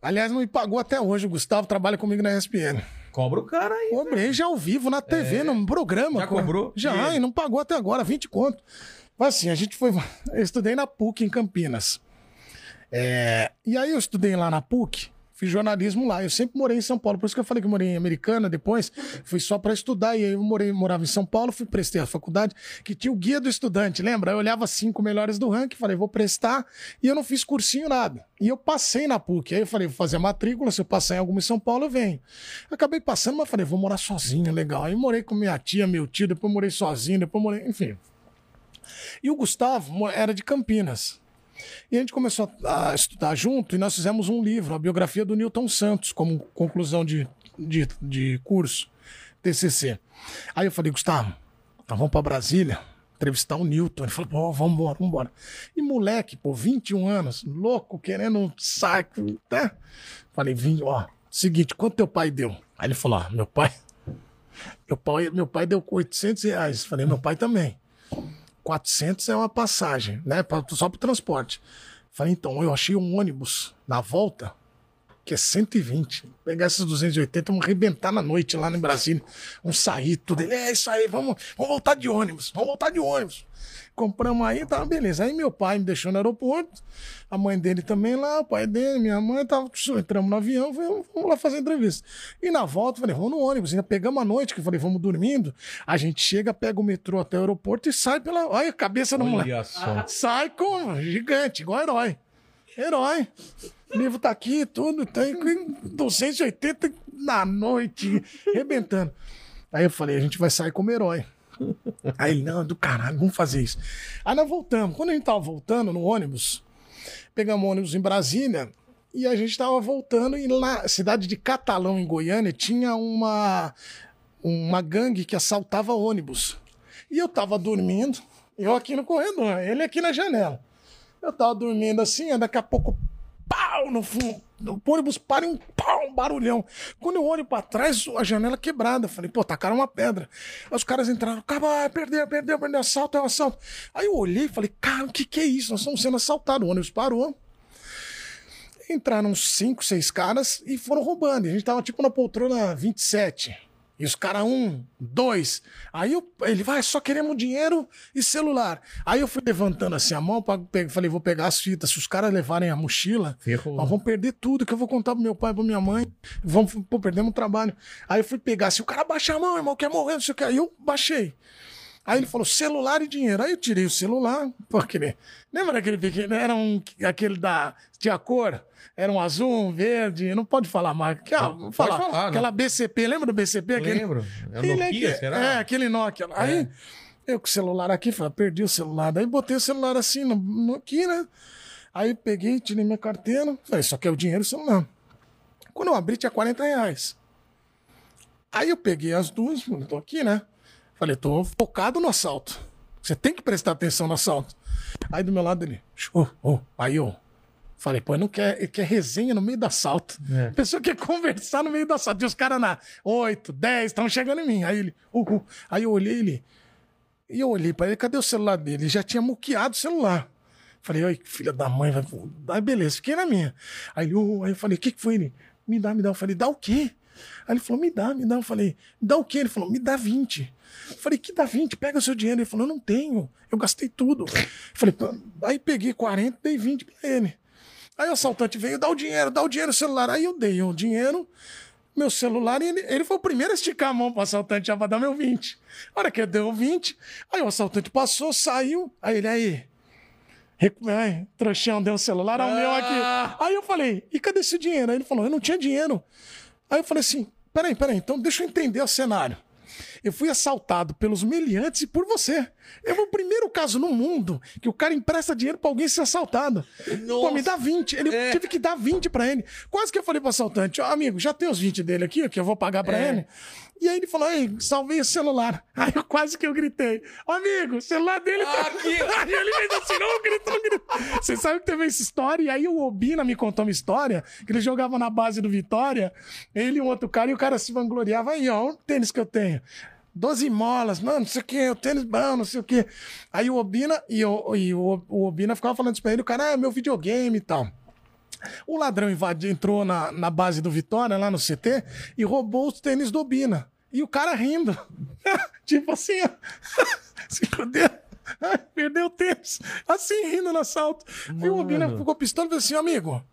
Aliás, não me pagou até hoje. O Gustavo trabalha comigo na ESPN. Cobra o cara aí. Cobrei já ao vivo na TV, num programa. É. Já cobrou? E Já, ele? e não pagou até agora, 20 conto. Mas assim, a gente foi. Eu estudei na PUC em Campinas. É, E aí eu estudei lá na PUC, fiz jornalismo lá. Eu sempre morei em São Paulo, por isso que eu falei que morei em Americana depois. Fui só para estudar, e aí eu morei, morava em São Paulo, fui prestei a faculdade, que tinha o guia do estudante, lembra? Eu olhava cinco melhores do ranking, falei, vou prestar, e eu não fiz cursinho nada. E eu passei na PUC. Aí eu falei, vou fazer a matrícula, se eu passar em alguma em São Paulo, eu venho. Acabei passando, mas falei, vou morar sozinho, legal. Aí morei com minha tia, meu tio, depois morei sozinho, depois morei, enfim. E o Gustavo era de Campinas. E a gente começou a estudar junto e nós fizemos um livro, a biografia do Newton Santos, como conclusão de, de, de curso. TCC. Aí eu falei, Gustavo, nós vamos pra Brasília entrevistar o Newton. Ele falou, pô, vamos embora, vamos embora. E moleque, pô, 21 anos, louco, querendo um saco, né? Falei, vim, ó, seguinte, quanto teu pai deu? Aí ele falou, ó, meu pai, meu pai, meu pai deu 800 reais. Falei, meu pai também. 400 é uma passagem, né? pra- Só pro transporte. Falei, então, eu achei um ônibus na volta que é 120. Pegar esses 280, vamos arrebentar na noite lá em Brasília. Vamos sair, tudo. Ele, é isso aí, vamos, vamos voltar de ônibus, vamos voltar de ônibus. Compramos aí, tá, beleza. Aí meu pai me deixou no aeroporto, a mãe dele também lá, o pai dele, minha mãe, tava, entramos no avião, falei, vamos lá fazer entrevista. E na volta, falei, vamos no ônibus, ainda pegamos a noite, que eu falei, vamos dormindo. A gente chega, pega o metrô até o aeroporto e sai pela. Olha a cabeça do moleque. Sai como? Gigante, igual herói. Herói. O livro tá aqui, tudo, tem 280 na noite, arrebentando. Aí eu falei, a gente vai sair como herói. Aí ele, não, do caralho, vamos fazer isso. Aí nós voltamos. Quando a gente tava voltando no ônibus, pegamos ônibus em Brasília e a gente tava voltando e na cidade de Catalão, em Goiânia, tinha uma, uma gangue que assaltava ônibus. E eu tava dormindo, eu aqui no corredor, ele aqui na janela. Eu tava dormindo assim, daqui a pouco, pau no fundo. O ônibus para e um pau, um barulhão. Quando eu olho pra trás, a janela quebrada. Eu Falei, pô, tacaram uma pedra. Aí os caras entraram, acaba, perdeu, perdeu, perdeu, assalto, é um assalto. Aí eu olhei e falei, cara, o que que é isso? Nós estamos sendo assaltados. O ônibus parou. Entraram uns cinco, seis caras e foram roubando. A gente tava tipo na poltrona 27. E os caras, um, dois. Aí eu, ele vai, só queremos dinheiro e celular. Aí eu fui levantando assim a mão, pra, falei, vou pegar as fitas. Se os caras levarem a mochila, Ferrou. nós vamos perder tudo que eu vou contar pro meu pai, pra minha mãe. Vamos, pô, perdemos o trabalho. Aí eu fui pegar, se o cara baixa a mão, irmão, quer morrer, não sei o que. Aí eu baixei. Aí ele falou celular e dinheiro. Aí eu tirei o celular, porque lembra daquele pequeno? Era um, aquele da. Tinha cor? Era um azul, um verde, não pode falar mais. Que, ah, pode falar. falar, né? Aquela BCP, lembra do BCP? Aquele- Lembro. É o ele Nokia, que- será? É, aquele Nokia. Aí, eu com o celular aqui, falei, perdi o celular. Daí botei o celular assim, no, no- aqui, né? Aí peguei, tirei minha carteira. Falei, só que é o dinheiro e o celular. Quando eu abri, tinha 40 reais. Aí eu peguei as duas, tô aqui, né? Falei, tô focado no assalto. Você tem que prestar atenção no assalto. Aí do meu lado ele, oh, oh. aí eu falei, pô, ele não quer, ele quer resenha no meio do assalto. É. A pessoa quer conversar no meio do assalto. E os caras na 8, 10, estão chegando em mim. Aí ele, uh. aí eu olhei ele, e eu olhei pra ele, cadê o celular dele? Ele já tinha muqueado o celular. Falei, oi, filha da mãe, vai. Aí beleza, fiquei na minha. Aí, ele, aí eu falei, o que, que foi ele? Me dá, me dá. Eu falei, dá o quê? Aí ele falou, me dá, me dá. Eu falei, me dá o quê? Ele falou, me dá 20. Eu falei, que dá 20? Pega o seu dinheiro. Ele falou, eu não tenho, eu gastei tudo. Eu falei, aí peguei 40, dei 20 pra ele. Aí o assaltante veio, dá o dinheiro, dá o dinheiro, o celular. Aí eu dei o dinheiro, meu celular, e ele, ele foi o primeiro a esticar a mão pro assaltante já pra dar meu 20. A hora que eu dei o 20, aí o assaltante passou, saiu, aí ele, aí, ai, trouxão, deu o celular ao meu aqui. Aí eu falei, e cadê esse dinheiro? Aí ele falou, eu não tinha dinheiro. Aí eu falei assim, peraí, peraí, então deixa eu entender o cenário. Eu fui assaltado pelos meliantes e por você. É o primeiro caso no mundo que o cara empresta dinheiro pra alguém ser assaltado. Pô, me dá 20. Ele É. tive que dar 20 pra ele. Quase que eu falei pro assaltante, ó, amigo, já tem os 20 dele aqui, que eu vou pagar pra É. ele. E aí ele falou, ei, salvei o celular. Aí eu quase que eu gritei, "Ô, amigo, o celular dele tá... Aqui. Aí ele fez assim, não, grito, não grito. Você sabe que teve essa história? E aí o Obina me contou uma história, que ele jogava na base do Vitória, ele e um outro cara, e o cara se vangloriava, aí ó, o tênis que eu tenho. 12 molas, mano, não sei o que, o tênis bom, não sei o que. Aí o Obina, e, o, e o, o Obina ficava falando isso pra ele, o cara, ah, meu videogame e tal. O ladrão invadiu, entrou na, na base do Vitória, lá no CT, e roubou os tênis do Obina. E o cara rindo. tipo assim, ó. Se fudeu. Perdeu o tênis. Assim, rindo no assalto. Aí o Obina ficou pistola e falou assim, amigo,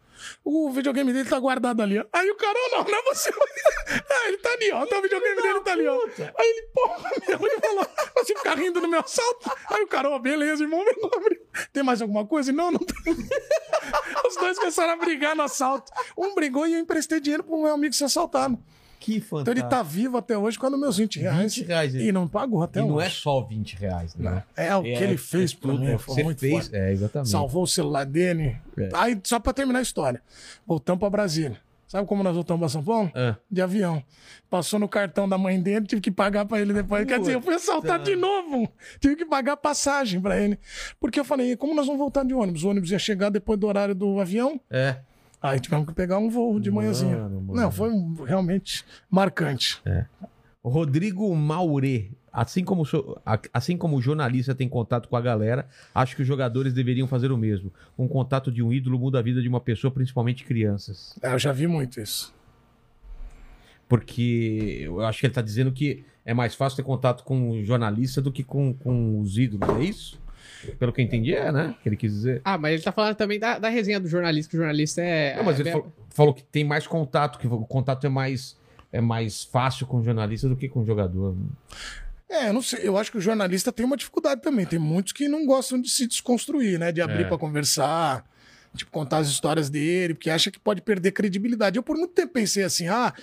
o videogame dele tá guardado ali, ó. Aí o cara, "Oh, não, não é você. ah, ele tá ali, ó. Tá, o videogame dele tá ali, ó. Aí ele, porra, meu, ele falou, você ficar rindo no meu assalto? Aí o cara, ó, beleza, irmão, me abre. Tem mais alguma coisa? Não, não tem. Os dois começaram a brigar no assalto. Um brigou e eu emprestei dinheiro pro meu amigo ser assaltado. Que Então fantástico. ele tá vivo até hoje com os meus 20 reais. 20 reais, E não pagou até E não é hoje. só 20 reais, né? É o que ele fez por tudo, mim. é, Foi muito fez, foda. é, exatamente. Salvou o celular dele. É. Aí, só pra terminar a história. Voltamos pra Brasília. Sabe como nós voltamos pra São Paulo? Ah. De avião. Passou no cartão da mãe dele, tive que pagar pra ele depois. Quer dizer, eu fui assaltado de novo. Tive que pagar passagem pra ele. Porque eu falei, como nós vamos voltar de ônibus? O ônibus ia chegar depois do horário do avião. É. Aí tivemos que pegar um voo de manhãzinha. mano. Não, foi realmente marcante. Rodrigo Maurê. Assim como, assim como o jornalista tem contato com a galera, acho que os jogadores deveriam fazer o mesmo. Um contato de um ídolo muda a vida de uma pessoa, principalmente crianças. É, eu já vi muito isso. Porque eu acho que ele tá dizendo que é mais fácil ter contato com o jornalista do que com, com os ídolos, é isso? Pelo que eu entendi, é, né? Que ele quis dizer. Ah, mas ele tá falando também da, da resenha do jornalista, que o jornalista é. Não, mas ele é- falou, falou que tem mais contato, que o contato é mais, é mais fácil com o jornalista do que com o jogador. É, eu não sei. Eu acho que o jornalista tem uma dificuldade também. Tem muitos que não gostam de se desconstruir, né? De abrir É. pra conversar, tipo, contar as histórias dele, porque acha que pode perder credibilidade. Eu por muito tempo pensei assim, ah,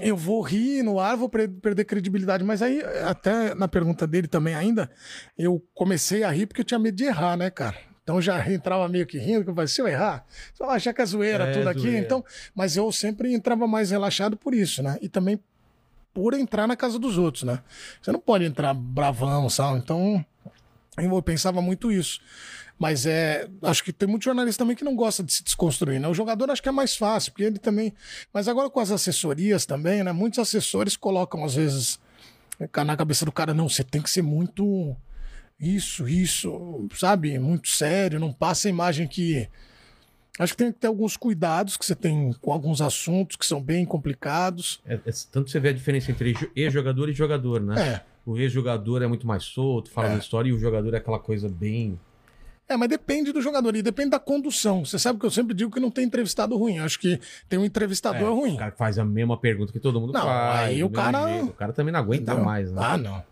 eu vou rir no ar, vou perder credibilidade. Mas aí, até na pergunta dele também ainda, eu comecei a rir porque eu tinha medo de errar, né, cara? Então já entrava meio que rindo, que eu falei, se eu errar, só achar que é zoeira, É, tudo aqui. zoeira. Então, mas eu sempre entrava mais relaxado por isso, né? E também por entrar na casa dos outros, né? Você não pode entrar bravão, sabe? Então, eu pensava muito isso. Mas é. Acho que tem muito jornalista também que não gosta de se desconstruir, né? O jogador acho que é mais fácil, porque ele também. Mas agora com as assessorias também, né? Muitos assessores colocam, às vezes, na cabeça do cara, não, você tem que ser muito. Isso, isso, sabe? Muito sério, não passa a imagem que. Acho que tem que ter alguns cuidados que você tem com alguns assuntos que são bem complicados. É, é- tanto você vê a diferença entre jo- ex-jogador e jogador, né? É. O ex-jogador é muito mais solto, fala da história, e o jogador é aquela coisa bem. É, mas depende do jogador e depende da condução. Você sabe que eu sempre digo que não tem entrevistado ruim. Eu acho que tem um entrevistador É, ruim. O cara faz a mesma pergunta que todo mundo Não, faz. aí o cara- jeito. O cara também não aguenta mais, né? Ah, não.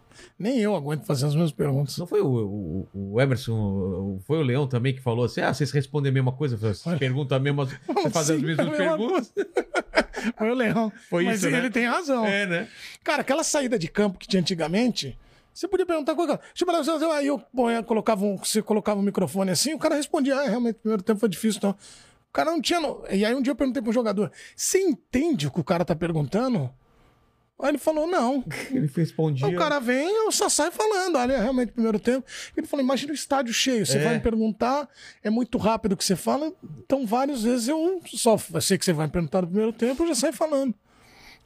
Nem eu aguento fazer as mesmas perguntas. Não foi o, o, o Emerson, foi o Leão também que falou assim: ah, vocês respondem a mesma coisa, vocês Olha. perguntam a mesma. Você faz as mesmas mesma perguntas. Foi o Leão. Foi Mas isso, ele né? tem razão. É, né? Cara, aquela saída de campo que tinha antigamente, você podia perguntar qualquer coisa. Tipo, aí eu ponha, colocava um, você colocava um microfone assim, o cara respondia, ah, realmente, o primeiro tempo foi difícil, então. O cara não tinha. no- E aí um dia eu perguntei pro jogador: você entende o que o cara tá perguntando? Aí ele falou, não. Ele respondia. Aí o cara vem, eu só saio falando. Olha, é realmente primeiro tempo. Ele falou: imagina o estádio cheio. Você É. vai me perguntar, é muito rápido o que você fala. Então, várias vezes eu só eu sei que você vai me perguntar no primeiro tempo, eu já saio falando.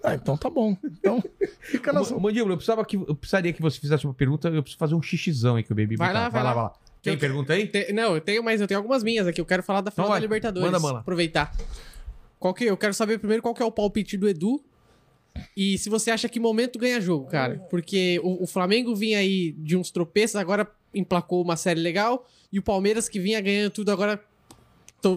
Ah, então tá bom. Então, fica na Mandíbula, eu, precisava que, eu precisaria que você fizesse uma pergunta. Eu preciso fazer um xixizão aí que o Baby Vai lá, vai lá. vai lá. Tem Eu- pergunta aí? Te- não, eu tenho, mas eu tenho algumas minhas aqui. Eu quero falar da final Então da Libertadores. manda, manda. Aproveitar. Qual que, eu quero saber primeiro qual que é o palpite do Edu. E se você acha que momento ganha jogo, cara. Porque o, o Flamengo vinha aí de uns tropeços, agora emplacou uma série legal. E o Palmeiras que vinha ganhando tudo, agora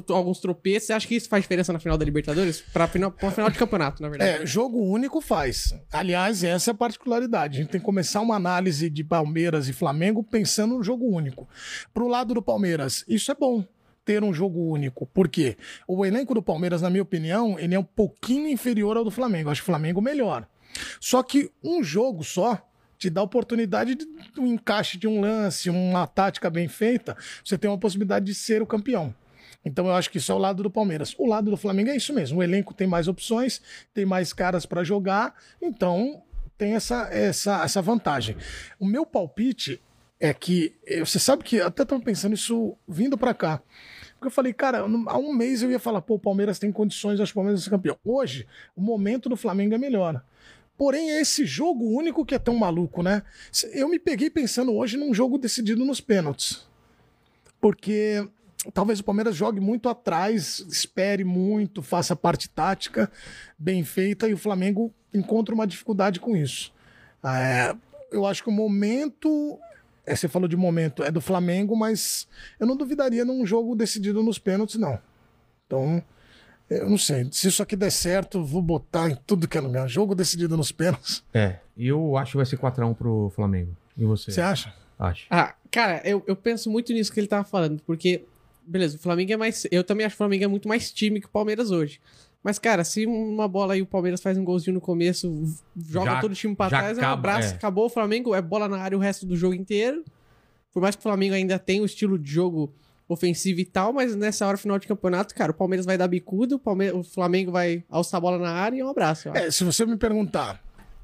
alguns tropeços. Você acha que isso faz diferença na final da Libertadores? Pra final, pra final de campeonato, na verdade. É, jogo único faz. Aliás, essa é a particularidade. A gente tem que começar uma análise de Palmeiras e Flamengo pensando no jogo único. Pro lado do Palmeiras, isso é bom. Ter um jogo único. Por quê? O elenco do Palmeiras, na minha opinião, ele é um pouquinho inferior ao do Flamengo. Eu acho o Flamengo melhor. Só que um jogo só te dá a oportunidade de um encaixe de um lance, uma tática bem feita, você tem uma possibilidade de ser o campeão. Então eu acho que isso é o lado do Palmeiras. O lado do Flamengo é isso mesmo. O elenco tem mais opções, tem mais caras para jogar, então tem essa, essa, essa vantagem. O meu palpite é que eh, você sabe que até estava pensando isso vindo para cá. Porque eu falei, cara, há um mês eu ia falar, pô, o Palmeiras tem condições, acho que o Palmeiras ser campeão. Hoje, o momento do Flamengo é melhor. Porém, é esse jogo único que é tão maluco, né? Eu me peguei pensando hoje num jogo decidido nos pênaltis. Porque talvez o Palmeiras jogue muito atrás, espere muito, faça parte tática bem feita e o Flamengo encontra uma dificuldade com isso. É, eu acho que o momento. É, você falou de momento, é do Flamengo, mas eu não duvidaria num jogo decidido nos pênaltis, não. Então, eu não sei. Se isso aqui der certo, vou botar em tudo que é lugar. Jogo decidido nos pênaltis. É. E eu acho que vai ser 4x1 pro Flamengo. E você? Você acha? Acho. Ah, cara, eu, eu penso muito nisso que ele tava falando, porque, beleza, o Flamengo é mais. Eu também acho que o Flamengo é muito mais time que o Palmeiras hoje. Mas, cara, se uma bola aí o Palmeiras faz um golzinho no começo, joga Já- todo o time pra trás, é um acaba, abraço, é. acabou o Flamengo, é bola na área o resto do jogo inteiro. Por mais que o Flamengo ainda tenha o estilo de jogo ofensiva e tal, mas nessa hora final de campeonato, cara, o Palmeiras vai dar bicudo, o, Palme- o Flamengo vai alçar a bola na área e um abraço. É, se você me perguntar,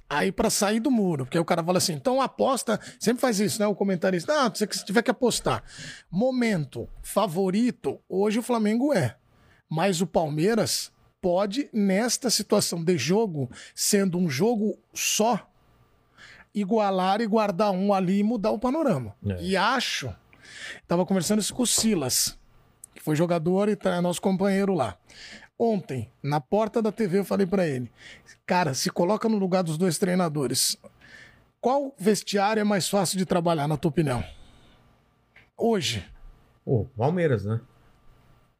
aí pra sair do muro, porque o cara fala assim, então aposta, sempre faz isso, né? O comentarista, ah, se você tiver que apostar. Momento favorito, hoje o Flamengo é. Mas o Palmeiras pode, nesta situação de jogo, sendo um jogo só, igualar e guardar um ali e mudar o panorama. É. E acho, tava conversando isso com o Silas, que foi jogador e tá, é nosso companheiro lá. Ontem, na porta da TV, eu falei pra ele: Cara, se coloca no lugar dos dois treinadores. Qual vestiário é mais fácil de trabalhar, na tua opinião? Hoje. Pô, Palmeiras, né?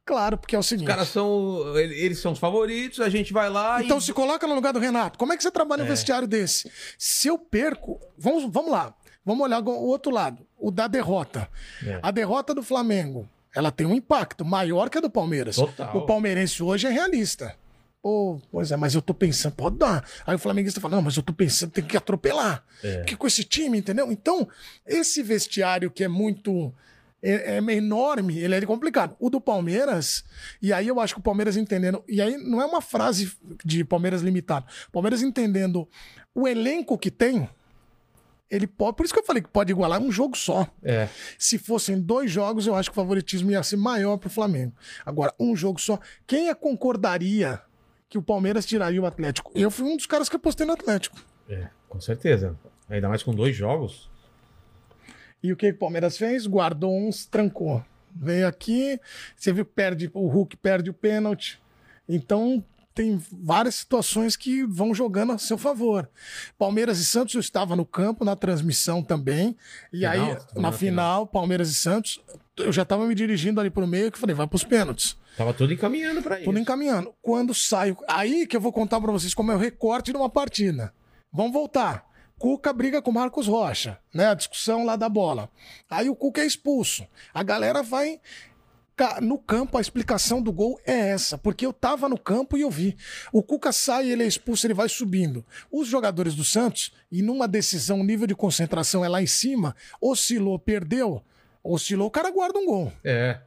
Claro, porque é o Os seguinte. caras são. ele- Eles são os favoritos, a gente vai lá Então e. se coloca no lugar do Renato. Como é que você trabalha É. um vestiário desse? Se eu perco. Vamos, vamos lá. Vamos olhar o outro lado. O da derrota. É. A derrota do Flamengo. Ela tem um impacto maior que a do Palmeiras. Total. O palmeirense hoje é realista. Pô, pois é, mas eu tô pensando, pode dar. Aí o flamenguista fala, não, mas eu tô pensando, tem que atropelar. É. Porque com esse time, entendeu? Então, esse vestiário que é muito. É, é enorme, ele é complicado. O do Palmeiras, e aí eu acho que o Palmeiras entendendo. E aí não é uma frase de Palmeiras limitado. Palmeiras entendendo o elenco que tem, ele pode. Por isso que eu falei que pode igualar um jogo só. É. Se fossem dois jogos, eu acho que o favoritismo ia ser maior pro Flamengo. Agora, um jogo só. Quem é concordaria que o Palmeiras tiraria o Atlético? Eu fui um dos caras que apostei no Atlético. É, com certeza. Ainda mais com dois jogos. E o que o Palmeiras fez? Guardou uns, trancou. Veio aqui, você viu que perde, o Hulk perde o pênalti. Então, tem várias situações que vão jogando a seu favor. Palmeiras e Santos, eu estava no campo, na transmissão também. E Final? aí, na na final, Palmeiras e Santos, eu já estava me dirigindo ali pro meio, que falei, vai pros pênaltis. Tava tudo encaminhando pra isso. Tudo encaminhando. Quando saio. Aí que eu vou contar pra vocês como é o recorte de uma partida. Vamos voltar. Cuca briga com Marcos Rocha, né? A discussão lá da bola. Aí o Cuca é expulso. A galera vai. No campo, a explicação do gol é essa, porque eu tava no campo e eu vi. O Cuca sai, ele é expulso, ele vai subindo. Os jogadores do Santos, e numa decisão, o nível de concentração é lá em cima, oscilou, perdeu, oscilou, o cara guarda um gol É.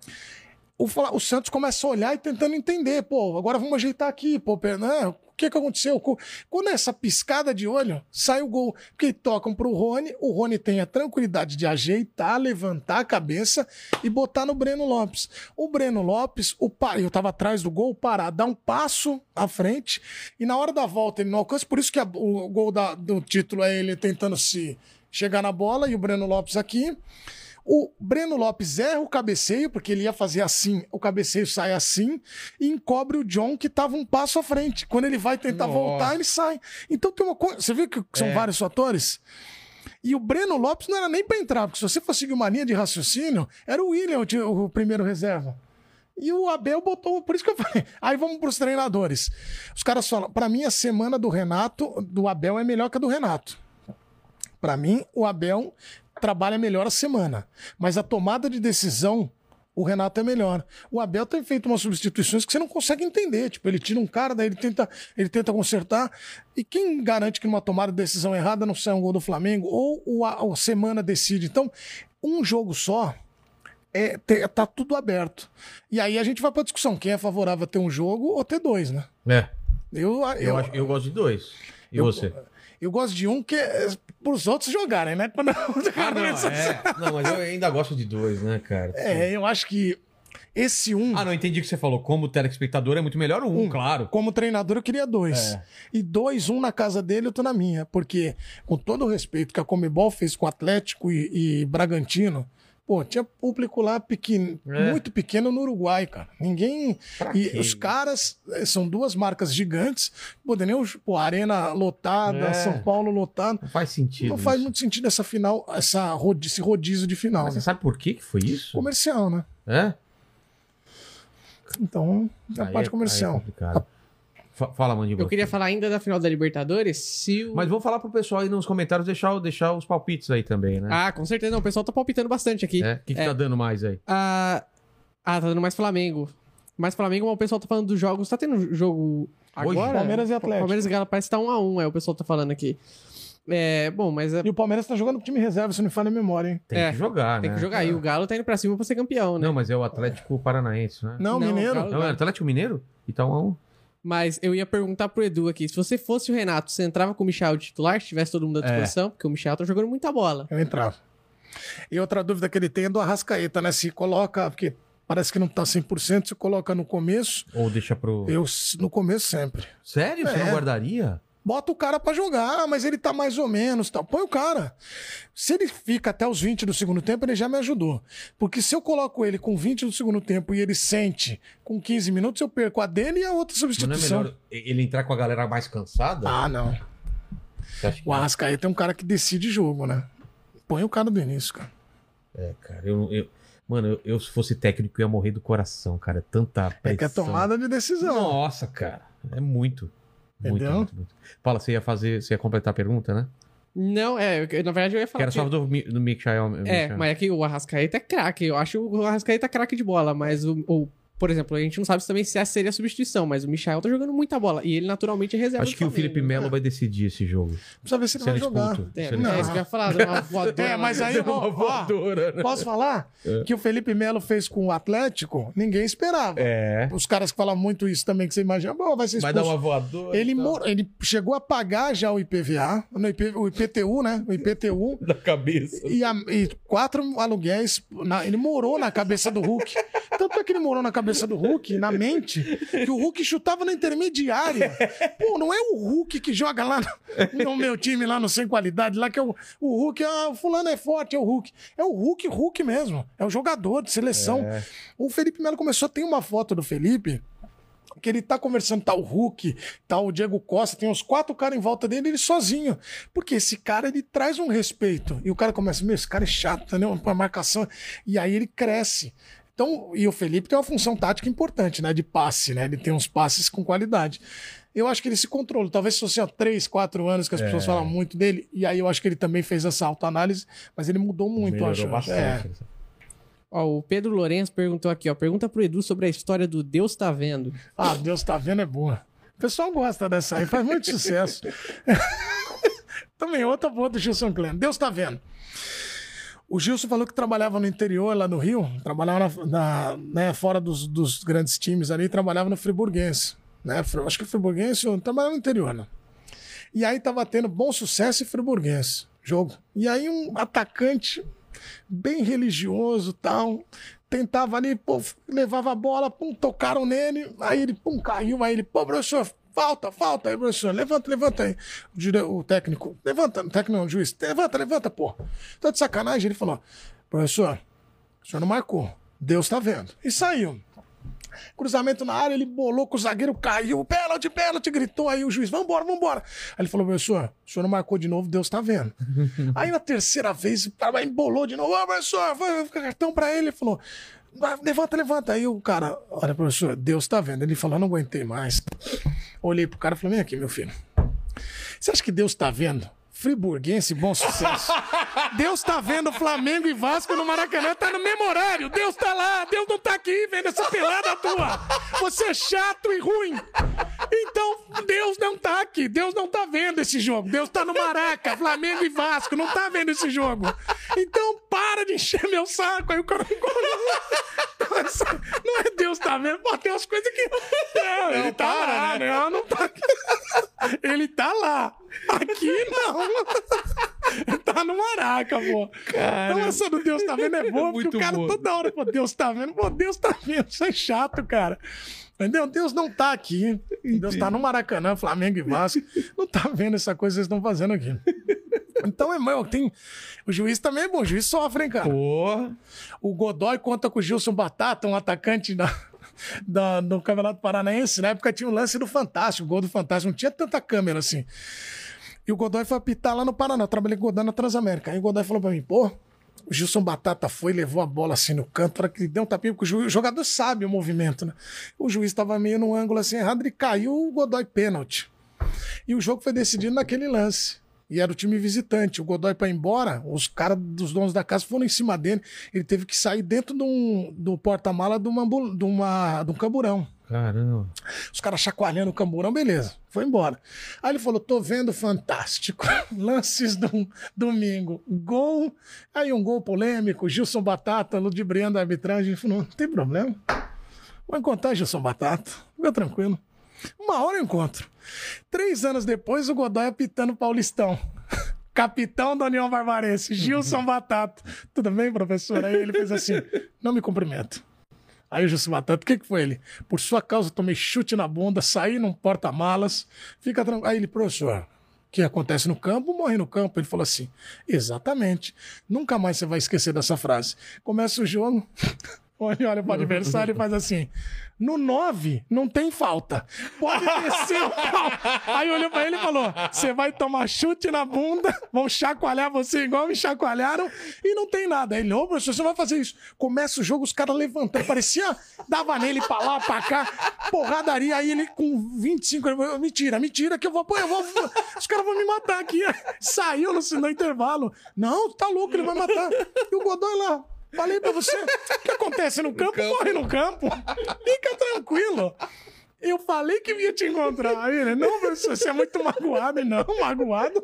o, o Santos começa a olhar e tentando entender, pô, agora vamos ajeitar aqui, pô, né? O que que aconteceu? Co- Quando essa piscada de olho, sai o gol, porque tocam pro Rony, o Rony tem a tranquilidade de ajeitar, levantar a cabeça e botar no Breno Lopes. O Breno Lopes, o pa... eu tava atrás do gol, parar, dá um passo à frente e na hora da volta ele não alcança, por isso que a- o gol da- do título é ele tentando se chegar na bola e o Breno Lopes aqui. O Breno Lopes erra o cabeceio, porque ele ia fazer assim, o cabeceio sai assim, e encobre o John, que tava um passo à frente. Quando ele vai tentar Nossa. voltar, ele sai. Então tem uma coisa. Você viu que são É. vários fatores? E o Breno Lopes não era nem para entrar, porque se você for seguir uma linha de raciocínio, era o William o, o primeiro reserva. E o Abel botou, por isso que eu falei. Aí vamos para os treinadores. Os caras falam, para mim a semana do Renato, do Abel é melhor que a do Renato. Para mim, o Abel trabalha melhor a semana. Mas a tomada de decisão, o Renato é melhor. O Abel tem feito umas substituições que você não consegue entender. Tipo, ele tira um cara, daí ele tenta, ele tenta consertar. E quem garante que numa tomada de decisão errada não sai um gol do Flamengo? Ou o, a, a semana decide. Então, um jogo só. É, tá tudo aberto. E aí a gente vai pra discussão: quem é favorável a ter um jogo ou ter dois, né? É. Eu, eu, Eu, acho- eu gosto de dois. E eu- você? Eu gosto de um que é pros outros jogarem, né? Quando Ah, não, é. Não, mas eu ainda gosto de dois, né, cara? É, eu acho que esse um, Ah, não, entendi o que você falou. Como telespectador é muito melhor o um, Um. claro. como treinador, eu queria dois. É. E dois, um na casa dele, outro na minha. Porque, com todo o respeito que a Comebol fez com Atlético e, e Bragantino, pô, tinha público lá pequeno, É. muito pequeno no Uruguai, cara. Ninguém. Pra e os caras eh, são duas marcas gigantes. Pô, nem o- pô, Arena lotada, É. São Paulo lotado. Não faz sentido. Não faz isso. muito sentido essa final, essa rodi- esse rodízio de final. Mas né? você sabe por que que foi isso? Comercial, né? É? Então, é a Aí parte é- comercial. aí é complicado. Fa- Fala, Mandíbula. Eu queria falar ainda da final da Libertadores, se o... Mas vamos falar pro pessoal aí nos comentários deixar, deixar os palpites aí também, né? Ah, com certeza não. O pessoal tá palpitando bastante aqui. É? O que, que É. tá dando mais aí? Ah, ah, tá dando mais Flamengo. Mais Flamengo, mas o pessoal tá falando dos jogos. Tá tendo jogo Hoje? agora? Palmeiras e Atlético. Palmeiras e Galo parece que tá um a um, é o pessoal tá falando aqui. É, bom, mas é- E o Palmeiras tá jogando com time reserva, se não me falha a memória, hein? Tem É, que jogar, tem né? que jogar. E o Galo tá indo pra cima pra ser campeão, né? Não, mas é o Atlético Paranaense, né? Não, Não, Mineiro. Galo- Não, é Atlético Mineiro? Então é um. Mas eu ia perguntar pro Edu aqui: se você fosse o Renato, você entrava com o Michel de titular, se tivesse todo mundo à É. disposição? Porque o Michel tá jogando muita bola. Eu entrava. E outra dúvida que ele tem é do Arrascaeta, né? Se coloca, porque parece que não tá 100%, se coloca no começo, Ou deixa pro. eu no começo sempre. Sério? Você É. não guardaria? Bota o cara pra jogar, mas ele tá mais ou menos, tal. Põe o cara. Se ele fica até os 20 do segundo tempo, ele já me ajudou. Porque se eu coloco ele com 20 do segundo tempo e ele sente com 15 minutos, eu perco a dele e a outra Mas não é substituição. melhor ele entrar com a galera mais cansada? Ah, não. O Arrascaeta é um cara que decide jogo, né? Põe o cara do início, cara. É, cara, eu, eu- Mano, eu, eu, se fosse técnico, eu ia morrer do coração, cara. Tanta pressão. É que é tomada de decisão. Nossa, cara. É muito. Muito, Entendeu? muito, muito. Fala, você ia fazer. Você ia completar a pergunta, né? Não, é, eu- na verdade eu ia Que falar. era que- só do, do Michael. É, Michael. mas é que o Arrascaeta é craque. Eu acho o Arrascaeta craque de bola, mas o, o- Por exemplo, a gente não sabe também se essa seria a substituição, mas o Michael tá jogando muita bola. E ele naturalmente é reserva Acho que o. Felipe Melo vai decidir esse jogo. Precisa ver se ele Se vai ele jogar. É, Se ele é isso que eu ia falar, uma voadora. É, mas aí, Deu uma ó, ó, voadora, né? posso falar? Que o Felipe Melo fez com o Atlético, ninguém esperava. É. Os caras que falam muito isso também, que você imagina, bom, vai ser Vai expulso. dar uma voadora. Ele, mor- ele chegou a pagar já o IPVA, no IP o IPTU, né? O IPTU. Na cabeça. E, a- e quatro aluguéis. na- ele morou na cabeça do Hulk. Tanto é que ele morou na cabeça do Hulk, na mente, que o Hulk chutava na intermediária. Pô, não é o Hulk que joga lá no, no meu time, lá no Sem Qualidade, lá que é o, o Hulk, ah, o fulano é forte, é o Hulk. É o Hulk, Hulk mesmo. É o jogador de seleção. O Felipe Melo começou, tem uma foto do Felipe que ele tá conversando, tá o Hulk, tá o Diego Costa, tem uns quatro caras em volta dele, ele sozinho. Porque esse cara, ele traz um respeito. E o cara começa, meu, esse cara é chato, entendeu? Uma marcação. E aí ele cresce. Então, e o Felipe tem uma função tática importante, né? De passe, né? Ele tem uns passes com qualidade. Eu acho que ele se controla. Talvez se fosse há três, quatro anos que as pessoas falam muito dele. E aí eu acho que ele também fez essa autoanálise, mas ele mudou muito, eu Melhorou acho. É. bastante. Ó, o Pedro Lourenço perguntou aqui, ó. Pergunta pro Edu sobre a história do Deus tá vendo. Ah, Deus tá vendo é boa. O pessoal gosta dessa aí, faz muito sucesso. Também outra boa do Gilson Klein. Deus tá vendo. O Gilson falou que trabalhava no interior, lá no Rio, trabalhava na, na- né, fora dos, dos grandes times ali, trabalhava no Friburguense. Né? Acho que o Friburguense trabalhava no interior, né? E aí tava tendo bom sucesso em Friburguense, jogo. E aí um atacante bem religioso tal, tentava ali, pô, levava a bola, pum, tocaram nele, aí ele, pum, caiu, aí ele, pô, professor, falta, falta, aí, professor, levanta, levanta aí. O, o técnico, levanta, o técnico não, o juiz, levanta, levanta, pô. Tá de sacanagem, ele falou, professor, o senhor não marcou, Deus tá vendo. E saiu. Cruzamento na área, ele bolou com o zagueiro, caiu, pênalti, pênalti, gritou aí o juiz, vambora, vambora. Aí ele falou, professor, o senhor não marcou de novo, Deus tá vendo. aí na terceira vez, o cara embolou de novo, ô professor, vai vai cartão pra ele, ele falou, "Vai, levanta, levanta. Aí o cara, olha professor, Deus tá vendo. Ele falou, não aguentei mais. Olhei pro cara e falei, vem aqui, meu filho. Você acha que Deus tá vendo? Friburguense, bom sucesso. Deus tá vendo Flamengo e Vasco no Maracanã, tá no mesmo horário. Deus tá lá, Deus não tá aqui vendo essa pelada tua. Você é chato e ruim. Então, Deus não tá aqui, Deus não tá vendo esse jogo. Deus tá no Maraca, Flamengo e Vasco, não tá vendo esse jogo. Então, para de encher meu saco. Aí o cara. Não é Deus tá vendo, pô, tem umas coisas que. Não, ele tá lá, não, não tá aqui. Ele tá lá. Aqui não. tá no Maraca, pô. Então essa do Deus tá vendo é boa, porque muito o cara toda hora, pô, Deus tá vendo, pô, Deus tá vendo. Isso é chato, cara. Entendeu? Deus não tá aqui. Deus tá no Maracanã, Flamengo e Vasco. Não tá vendo essa coisa que vocês estão fazendo aqui. Então, é meu, tem. O juiz também é bom, o juiz sofre, hein, cara. Porra. O Godoy conta com o Gilson Batata, um atacante da, da, do Campeonato Paranaense. Na época tinha o lance do Fantástico, o gol do Fantástico. Não tinha tanta câmera assim. E o Godoy foi apitar lá no Paraná. Eu trabalhei com o Godoy na Transamérica. Aí o Godoy falou pra mim, pô, o Gilson Batata foi, levou a bola assim no canto, para que ele deu um tapinha, porque o, jogador sabe o movimento, né? O juiz tava meio no ângulo assim errado, ele caiu, o Godoy pênalti. E o jogo foi decidido naquele lance. E era o time visitante. O Godoy para embora, os caras dos donos da casa foram em cima dele. Ele teve que sair dentro de um- do porta-mala de, uma, de, de um camburão. Caramba. Os caras chacoalhando o camburão, beleza. Foi embora. Aí ele falou: tô vendo fantástico. Lances do domingo. Gol. Aí um gol polêmico. Gilson Batata, ludibriando a arbitragem. Ele falou: não tem problema. Vou encontrar Gilson Batata. Fica tranquilo. Uma hora eu encontro. Três anos depois, o Godoy apitando Paulistão. Capitão da União Barbarense, Gilson Batata. Tudo bem, professor? Aí ele fez assim: não me cumprimento. Aí o Gilson Batata, o que, que foi ele? Por sua causa, tomei chute na bunda, saí num porta-malas, fica tranquilo. Aí ele, professor, o que acontece no campo, morre no campo. Ele falou assim: exatamente. Nunca mais você vai esquecer dessa frase. Começa o jogo, olha, olha pro adversário e faz assim. No 9, não tem falta. Pode descer o pau. Aí olhou pra ele e falou: Você vai tomar chute na bunda, vão chacoalhar você igual me chacoalharam e não tem nada. Ele, ô, professor, você vai fazer isso. Começa o jogo, os caras levantando. Parecia, dava nele pra lá, pra cá, porradaria. Aí ele com 25, ele mentira, mentira, que eu vou, pô, eu vou, os caras vão me matar aqui. Saiu no, no intervalo. Não, tá louco, ele vai matar. E o Godoy lá. Falei pra você, o que acontece no campo, morre no campo. Fica tranquilo. Eu falei que ia te encontrar. Ele, não, professor, você é muito magoado. Não, magoado.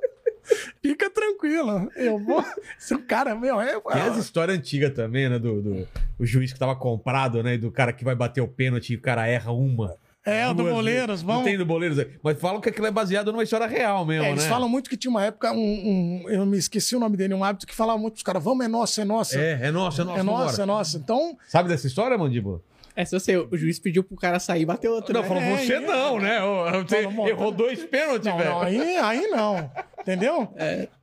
Fica tranquilo. Eu vou. Esse cara, meu, é. Tem as histórias antigas também, né? Do, do o juiz que tava comprado, né? Do cara que vai bater o pênalti e o cara erra uma. É, o do duas Boleiros. Vamos. Não tem do Boleiros. Mas falam que aquilo é baseado numa história real mesmo, É, né? eles falam muito que tinha uma época, um, um- eu me esqueci o nome dele, um hábito que falava muito pros caras, vamos, é nossa, é nossa. É, é nossa, é nossa. é nossa, é nossa. Então, Sabe dessa história, Mandíbula? Essa eu sei, o juiz pediu pro cara sair e bater outro. Não, né? falou É, você é. não, né? Ô, Você Falou, errou dois pênaltis, não, velho. não, aí, aí não. Entendeu?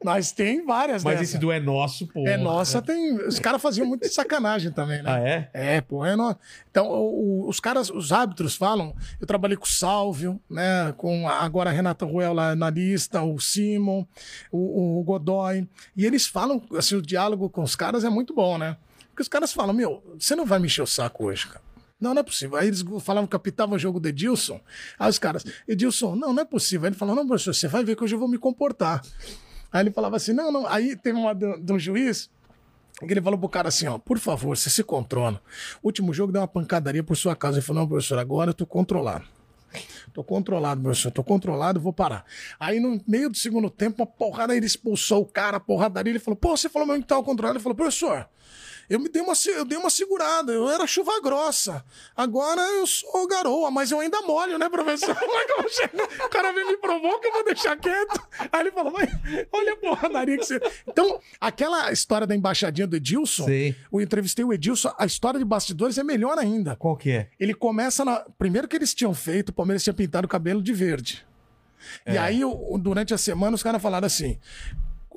Mas tem várias Mas dessas. esse do é nosso, pô. É nossa, tem. Os caras faziam muito de sacanagem também, né? Ah, é? É, pô, é no... Então, o- o- os caras, os árbitros falam. Eu trabalhei com o Sálvio, né? Com agora a Renata Ruel lá na lista, o Simon, o, o Godoy. E eles falam, assim, o diálogo com os caras é muito bom, né? Porque os caras falam, meu, você não vai me encher o saco hoje, cara. Não, não é possível. Aí eles falavam que apitava o jogo do Edilson. Aí os caras, Edilson, não, não é possível. Aí ele falou, não, professor, você vai ver que hoje eu vou me comportar. Aí ele falava assim, não, não. Aí teve uma de um juiz que ele falou pro cara assim, ó, por favor, você se controla. Último jogo deu uma pancadaria por sua causa. Ele falou, não, professor, agora eu tô controlado. Tô controlado, professor, tô controlado, vou parar. Aí no meio do segundo tempo, uma porrada, ele expulsou o cara, a porradaria, ele falou, pô, você falou mesmo que tava controlado. Ele falou, professor, eu me dei uma, eu dei uma segurada, eu era chuva grossa. Agora eu sou garoa, mas eu ainda molho, né, professor? Como é? O cara vem me provoca, eu vou deixar quieto. Aí ele falou, olha a porradaria que você. Então, aquela história da embaixadinha do Edilson, Sei. eu entrevistei o Edilson, a história de bastidores é melhor ainda. Qual que é? Ele começa na. Primeiro que eles tinham feito, o Palmeiras tinha pintado o cabelo de verde. E aí, durante a semana, os caras falaram assim: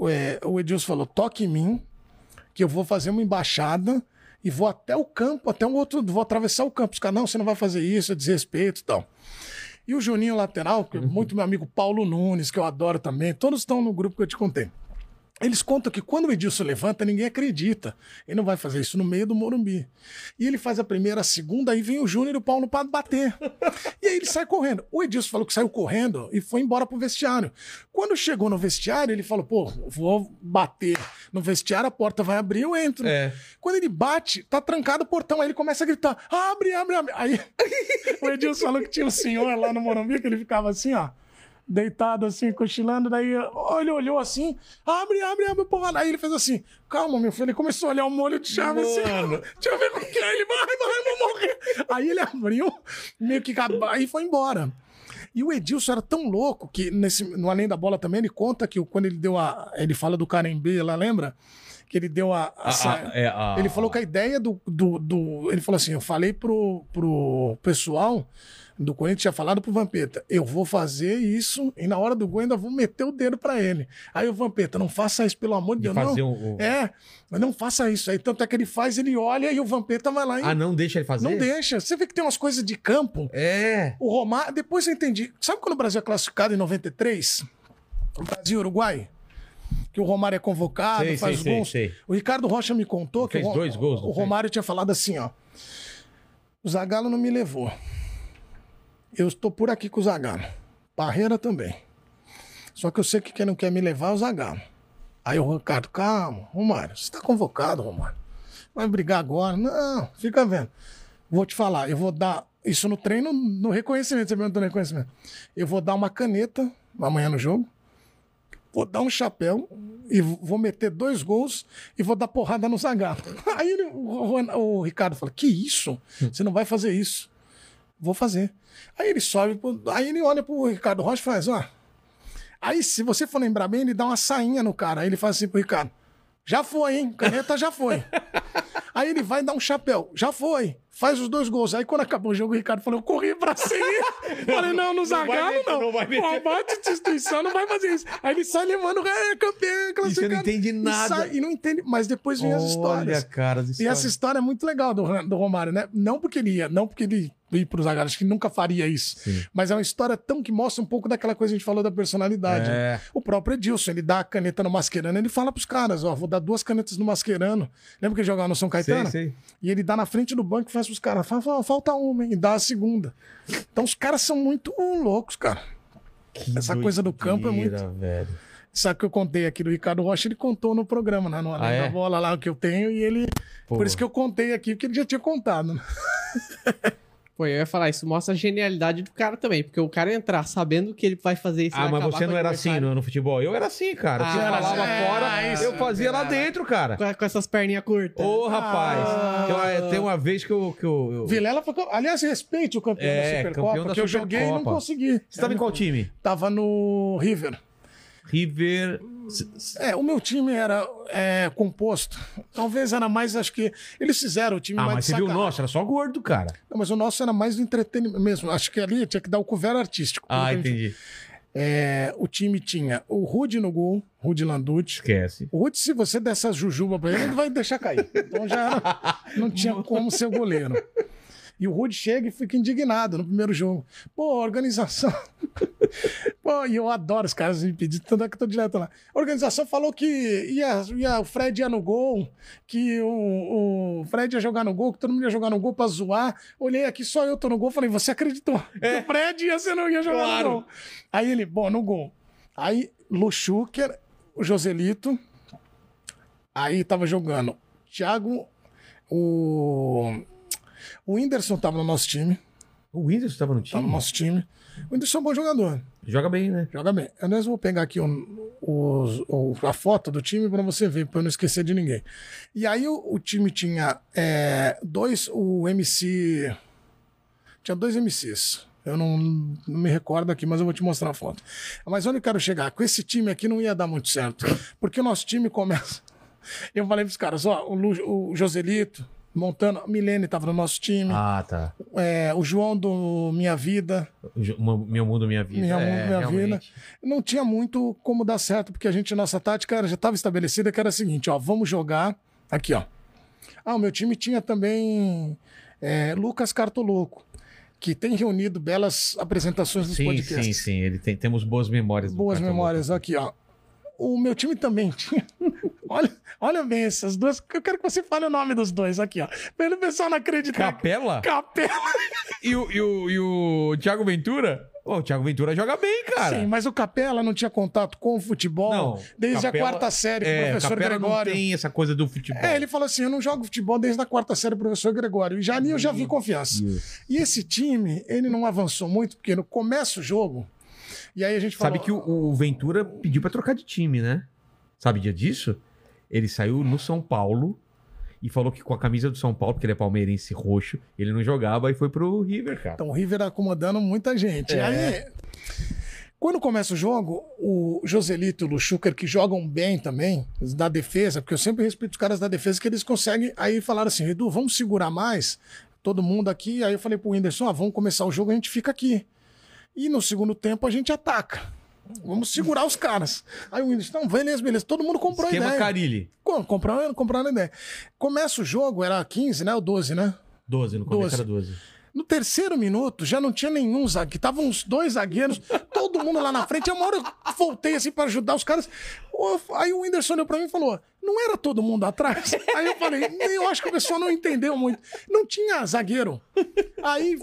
é, o Edilson falou: toque em mim, que eu vou fazer uma embaixada e vou até o campo, até um outro. Vou atravessar o campo. Os caras, não, você não vai fazer isso, é desrespeito e tal. E o Juninho lateral, que é muito meu amigo Paulo Nunes, que eu adoro também, todos estão no grupo que eu te contei. Eles contam que quando o Edilson levanta, ninguém acredita. Ele não vai fazer isso no meio do Morumbi. E ele faz a primeira, a segunda, aí vem o Júnior e o Paulo para bater. E aí ele sai correndo. O Edilson falou que saiu correndo e foi embora pro vestiário. Quando chegou no vestiário, ele falou: pô, vou bater no vestiário, a porta vai abrir, eu entro. É. Quando ele bate, tá trancado o portão. Aí ele começa a gritar: abre, abre, abre. Aí o Edilson falou que tinha um senhor lá no Morumbi que ele ficava assim, ó. Deitado assim, cochilando, daí ó, ele olhou assim, abre, abre, abre, porra. Aí ele fez assim, calma, meu filho. Ele começou a olhar o molho de chave assim, Mano. deixa eu ver como que é. Ele vai, vai, vai, vou morrer. Aí ele abriu, meio que acabou, e foi embora. E o Edilson era tão louco que nesse, no Além da Bola também ele conta que quando ele deu a. Ele fala do Carembê lá, lembra? Que ele deu a. a a- é, a- ele falou que a ideia do, do, do- Ele falou assim: eu falei pro, pro pessoal do Corinthians, tinha falado pro Vampeta, eu vou fazer isso e na hora do gol ainda vou meter o dedo pra ele. Aí o Vampeta, não faça isso, pelo amor de, De Deus. não. um- É, mas não faça isso. Aí tanto é que ele faz, ele olha e o Vampeta vai lá e. Ah, não deixa ele fazer? não deixa. Você vê que tem umas coisas de campo. É. O Romário, depois eu entendi. Sabe quando o Brasil é classificado em 93? Brasil e Uruguai? Que o Romário é convocado, Sei, faz sei, gols. sei. O Ricardo Rocha me contou que Fez o, dois gols, o? Romário tinha falado assim, ó. O Zagallo não me levou. Eu estou por aqui com o Zagallo. Parreira também. Só que eu sei que quem não quer me levar é o Zagallo. Aí o Ricardo, calma, Romário, você tá convocado, Romário. Vai brigar agora? Não, fica vendo. Vou te falar, eu vou dar isso no treino, no reconhecimento, você perguntou no reconhecimento. Eu vou dar uma caneta amanhã no jogo, vou dar um chapéu e vou meter dois gols e vou dar porrada no Zagallo. Aí o, Juan- o Ricardo fala: Que isso? Você não vai fazer isso. Vou fazer. Aí ele sobe, pro- aí ele olha pro Ricardo Rocha e faz: Ó. Aí, se você for lembrar bem, ele dá uma sainha no cara. Aí ele faz assim pro Ricardo: Já foi, hein? Caneta já foi. Aí ele vai dar um chapéu. Já foi. Faz os dois gols. Aí quando acabou o jogo, o Ricardo falou: Eu corri pra seguir. Falei: Não, no Zagallo não. não vai meter. O abate de instituição não vai fazer isso. Aí ele sai levando, é campeão, classificado. entende E nada. sai- E, não entende. Mas depois vem as histórias. Olha, cara, as E essa história é muito legal do, do Romário, né? Não porque ele ia, não porque ele ia pro Zagallo, acho que nunca faria isso. Sim. Mas é uma história tão que mostra um pouco daquela coisa que a gente falou da personalidade. É. O próprio Edilson, ele dá a caneta no Mascherano, ele fala pros caras, ó, vou dar duas canetas no Mascherano. Lembra que ele jogava no São Caetano? Sei, sei. E ele dá na frente do banco e faz pros caras, fala, "Fala, falta uma, hein? E dá a segunda. Então os caras são muito loucos, cara. Essa coisa do campo é muito. Doideira, velho. Sabe que eu contei aqui do Ricardo Rocha, ele contou no programa, né? No Ah, é? Bola lá que eu tenho, e ele. Pô. Por isso que eu contei aqui, porque ele já tinha contado. Né? Pô, eu ia falar, isso mostra a genialidade do cara também, porque o cara entrar sabendo que ele vai fazer isso. Ah, mas você não era assim no, no futebol? Eu era assim, cara. Você Ah, falava é, fora, isso, eu fazia lá dentro, cara. Com, com essas perninhas curtas. Ô, rapaz. Ah. Tem, uma, tem uma vez que eu. Que eu, eu- Vilela foi. Aliás, respeite o campeão É, da Supercopa, campeão da que eu joguei e não Supercopa. consegui. Você tava em qual time? Tava no River. River. É, o meu time era é, composto. Talvez era mais, acho que. Eles fizeram o time Ah, mais mas você viu o nosso? Era só gordo, cara. Não, mas o nosso era mais do entretenimento mesmo. Acho que ali tinha que dar o couvert artístico. Ah, entendi. É, o time tinha o Rude no gol, Rude Landucci. Esquece. O Rude, se você der essa jujuba pra ele, ele vai deixar cair. Então já não tinha como ser goleiro. E o Rude chega e fica indignado no primeiro jogo. Pô, organização. Pô, e eu adoro os caras me pedir, tanto é que eu tô direto lá. A organização falou que ia, ia, o Fred ia no gol, que o, o Fred ia jogar no gol, que todo mundo ia jogar no gol pra zoar. Olhei aqui, só eu tô no gol. Falei, você acreditou que o Fred ia, você não ia jogar Claro. no gol. Aí ele, bom, no gol. Aí, Luxuker, o Joselito. Aí tava jogando Thiago, o. O Whindersson tava no nosso time. O Whindersson tava no Tava time? no nosso time. O Whindersson é um bom jogador. Joga bem, né? Joga bem. Eu mesmo vou pegar aqui o, o- o- a foto do time para você ver, para eu não esquecer de ninguém. E aí o, o time tinha é, dois, o MC. Tinha dois MCs. Eu não, não me recordo aqui, mas eu vou te mostrar a foto. Mas onde eu quero chegar? Com esse time aqui não ia dar muito certo. Porque o nosso time começa. Eu falei pros caras, ó, o, Lu- o Joselito, Montana, a Milene tava no nosso time, Ah, tá. é, o João do Minha Vida, Meu mundo, minha vida. Minha é, Mundo, Minha realmente. não tinha muito como dar certo, porque a gente, nossa tática já estava estabelecida, que era a seguinte, ó, vamos jogar aqui, ó. Ah, o meu time tinha também é, Lucas Cartoloco, que tem reunido belas apresentações dos Sim, podcasts. sim, sim. Ele tem, temos boas memórias. Boas memórias, aqui, ó. O meu time também tinha. olha, olha bem essas duas. Eu quero que você fale o nome dos dois aqui, ó. Pra o pessoal não acreditar. Capela? Capela. E o, e o, e o Thiago Ventura? Ô, o Thiago Ventura joga bem, cara. Sim, mas o Capela não tinha contato com o futebol Não, desde Capela- a quarta série com É, o professor Capela Gregório. não tem essa coisa do futebol. É, ele falou assim: eu não jogo futebol desde a quarta série, professor Gregório. E já ali eu já vi confiança. E esse time, ele não avançou muito, porque no começo o jogo. E aí a gente falou. Sabe que o, o Ventura pediu pra trocar de time, né? Sabe dia disso? Ele saiu no São Paulo e falou que com a camisa do São Paulo, porque ele é palmeirense roxo, ele não jogava e foi pro River, cara. Então o River acomodando muita gente. É. aí. Quando começa o jogo, o Joselito e o Luchuker, que jogam bem também, da defesa, porque eu sempre respeito os caras da defesa, que eles conseguem. Aí falaram assim: Edu, vamos segurar mais, todo mundo aqui. Aí eu falei pro Whindersson: ah, vamos começar o jogo, a gente fica aqui. E no segundo tempo a gente ataca. Vamos segurar os caras. Aí o Whindersson, não, beleza, beleza. Todo mundo comprou Esquema ideia. Carilli. Com- Compraram, compraram ideia. Começa o jogo, era 15, né? Ou 12, né? 12, no começo 12. era 12. No terceiro minuto, já não tinha nenhum zagueiro. Estavam uns dois zagueiros, todo mundo lá na frente. E uma hora eu voltei assim para ajudar os caras. Aí o Whindersson olhou pra mim e falou: não era todo mundo atrás? Aí eu falei, eu acho que o pessoal não entendeu muito. Não tinha zagueiro. Aí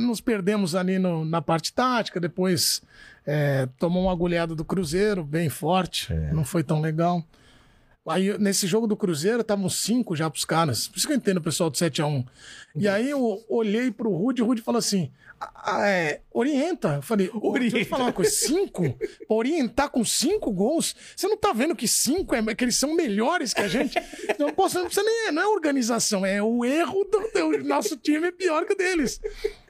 nos perdemos ali no- na parte tática, depois é, tomou uma agulhada do Cruzeiro, bem forte, não foi tão legal. Aí, nesse jogo do Cruzeiro, estavam cinco já pros caras. Por isso que eu entendo o pessoal do 7x1. E aí eu olhei pro Rude e o Rude falou assim: "Ah, é, orienta. Eu falei, orienta. Deixa eu falar uma coisa: cinco? Pra orientar com cinco gols? Você não tá vendo que cinco é que eles são melhores que a gente? Não, posso, não precisa nem. Não é organização, é o erro do, do nosso time é pior que o deles.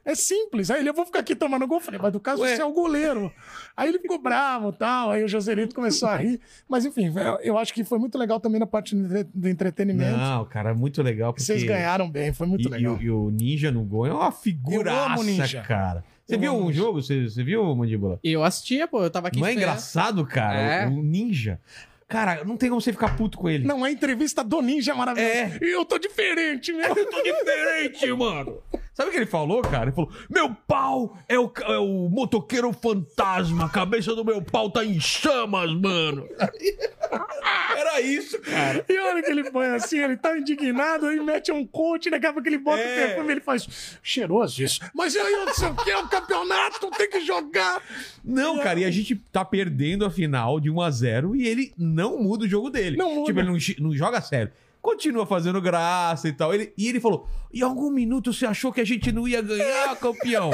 É simples. Aí ele, eu vou ficar aqui tomando gol. Eu falei, mas do caso você é o goleiro. Aí ele ficou bravo e tal. Aí o Joselito começou a rir. Mas enfim, eu, acho que foi muito legal também na parte do entre- do entretenimento. Não, cara, é muito legal. Porque... Vocês ganharam bem, foi muito e, e legal. o- e o Ninja no gol é uma figuraça, Ninja. cara. Você Eu viu amo um jogo? Você, você viu, Mandíbula? Eu assistia, pô, eu tava aqui Não é engraçado, cara? É. O Ninja. Cara, não tem como você ficar puto com ele. Não, a entrevista do Ninja é maravilhosa. É. Eu tô diferente, meu. Eu tô diferente, mano. Sabe o que ele falou, cara? Ele falou: Meu pau é o, é o motoqueiro fantasma. A cabeça do meu pau tá em chamas, mano. Era isso, cara. E olha que ele põe assim, ele tá indignado, aí mete um coach, daqui a pouco ele bota É. o perfume, ele faz cheiroso isso. Mas aí eu não sei o que, é o campeonato, tem que jogar. Não, cara, e a gente tá perdendo a final de 1 a 0 e ele não muda o jogo dele. Não muda. Tipo, ele não, não joga sério. Continua fazendo graça e tal. Ele, e ele falou: em algum minuto você achou que a gente não ia ganhar, campeão?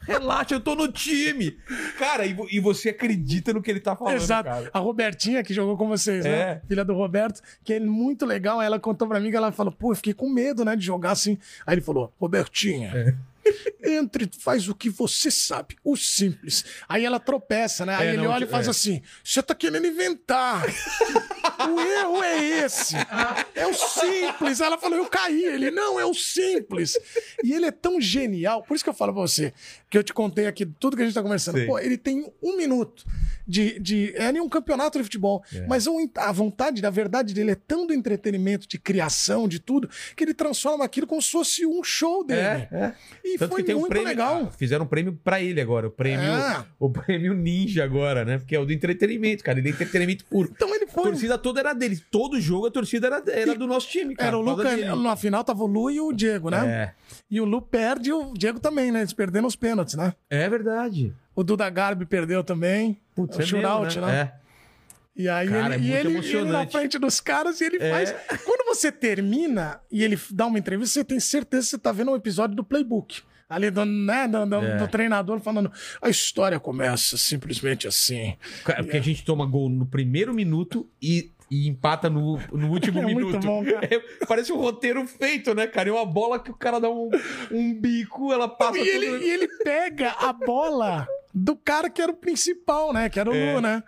Relaxa, eu tô no time. Cara, e, e você acredita no que ele tá falando, Exato. cara. A Robertinha, que jogou com vocês, É. né? Filha do Roberto, que é muito legal. Ela contou pra mim que ela falou: pô, eu fiquei com medo, né, de jogar assim. Aí ele falou: Robertinha. É. Entre, faz o que você sabe, o simples. Aí ela tropeça, né? Aí É, ele não, olha e faz é. assim: você tá querendo inventar. o erro é esse. É o simples. Ela falou: eu caí. Ele, não, é o simples. E ele é tão genial. Por isso que eu falo pra você, que eu te contei aqui tudo que a gente tá conversando. Sim. Pô, ele tem um minuto de. de é nem um campeonato de futebol. É. Mas a vontade, a verdade dele é tão do entretenimento, de criação, de tudo, que ele transforma aquilo como se fosse um show dele. É, é. E Tanto foi que tem um muito prêmio. legal. ah, fizeram um prêmio pra ele agora. O prêmio, É. o prêmio Ninja agora, né? Porque é o do entretenimento, cara. Ele é entretenimento puro. Então ele A foi. torcida toda era dele. Todo jogo a torcida era, era do nosso time, cara. Era o por causa Luca, dele. na final tava o Lu e o Diego, né? É. E o Lu perde e o Diego também, né? Eles perderam os pênaltis, né? É verdade. O Duda Garbi perdeu também. Putz, o é shootout, né? né? E aí Cara, ele, é e ele, ele na frente dos caras e ele É. faz. Quando você termina e ele dá uma entrevista, você tem certeza que você tá vendo um episódio do playbook. Ali do, né, do, do- É. do treinador falando, a história começa simplesmente assim. É. Cara, Porque a gente toma gol no primeiro minuto e, e empata no, no último É minuto. bom. É, parece um roteiro feito, né, cara? É uma bola que o cara dá um, um bico, ela passa E tudo- ele, e ele pega a bola do cara que era o principal, né? Que era o É. Lu, né?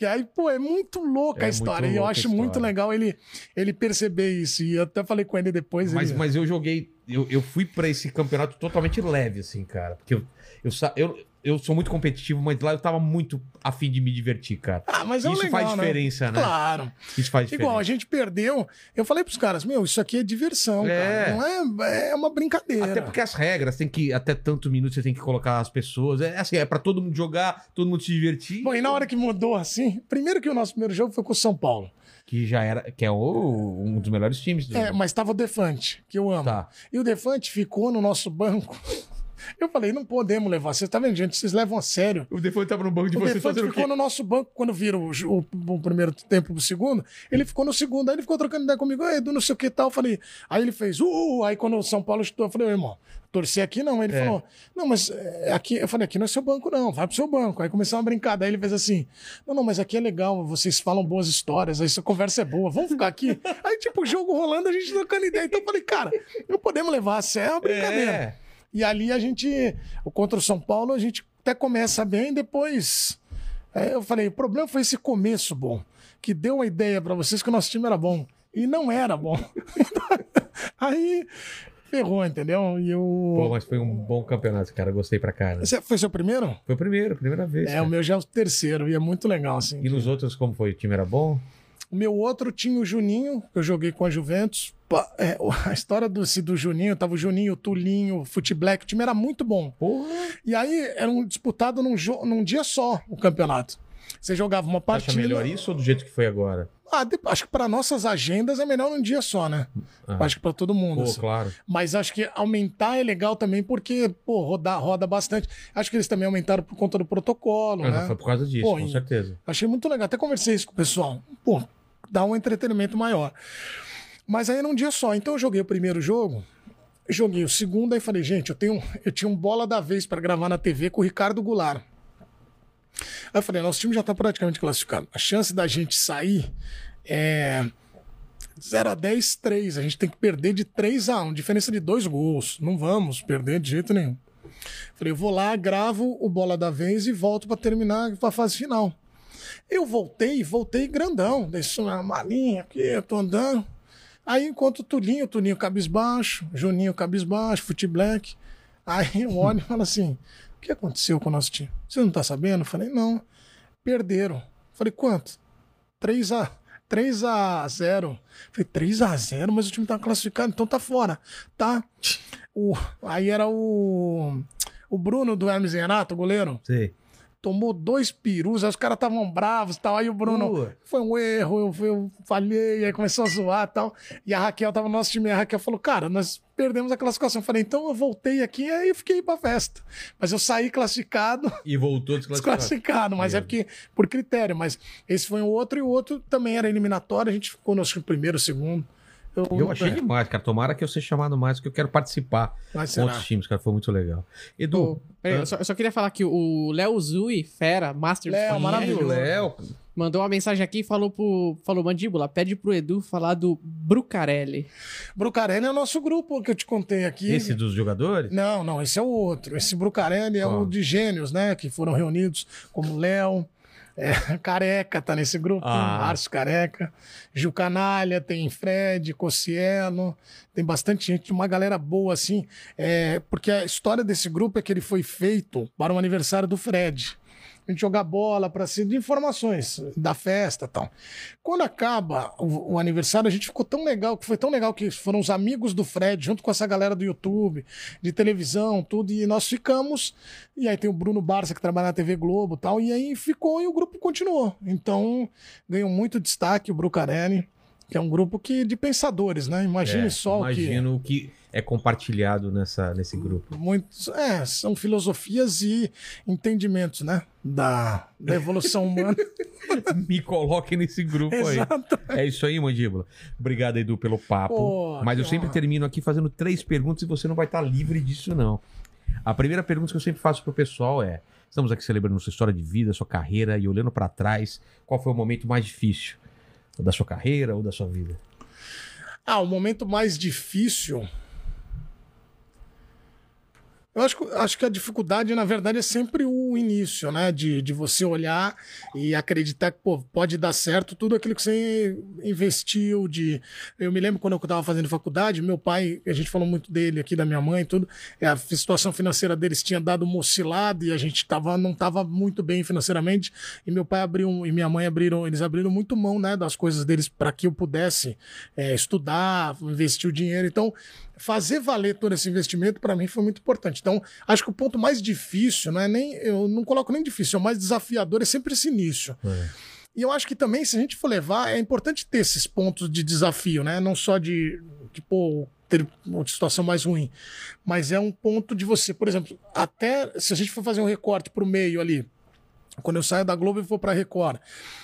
E aí, pô, é muito louca É a história. E eu louca acho muito legal ele, ele perceber isso. E eu até falei com ele depois. Mas, ele... mas eu joguei. Eu, eu fui pra esse campeonato totalmente leve, assim, cara. Porque eu, eu, eu, eu sou muito competitivo, mas lá eu tava muito afim de me divertir, cara. Ah, mas é Isso legal, faz né? diferença, né? Claro. Isso faz diferença. Igual, a gente perdeu. Eu falei pros caras, meu, isso aqui é diversão, É. cara. Não é, é uma brincadeira. Até porque as regras, tem que. Até tanto minuto você tem que colocar as pessoas. É assim, é pra todo mundo jogar, todo mundo se divertir. Bom, e na hora que mudou assim, primeiro que o nosso primeiro jogo foi com o São Paulo. Que já era. Que é o- um dos melhores times do É, mas tava o Defante, que eu amo. Tá. E o Defante ficou no nosso banco. Eu falei, não podemos levar. Vocês tá vendo, gente? Vocês levam a sério. O Defante tava no banco de O vocês fazendo o quê? ficou no nosso banco quando viram o, o- o primeiro tempo pro segundo. Ele ficou no segundo, aí ele ficou trocando ideia comigo, "Ei, Edu, não sei o que tal. Eu falei, aí ele fez, uh, aí quando o São Paulo chutou, eu falei, "Ô, irmão, torcer aqui não. Aí ele É. falou, não, mas é, aqui, eu falei, aqui não é seu banco, não, vai pro seu banco. Aí começou uma brincadeira, aí ele fez assim, não, não, mas aqui é legal, vocês falam boas histórias, aí essa conversa é boa, vamos ficar aqui. aí, tipo, o jogo rolando, a gente trocando ideia. Então eu falei, cara, não podemos levar a sério, é uma brincadeira. É. E ali a gente, contra o São Paulo, a gente até começa bem, depois. é, eu falei, o problema foi esse começo bom, que deu uma ideia pra vocês que o nosso time era bom. E não era bom. Aí ferrou, entendeu? E Pô, eu. mas foi um bom campeonato, cara. Gostei pra cara. Você foi seu primeiro? Foi o primeiro, primeira vez. É, cara. o meu já é o terceiro, e é muito legal, assim. E nos outros, como foi? O time era bom? O meu outro tinha o Juninho, que eu joguei com a Juventus. É, a história do, do Juninho, tava o Juninho, o Tulinho, o Fute Black, o time era muito bom. E aí era um disputado num, num dia só o campeonato. Você jogava uma Você acha partida. melhor isso ou do jeito que foi agora? Ah, de- acho que para nossas agendas é melhor num dia só, né? Ah. Acho que para todo mundo. Pô, assim. claro. Mas acho que aumentar é legal também porque, pô, roda, roda bastante. Acho que eles também aumentaram por conta do protocolo, Ah, né? Foi por causa disso, Pô, com certeza. Achei muito legal. Até conversei isso com o pessoal. Pô, dá um entretenimento maior. Mas aí num dia só. Então eu joguei o primeiro jogo, joguei o segundo, aí falei, gente, eu tenho, eu tinha um bola da vez para gravar na TV com o Ricardo Goulart. Aí eu falei, nosso time já tá praticamente classificado. A chance da gente sair é 0 a 10, 3. A gente tem que perder de 3 a 1, diferença de dois gols. Não vamos perder de jeito nenhum. Falei, eu vou lá, gravo o bola da vez e volto para terminar a fase final. Eu voltei, voltei grandão, deixei uma malinha aqui, eu tô andando. Aí encontro o Tulinho, o Tulinho cabisbaixo, Juninho cabisbaixo, Fute Black. Aí eu olho e falo assim: o que aconteceu com o nosso time? Você não tá sabendo? Eu falei, não. Perderam. Falei, quanto? 3 a 3 a 0. Falei, 3 a 0, mas o time tá classificado, então tá fora. Tá. O, aí era o o Bruno do Hermes Renato, goleiro Sei. Tomou dois perus, aí os caras estavam bravos e tal. Aí o Bruno, Pô. foi um erro, eu, eu falhei, aí começou a zoar e tal. E a Raquel tava no nosso time, a Raquel falou, cara, nós perdemos a classificação. Eu falei, então eu voltei aqui e aí fiquei pra festa. Mas eu saí classificado, E voltou desclassificado. desclassificado, mas é Meu porque, por critério. Mas esse foi um outro e o outro também era eliminatório, a gente ficou no acho primeiro, segundo. Eu achei é, demais, cara. Tomara que eu seja chamado mais, porque eu quero participar Mas com outros times, cara. Foi muito legal. Edu, Pô, peraí, eu, só, eu só queria falar que o Léo Zui, fera, Master Léo, maravilhoso. Léo, mandou uma mensagem aqui e falou pro falou Mandíbula, pede pro Edu falar do Brucarelli. Brucarelli é o nosso grupo que eu te contei aqui. esse dos jogadores? Não, não, esse é o outro. Esse Brucarelli é o de gênios, né? Que foram reunidos, como Léo, é, Careca tá nesse grupo, Ah. Márcio Careca, Gil Canalha, tem Fred, Cossielo, tem bastante gente, uma galera boa, assim, é, porque a história desse grupo é que ele foi feito para o aniversário do Fred. A gente jogar bola para ser de informações da festa e tal. Quando acaba o, o aniversário, a gente ficou tão legal, que foi tão legal que foram os amigos do Fred, junto com essa galera do YouTube, de televisão, tudo, e nós ficamos. E aí tem o Bruno Barça, que trabalha na TV Globo e tal, e aí ficou e o grupo continuou. Então, ganhou muito destaque o Brucarelli, que é um grupo que, de pensadores, né? Imagine É, só o que. Imagino o que é compartilhado nessa, nesse grupo. Muitos, é, são filosofias e entendimentos, né? Da, da evolução humana. Me coloque nesse grupo aí. É isso aí, Mandíbula. Obrigado, Edu, pelo papo. Pô, Mas eu sempre honra. termino aqui fazendo três perguntas e você não vai estar livre disso, não. A primeira pergunta que eu sempre faço pro pessoal é: estamos aqui celebrando sua história de vida, sua carreira, e olhando para trás, qual foi o momento mais difícil? Da sua carreira ou da sua vida? Ah, o momento mais difícil. Eu acho, que- acho que a dificuldade, na verdade, é sempre o início, né? De, de você olhar e acreditar que pô, pode dar certo tudo aquilo que você investiu. De... Eu me lembro quando eu estava fazendo faculdade, meu pai, a gente falou muito dele aqui, da minha mãe e tudo. é, A situação financeira deles tinha dado uma oscilada e a gente tava, não estava muito bem financeiramente. E meu pai abriu e minha mãe abriram, eles abriram muito mão né, das coisas deles para que eu pudesse é, estudar, investir o dinheiro. Então, fazer valer todo esse investimento para mim foi muito importante. Então, acho que o ponto mais difícil, não é nem, eu não coloco nem difícil, é o mais desafiador é sempre esse início. E eu acho que também, se a gente for levar, é importante ter esses pontos de desafio, né? Não só de, tipo, ter uma situação mais ruim, mas é um ponto de você, por exemplo, até se a gente for fazer um recorte para o meio ali, quando eu saio da Globo e vou para Record.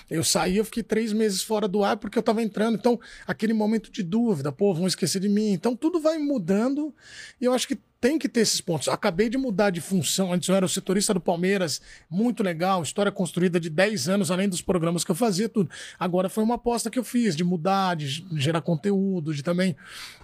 Eu saí, eu fiquei três meses fora do ar porque eu estava entrando. Então, aquele momento de dúvida, pô, vão esquecer de mim. Então, tudo vai mudando e eu acho que tem que ter esses pontos. Acabei de mudar de função. Antes eu era o setorista do Palmeiras, muito legal, história construída de 10 anos, além dos programas que eu fazia, tudo. Agora foi uma aposta que eu fiz de mudar, de gerar conteúdo, de também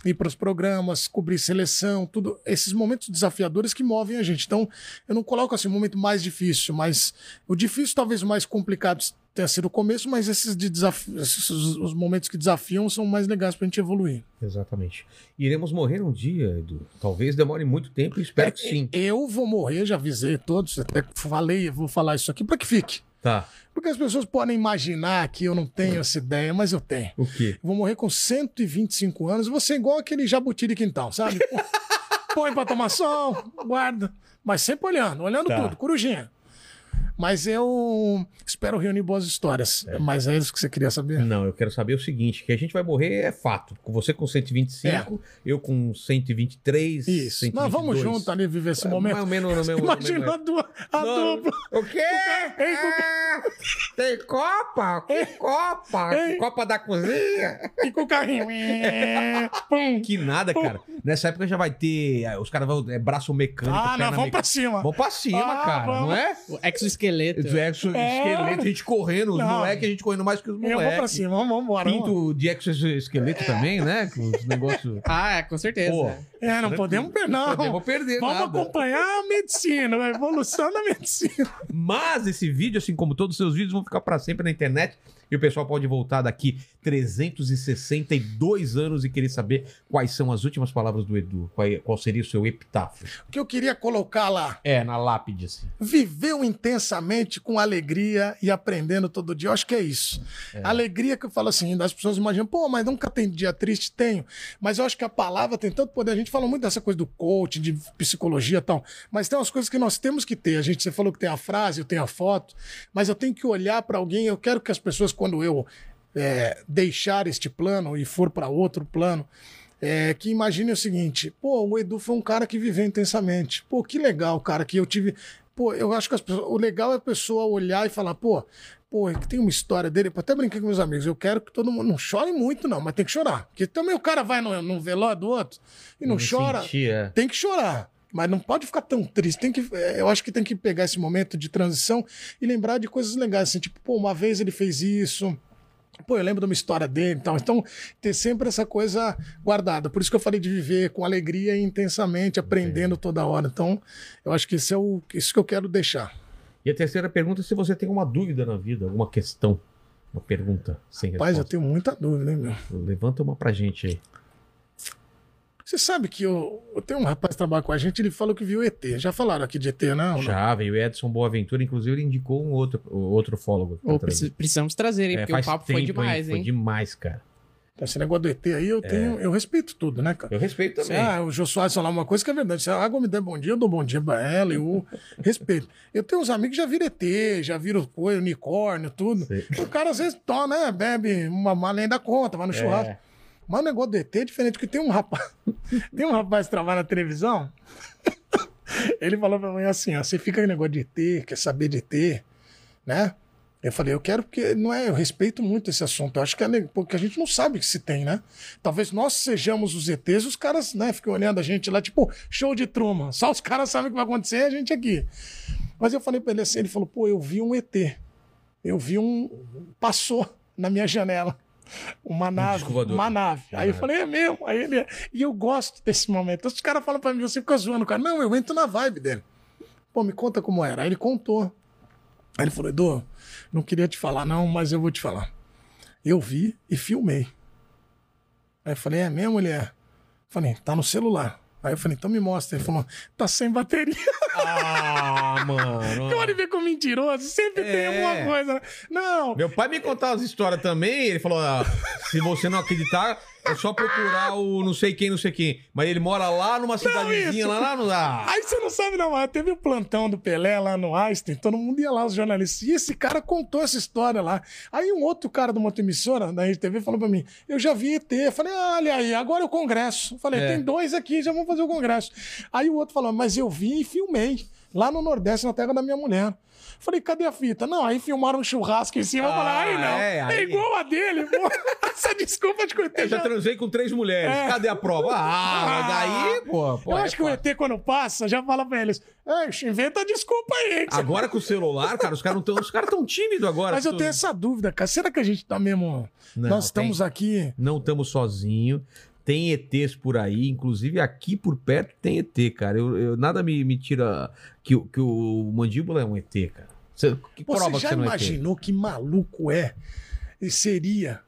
ir para os programas, cobrir seleção, tudo. Esses momentos desafiadores que movem a gente. Então, eu não coloco assim o momento mais difícil, mas o difícil, talvez o mais complicado tenha sido o começo, mas esses, de desafio, esses os momentos que desafiam são mais legais para a gente evoluir. Exatamente. Iremos morrer um dia, Edu. Talvez demore muito tempo e espero que sim. Eu vou morrer, já avisei todos, até falei, vou falar isso aqui para que fique. Tá. Porque as pessoas podem imaginar que eu não tenho essa ideia, mas eu tenho. O quê? Vou morrer com 125 anos, vou ser igual aquele jabuti de quintal, sabe? Põe pra tomar sol, guarda. Mas sempre olhando, olhando Tá. tudo, corujinha. Mas eu espero reunir boas histórias. Mas é isso que você queria saber? Não, eu quero saber o seguinte, que a gente vai morrer é fato. Com você com 125, eu com 123, É. Isso. 122. Nós vamos junto ali viver esse É, momento. Mais ou menos no mesmo... Imagina a, du- a Não, dupla. O quê? Ei, Ah, tem Copa? Que Copa? Ei. Copa da cozinha? E com o carrinho. Pum. Que nada, cara. Nessa época já vai ter... eh, Os caras vão... É braço mecânico, Ah, não, vamos mecânica. pra cima. Vamos pra cima, Ah, cara, vamos. não é? O exoesqueleto. Do exo esqueleto, a gente correndo, os Não. moleques, a gente correndo mais que os Eu vou pra moleques. cima, vamos, embora. Pinto de exoesqueleto também, né? Com os negócios. Ah, é, com certeza. Pô, É, não podemos perder, não. Podemos perder Vamos nada. acompanhar a medicina, a evolução da medicina. Mas esse vídeo, assim como todos os seus vídeos, vão ficar pra sempre na internet. E o pessoal pode voltar daqui 362 anos e querer saber quais são as últimas palavras do Edu. Qual, qual seria o seu epitáfio? O que eu queria colocar lá, É, na lápide, assim. viveu intensamente com alegria e aprendendo todo dia. Eu acho que é isso. Alegria que eu falo assim, as pessoas imaginam, pô, mas nunca tem dia triste? Tenho. Mas eu acho que a palavra tem tanto poder. A gente fala muito dessa coisa do coach, de psicologia e tal. Mas tem umas coisas que nós temos que ter. A gente, você falou que tem a frase, eu tenho a foto. Mas eu tenho que olhar para alguém. Eu quero que as pessoas, quando eu é, deixar este plano e for para outro plano, é, que imagine o seguinte: pô, o Edu foi um cara que viveu intensamente. Pô, que legal, cara, que eu tive. Pô, eu acho que as pessoas, o legal é a pessoa olhar e falar, pô, pô, é que tem uma história dele. Eu até brinquei com meus amigos. Eu quero que todo mundo não chore muito, não, mas tem que chorar. Porque também o cara vai no, no velório do outro e não Me chora. senti, é. Tem que chorar. Mas não pode ficar tão triste. Tem que, é, eu acho que tem que pegar esse momento de transição e lembrar de coisas legais. Assim, tipo, pô, uma vez ele fez isso. Pô, eu lembro de uma história dele e tal. Então, ter sempre essa coisa guardada. Por isso que eu falei de viver com alegria e intensamente, aprendendo toda hora. Então, eu acho que isso é o, isso que eu quero deixar. E a terceira pergunta é se você tem uma dúvida na vida, alguma questão. Uma pergunta sem Rapaz, eu resposta. tenho muita dúvida, hein, meu? Levanta uma pra gente aí. Você sabe que eu, eu tenho um rapaz que trabalha com a gente, ele falou que viu ET. Já falaram aqui de ET, não? Já veio o Edson Boaventura, inclusive ele indicou um outro, outro fólogo. Preci- precisamos trazer, hein? É, porque o papo foi tempo, demais, Foi hein? demais, cara. Então, Esse negócio do ET aí, eu tenho. Eu respeito tudo, né, cara? Eu respeito também. Ah, o Jô Soares falar uma coisa que é verdade. Se a água me der bom dia, eu dou bom dia pra ela. Eu respeito. Eu tenho uns amigos que já viram ET, já viram coisa, unicórnio, tudo. Sei. O cara às vezes toma, né? Bebe uma além da conta, vai no churrasco. Mas o negócio do ET é diferente, porque tem um rapaz. tem um rapaz que trabalha na televisão. Ele falou pra mim assim: ó, você fica com negócio de ET, quer saber de ET, né? Eu falei, eu quero porque não é, eu respeito muito esse assunto. Eu acho que é porque a gente não sabe que se tem, né? Talvez nós sejamos os ETs, os caras, né, ficam olhando a gente lá, tipo, show de Truman. Só os caras sabem o que vai acontecer e a gente aqui. Mas eu falei pra ele assim, ele falou, pô, eu vi um ET. Eu vi um. Passou na minha janela. Uma nave. voador. Uma nave. Aí eu Ah. falei, é mesmo. Aí ele. E eu gosto desse momento. Os caras falam pra mim, você fica zoando o cara. Não, eu entro na vibe dele. Pô, me conta como era. Aí ele contou. Aí ele falou, Edu, não queria te falar, não, mas eu vou te falar. Eu vi e filmei. Aí eu falei, é mesmo, mulher? Falei, tá no celular. Aí eu falei, então me mostra. Ele falou, tá sem bateria. Ah, mano. Pode ver como mentiroso, sempre tem É. alguma coisa. Não, Meu pai me contava as histórias também. Ele falou: ah, se você não acreditar, é só procurar o não sei quem, não sei quem. Mas ele mora lá numa cidadezinha, lá, lá no. Ah, Aí você não sabe, não. mas Teve o plantão do Pelé lá no Einstein, todo mundo ia lá, os jornalistas. E esse cara contou essa história lá. Aí um outro cara de uma outra emissora da RTV falou pra mim: Eu já vi ET. Eu falei: Olha aí, agora é o Congresso. Eu falei: É. Tem dois aqui, já vamos fazer o Congresso. Aí o outro falou: Mas eu vi e filmei lá no Nordeste, na terra da minha mulher. Falei, cadê a fita? Não, aí filmaram um churrasco em cima. eu falei, Ah, aí não. é, É, aí- igual a dele, pô. Essa desculpa de coitado. eu já transei com três mulheres. É. Cadê a prova? Ah, mas daí, pô. pô eu é acho que o fácil. ET, quando passa, já fala pra eles: "Ei, inventa desculpa aí. Agora com o celular, cara, os caras não tão. Os caras tão tímidos agora. Mas eu tenho essa dúvida, cara. Será que a gente tá mesmo. Não, Nós estamos tem. aqui. Não estamos sozinhos. Tem ETs por aí, inclusive aqui por perto tem ET, cara. Eu, eu- nada me, me tira que, o- que o mandíbula é um ET, cara. Você, que Você prova que já você é imaginou que maluco é? E seria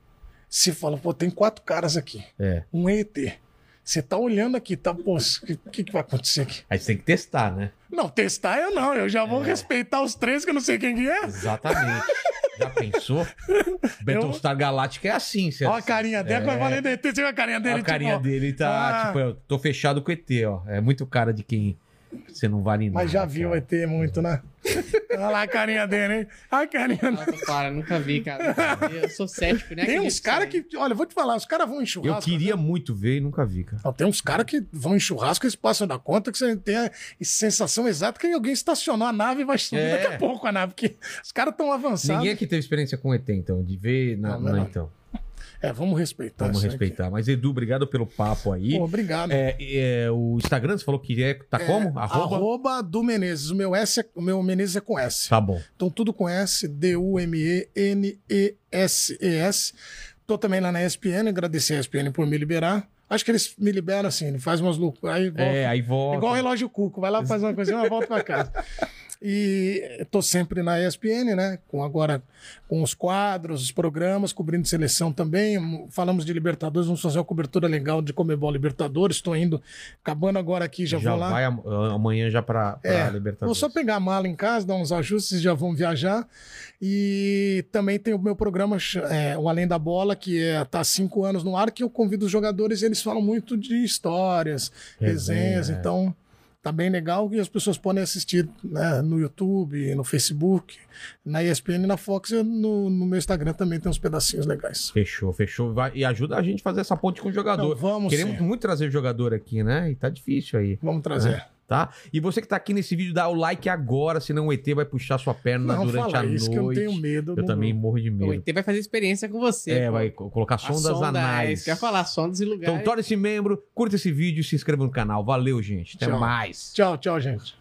se fala, pô, tem quatro caras aqui. É. Um ET. Você tá olhando aqui, tá, pô, o que, que, vai acontecer aqui? Aí você tem que testar, né? Não, testar eu não, eu já vou É. respeitar os três que eu não sei quem que é. Exatamente. Já pensou? Battlestar Galactica é assim. Você... Olha a carinha dele, É. eu falei do ET, você viu a carinha dele? Olha a carinha tipo, dele tá, ah. tipo, eu tô fechado com o ET, ó. É muito cara de quem Você não vale nada. Mas já viu o cara. ET muito, né? Olha lá a carinha dele, hein? A carinha dele. Para, nunca vi, cara. Eu sou cético, né? Tem uns caras que. Olha, eu vou te falar, os caras vão em Eu churrasco. queria né? muito ver e nunca vi, cara. Não, tem uns caras que vão em churrasco e eles passam da conta que você tem a sensação exata que alguém estacionou a nave e vai subir É. daqui a pouco a nave, porque os caras estão avançados. Ninguém aqui teve experiência com ET, então, de ver. Na, Não, não, na- não. então, É, vamos respeitar. vamos respeitar. Mas, Edu, obrigado pelo papo aí. Pô, obrigado. É, é, o Instagram, você falou que é. Tá como? Arroba? Arroba do Menezes. O meu, S é, o meu Menezes é com S. Tá bom. Então tudo com S, D-U-M-E-N-E-S-E-S. Tô também lá na ESPN, agradecer a ESPN por me liberar. Acho que eles me liberam assim, faz umas loucuras. Aí volta. É, aí volta. Igual o relógio cuco, vai lá fazer uma coisinha, mas volta pra casa. E tô sempre na ESPN, né? Com agora com os quadros, os programas, cobrindo seleção também. Falamos de Libertadores, vamos fazer uma cobertura legal de Comebol Libertadores. Estou indo, acabando agora aqui, já, Já, vou lá. vai am- amanhã já pra É, Libertadores. Vou só pegar a mala em casa, dar uns ajustes já vamos viajar. E também tem o meu programa, é, o Além da Bola, que é, tá há cinco anos no ar, que eu convido os jogadores e eles falam muito de histórias, Resenha, resenhas. é. Então, tá bem legal e as pessoas podem assistir né, no YouTube, no Facebook, na ESPN e na Fox. e No, no meu Instagram também tem uns pedacinhos legais. Fechou, fechou. Vai- e ajuda a gente a fazer essa ponte com o jogador. Não, vamos Queremos sim. muito trazer jogador aqui, né? E tá difícil aí. Vamos trazer. Tá? E você que tá aqui nesse vídeo, dá o like agora, senão o ET vai puxar sua perna Não, durante fala a isso noite. que eu tenho medo. Eu não- também morro de O medo. ET vai fazer experiência com você. É, pô. vai co- colocar sondas sonda, é anais. isso que eu ia falar, sondas e lugares. Então torne-se membro, curta esse vídeo e se inscreva no canal. Valeu, gente. Até Tchau. mais. Tchau, tchau, gente.